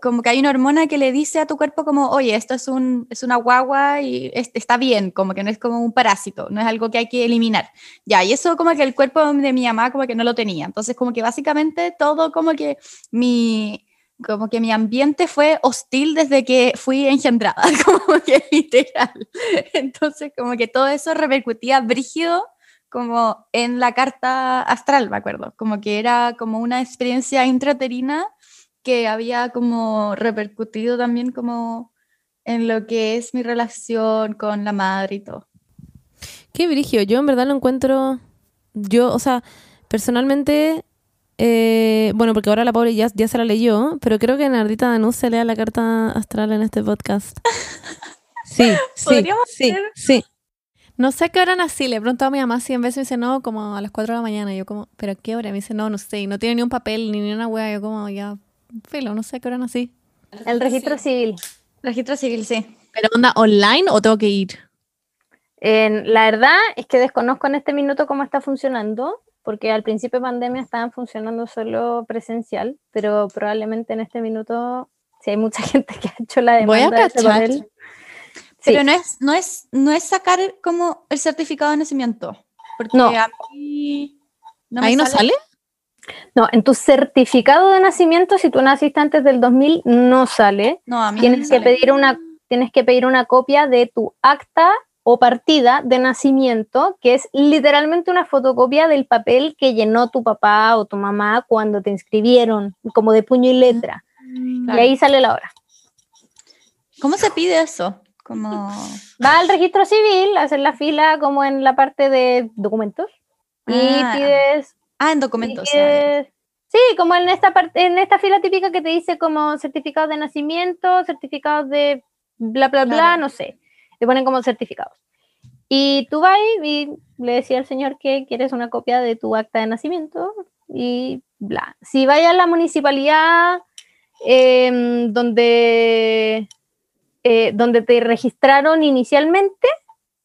como que hay una hormona que le dice a tu cuerpo como, oye, esto es, un, es una guagua y es- está bien, como que no es como un parásito, no es algo que hay que eliminar. Ya, y eso como que el cuerpo de mi mamá como que no lo tenía. Entonces como que básicamente todo como que mi, como que mi ambiente fue hostil desde que fui engendrada, como que literal. Entonces como que todo eso repercutía brígido como en la carta astral, me acuerdo, como que era como una experiencia intraterina que había como repercutido también como en lo que es mi relación con la madre y todo. Qué brigio, yo en verdad lo encuentro, yo, o sea, personalmente, eh, bueno, porque ahora la pobre ya, ya se la leyó, pero creo que Nardita Danús se lea la carta astral en este podcast. Sí, sí, Podríamos sí, hacer- sí. No sé a qué hora nací, le pregunto a mi mamá 100 veces y me dice, no, como a las 4 de la mañana. Y yo como, ¿pero a qué hora? Me dice, no, no sé. Y no tiene ni un papel ni, ni una wea. Yo como, ya, filo, no sé a qué hora nací. El registro civil. Registro civil, sí. ¿Pero onda online o tengo que ir? En- la verdad es que desconozco en este minuto cómo está funcionando, porque al principio de pandemia estaban funcionando solo presencial, pero probablemente en este minuto, si hay mucha gente que ha hecho la Voy a demanda de ese cachar. sí. Pero no es, no es, no es sacar como el certificado de nacimiento. Porque No. a mí no me ¿Ahí no sale? No, en tu certificado de nacimiento, si tú naciste antes del 2000, no sale. No, a mí no Tienes me que sale. pedir una, tienes que pedir una copia de tu acta o partida de nacimiento, que es literalmente una fotocopia del papel que llenó tu papá o tu mamá cuando te inscribieron, como de puño y letra. Claro. Y ahí sale la hora. ¿Cómo se pide eso? Como... Va al registro civil, hacer la fila como en la parte de documentos y Ah, pides Ah, en documentos. pides- Sí, como en esta parte, en esta fila típica que te dice como certificados de nacimiento, certificados de bla bla bla, Claro. no sé. Te ponen como certificados. Y tú vas y le decía al señor que quieres una copia de tu acta de nacimiento y bla. Si vayas a la municipalidad em, donde, eh, donde te registraron inicialmente,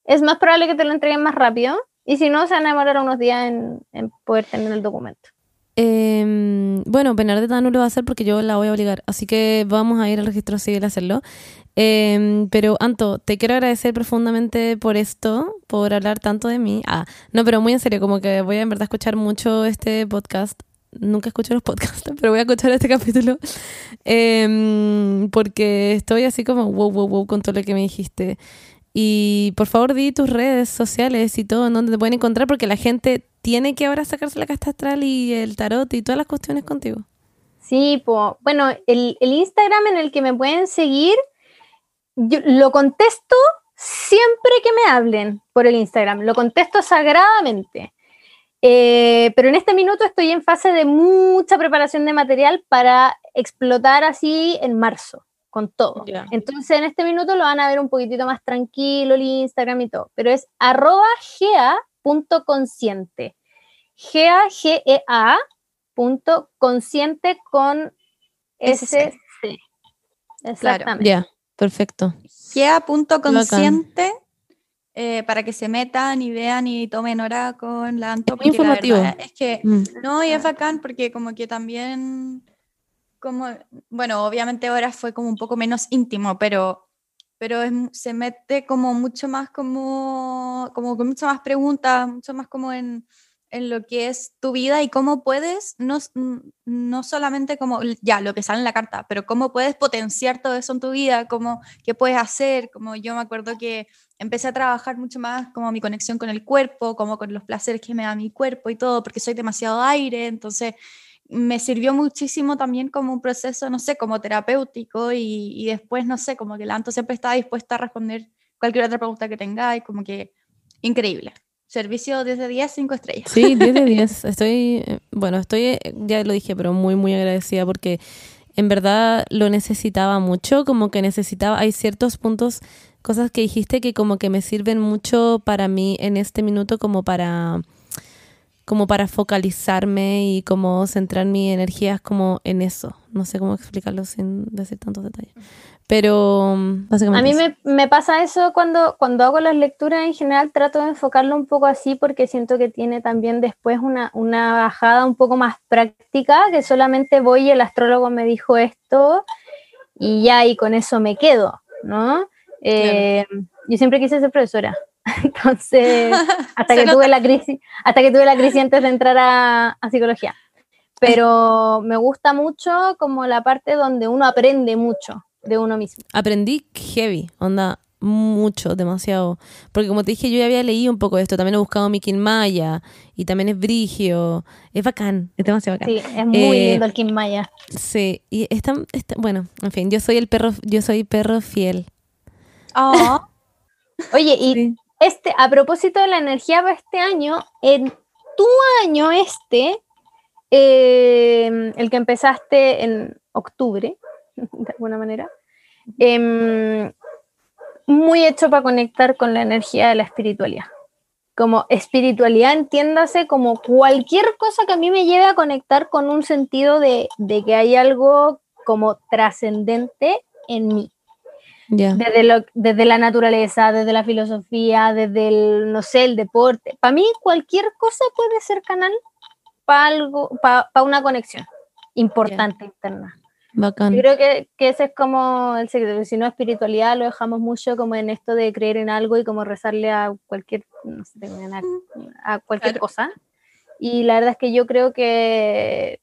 es más probable que te lo entreguen más rápido. Y si no, se van a demorar unos días en, en poder tener el documento. Em, bueno, Bernardita no lo va a hacer porque yo la voy a obligar, así que vamos a ir al registro civil a hacerlo. Em, pero Anto, te quiero agradecer profundamente por esto, por hablar tanto de mí. Ah, no, pero muy en serio, como que voy a en verdad escuchar mucho este podcast. Nunca escucho los podcasts, pero voy a escuchar este capítulo Em, porque estoy así como wow, wow, wow con todo lo que me dijiste. Y por favor di tus redes sociales y todo, en donde te pueden encontrar, porque la gente tiene que ahora sacarse la casta astral y el tarot y todas las cuestiones contigo. Sí, po. bueno, el, el Instagram en el que me pueden seguir, yo lo contesto siempre que me hablen por el Instagram, lo contesto sagradamente. Eh, pero en este minuto estoy en fase de mucha preparación de material para explotar así en marzo, con todo. Entonces en este minuto lo van a ver un poquitito más tranquilo el Instagram y todo, pero es arroba gea.consciente. Gea, G-E-A, punto consciente con SC. Exactamente. Ya, perfecto. Gea.consciente eh, para que se metan y vean y tomen hora con la Anto. La informativo. verdad Es que Mm. no, y es bacán porque como que también, como, bueno, obviamente ahora fue como un poco menos íntimo, pero, pero es se mete como mucho más como, como con muchas más preguntas, mucho más como en, en lo que es tu vida y cómo puedes, no, no solamente como ya lo que sale en la carta, pero cómo puedes potenciar todo eso en tu vida, cómo, qué puedes hacer, como yo me acuerdo que empecé a trabajar mucho más como mi conexión con el cuerpo, como con los placeres que me da mi cuerpo y todo, porque soy demasiado aire, entonces me sirvió muchísimo también como un proceso, no sé, como terapéutico y, y después, no sé, como que la Anto siempre estaba dispuesta a responder cualquier otra pregunta que tengáis, como que increíble. Servicio desde 10, 5 estrellas. Sí, 10 de 10. Estoy, eh, bueno, estoy, eh, ya lo dije, pero muy, muy agradecida porque en verdad lo necesitaba mucho, como que necesitaba, hay ciertos puntos, cosas que dijiste que como que me sirven mucho para mí en este minuto como para como para focalizarme y como centrar mi energías como en eso. No sé cómo explicarlo sin decir tantos detalles. Pero mm, básicamente A mí me, me pasa eso cuando, cuando hago las lecturas en general, trato de enfocarlo un poco así porque siento que tiene también después una, una bajada un poco más práctica, que solamente voy y el astrólogo me dijo esto y ya, y con eso me quedo, ¿no? Eh, Yo siempre quise ser profesora, entonces, hasta que tuve la crisis, hasta que tuve la crisis antes de entrar a, a psicología. Pero me gusta mucho como la parte donde uno aprende mucho de uno mismo. aprendí heavy, onda, mucho, demasiado. Porque como te dije, yo ya había leído un poco de esto, también he buscado Mickey Maya y también es brigio, es bacán, es demasiado bacán. Sí, es muy Eh, lindo el Kim Maya. Sí, y está, está- bueno, en fin, yo soy el perro, yo soy perro fiel. Oh, Oye, y Sí. Este, a propósito de la energía para este año, en tu año este, eh, el que empezaste en octubre, de alguna manera, em, muy hecho para conectar con la energía de la espiritualidad. Como espiritualidad, entiéndase como cualquier cosa que a mí me lleve a conectar con un sentido de, de que hay algo como trascendente en mí Ya. desde, lo- desde la naturaleza, desde la filosofía, desde el, no sé, el deporte. Para mí cualquier cosa puede ser canal para algo, para una conexión importante interna. Bacán. Yo creo que, que ese es como el secreto, si no espiritualidad lo dejamos mucho como en esto de creer en algo y como rezarle a cualquier, no sé, a, a cualquier Claro. cosa. Y la verdad es que yo creo que,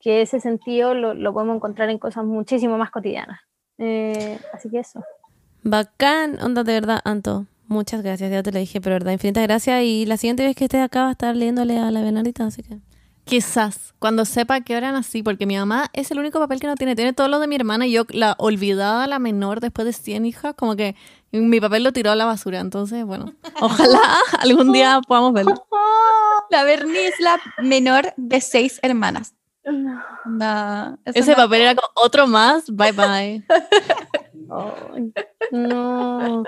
que ese sentido lo, lo podemos encontrar en cosas muchísimo más cotidianas. Eh, así que eso. Bacán, onda de verdad, Anto. Muchas gracias, ya te lo dije, pero verdad, infinitas gracias. Y la siguiente vez que estés acá va a estar leyéndole a la Bernardita, así que. Quizás, cuando sepa que hora nací, porque mi mamá es el único papel que no tiene. Tiene todo lo de mi hermana y yo, la olvidada, la menor, después de 100 hijas, como que mi papel lo tiró a la basura. Entonces, bueno, ojalá algún día podamos verlo. la Bernie es la menor de seis hermanas. Eso Ese no- papel era como otro más, bye bye. No,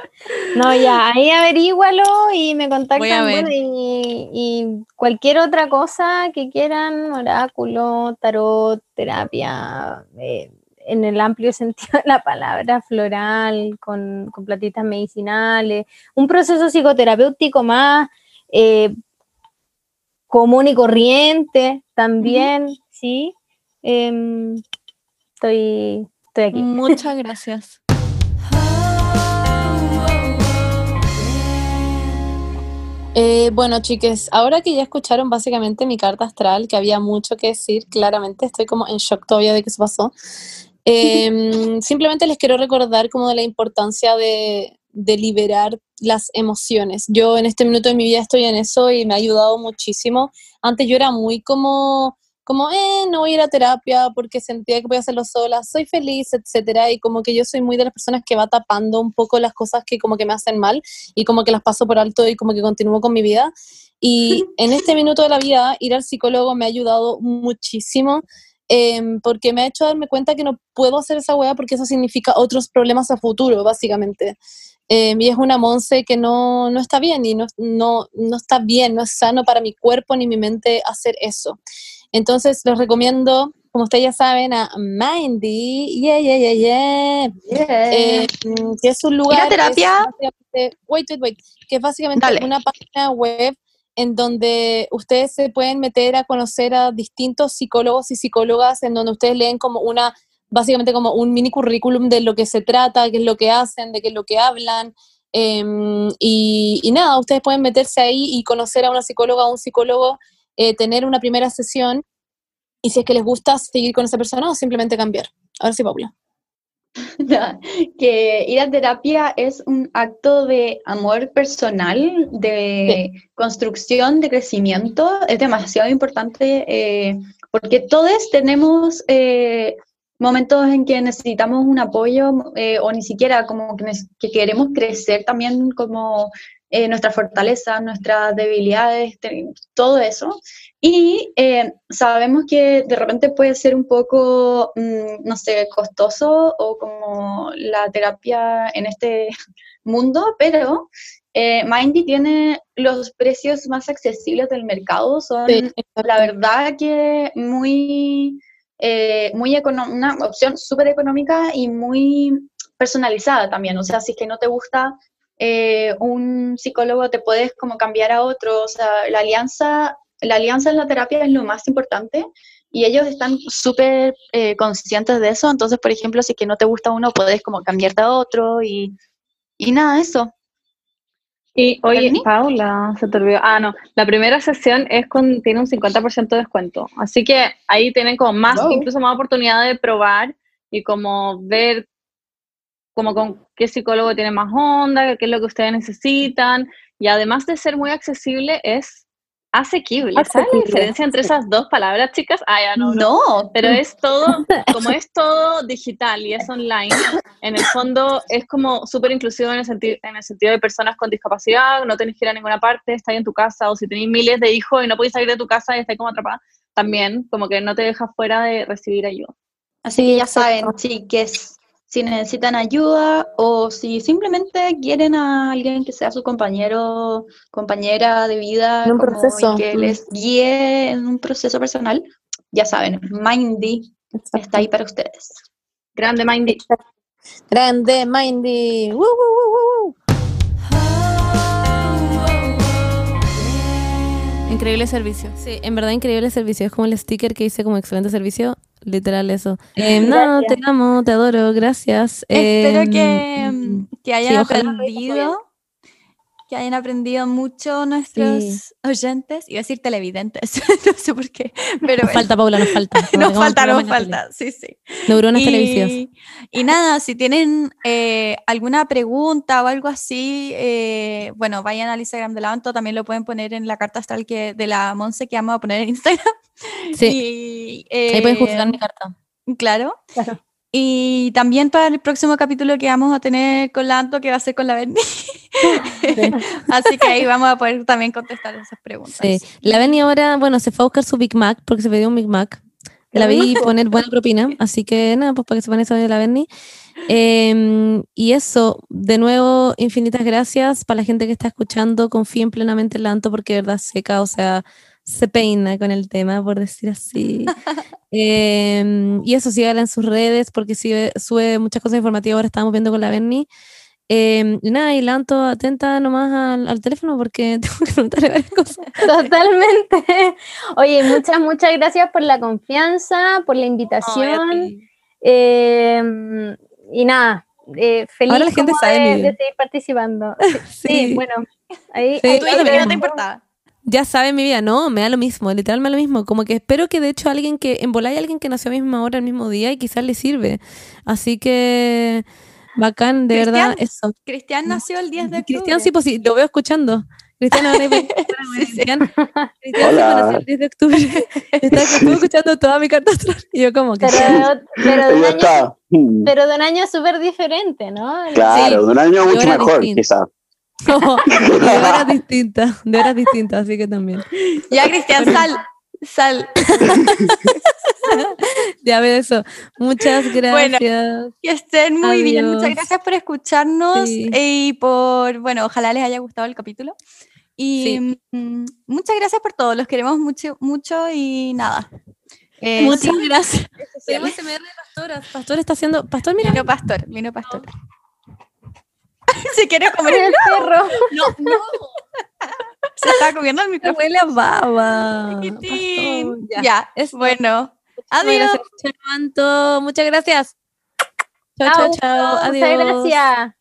no, ya, ahí averígualo y me contactan bueno, y, y cualquier otra cosa que quieran, oráculo, tarot, terapia, eh, en el amplio sentido de la palabra, floral, con, con plantitas medicinales, un proceso psicoterapéutico más eh, común y corriente también, ¿sí? Em, estoy, estoy aquí. Muchas gracias. Eh, bueno, chiques, ahora que ya escucharon básicamente mi carta astral, que había mucho que decir, claramente estoy como en shock todavía de que eso pasó. Em, simplemente les quiero recordar como de la importancia de, de liberar las emociones. Yo en este minuto de mi vida estoy en eso y me ha ayudado muchísimo. Antes yo era muy como, como, eh, no voy a ir a terapia porque sentía que voy a hacerlo sola, soy feliz, etcétera, y como que yo soy muy de las personas que va tapando un poco las cosas que como que me hacen mal y como que las paso por alto y como que continúo con mi vida. Y en este minuto de la vida, ir al psicólogo me ha ayudado muchísimo em, porque me ha hecho darme cuenta que no puedo hacer esa weá porque eso significa otros problemas a futuro, básicamente. Em, y es una Monse que no, no está bien y no, no, no está bien, no es sano para mi cuerpo ni mi mente hacer eso. Entonces les recomiendo, como ustedes ya saben, a Mindy, yeah, yeah, yeah, yeah, eh, mm, que es un lugar... ¿Ir a terapia? es wait, wait, wait, que es básicamente Dale. una página web en donde ustedes se pueden meter a conocer a distintos psicólogos y psicólogas, en donde ustedes leen como una, básicamente como un mini currículum de lo que se trata, qué es lo que hacen, de qué es lo que hablan. em, y, y nada, ustedes pueden meterse ahí y conocer a una psicóloga o un psicólogo, eh, tener una primera sesión y si es que les gusta seguir con esa persona o simplemente cambiar. Ahora sí, Paula. Ya, que ir a terapia es un acto de amor personal, de construcción, de crecimiento. Es demasiado importante eh, porque todos tenemos eh, momentos en que necesitamos un apoyo eh, o ni siquiera como que, que queremos crecer también como eh, nuestras fortalezas, nuestras debilidades, todo eso. Y eh, sabemos que de repente puede ser un poco, mm, no sé, costoso o como la terapia en este mundo, pero eh, Mindy tiene los precios más accesibles del mercado, son Sí, la verdad que muy, eh, muy una opción súper económica y muy personalizada también. O sea, si es que no te gusta eh, un psicólogo, te puedes como cambiar a otro. O sea, la alianza, la alianza en la terapia es lo más importante y ellos están súper eh, conscientes de eso. Entonces, por ejemplo, si que no te gusta uno, puedes como cambiarte a otro y, y nada, eso. Y oye. Paula, se te olvidó. Ah, no, la primera sesión es con, tiene un 50% de descuento. Así que ahí tienen como más, Wow. incluso más oportunidad de probar y como ver como con qué psicólogo tiene más onda, qué es lo que ustedes necesitan. Y además de ser muy accesible, es asequible. ¿Sabes la Asequible, diferencia entre esas dos palabras, chicas? Ah, ya no, no. No, Pero es todo, como es todo digital y es online, en el fondo es como súper inclusivo en el, senti- en el sentido de personas con discapacidad, no tenés que ir a ninguna parte, estás en tu casa, o si tenés miles de hijos y no podés salir de tu casa y estás como atrapada, también como que no te dejas fuera de recibir ayuda. Así que ya saben, chiques, si necesitan ayuda o si simplemente quieren a alguien que sea su compañero, compañera de vida, En un como, y proceso, que les guíe en un proceso personal, ya saben, Mindy está ahí para ustedes. Grande Mindy. Grande, Mindy. Woo, woo, woo, woo, woo. Increíble servicio. Sí, en verdad increíble servicio. Es como el sticker que dice como excelente servicio. Literal eso. Eh, no, te amo, te adoro, gracias. Espero Em, que, mm, que hayan sí, aprendido, que hayan aprendido mucho nuestros oyentes. Iba a decir televidentes, no sé por qué, pero Nos falta, Paula, nos falta. Nos falta, nos falta, sí, sí. Neuronas televisivas. Y, y nada, si tienen eh, alguna pregunta o algo así, eh, bueno, vayan al Instagram de la Anto, también lo pueden poner en la carta astral que, de la Monse que vamos a poner en Instagram. Sí, Y, ahí pueden juzgar eh, mi carta. Claro. Claro. Y también para el próximo capítulo que vamos a tener con la Anto, que va a ser con la Berni. Así que ahí vamos a poder también contestar esas preguntas. Sí. La Benny ahora, bueno, se fue a buscar su Big Mac porque se pidió un Big Mac. La vi poner buena propina, así que nada, pues para que sepan eso de la Berni. Em, y eso, de nuevo, infinitas gracias para la gente que está escuchando. Confíen plenamente en la Anto porque de verdad seca, o sea, se peina con el tema, por decir así. Em, y eso, síganla en sus redes porque sube, sube muchas cosas informativas. Ahora estamos viendo con la Berni. Em, y nada, y la Anto atenta nomás al, al teléfono porque tengo que preguntarle varias cosas. Totalmente. Oye, muchas, muchas gracias por la confianza, por la invitación. Eh, y nada, eh, feliz Ahora la gente como sabe de, de seguir participando. Sí, Sí. bueno, ahí, Sí, ahí- ahí no te importaba. Ya sabe mi vida, no, me da lo mismo, literal me da lo mismo. Como que espero que de hecho alguien que, en volar hay alguien que nació a la misma hora, el mismo día y quizás le sirve. Así que, bacán, de verdad, eso. Cristian nació el 10 de octubre. Cristian, sí, pues sí, lo veo escuchando. Cristian, ahora Cristian, Cristian, Cristian sí, Hola. conocí el 10 de octubre. Está, estuvo escuchando toda mi carta astral. Y yo como que... Pero, pero, de un año, pero de un año súper diferente, ¿no? Claro, de un año mucho mejor, quizás. No, de horas distintas, de horas distintas, así que también. Ya, Cristian, sal. Sal. Ya veo eso. Muchas gracias. Que estén muy bien. Muchas Adiós. gracias por escucharnos Sí. y por, bueno, ojalá les haya gustado el capítulo. Y mm, muchas gracias por todo. Los queremos mucho, mucho y nada. Eh, Muchas sí, gracias. De Pastora. Pastor está haciendo. Pastor, mira. vino pastor, vino pastor. se quiere comer el perro. No, no. Se está comiendo el micrófono. Huele a baba. Chiquitín. Ya. es bueno. Adiós. Gracias, Muchas gracias. Chao, chao, chao. Adiós. Muchas gracias.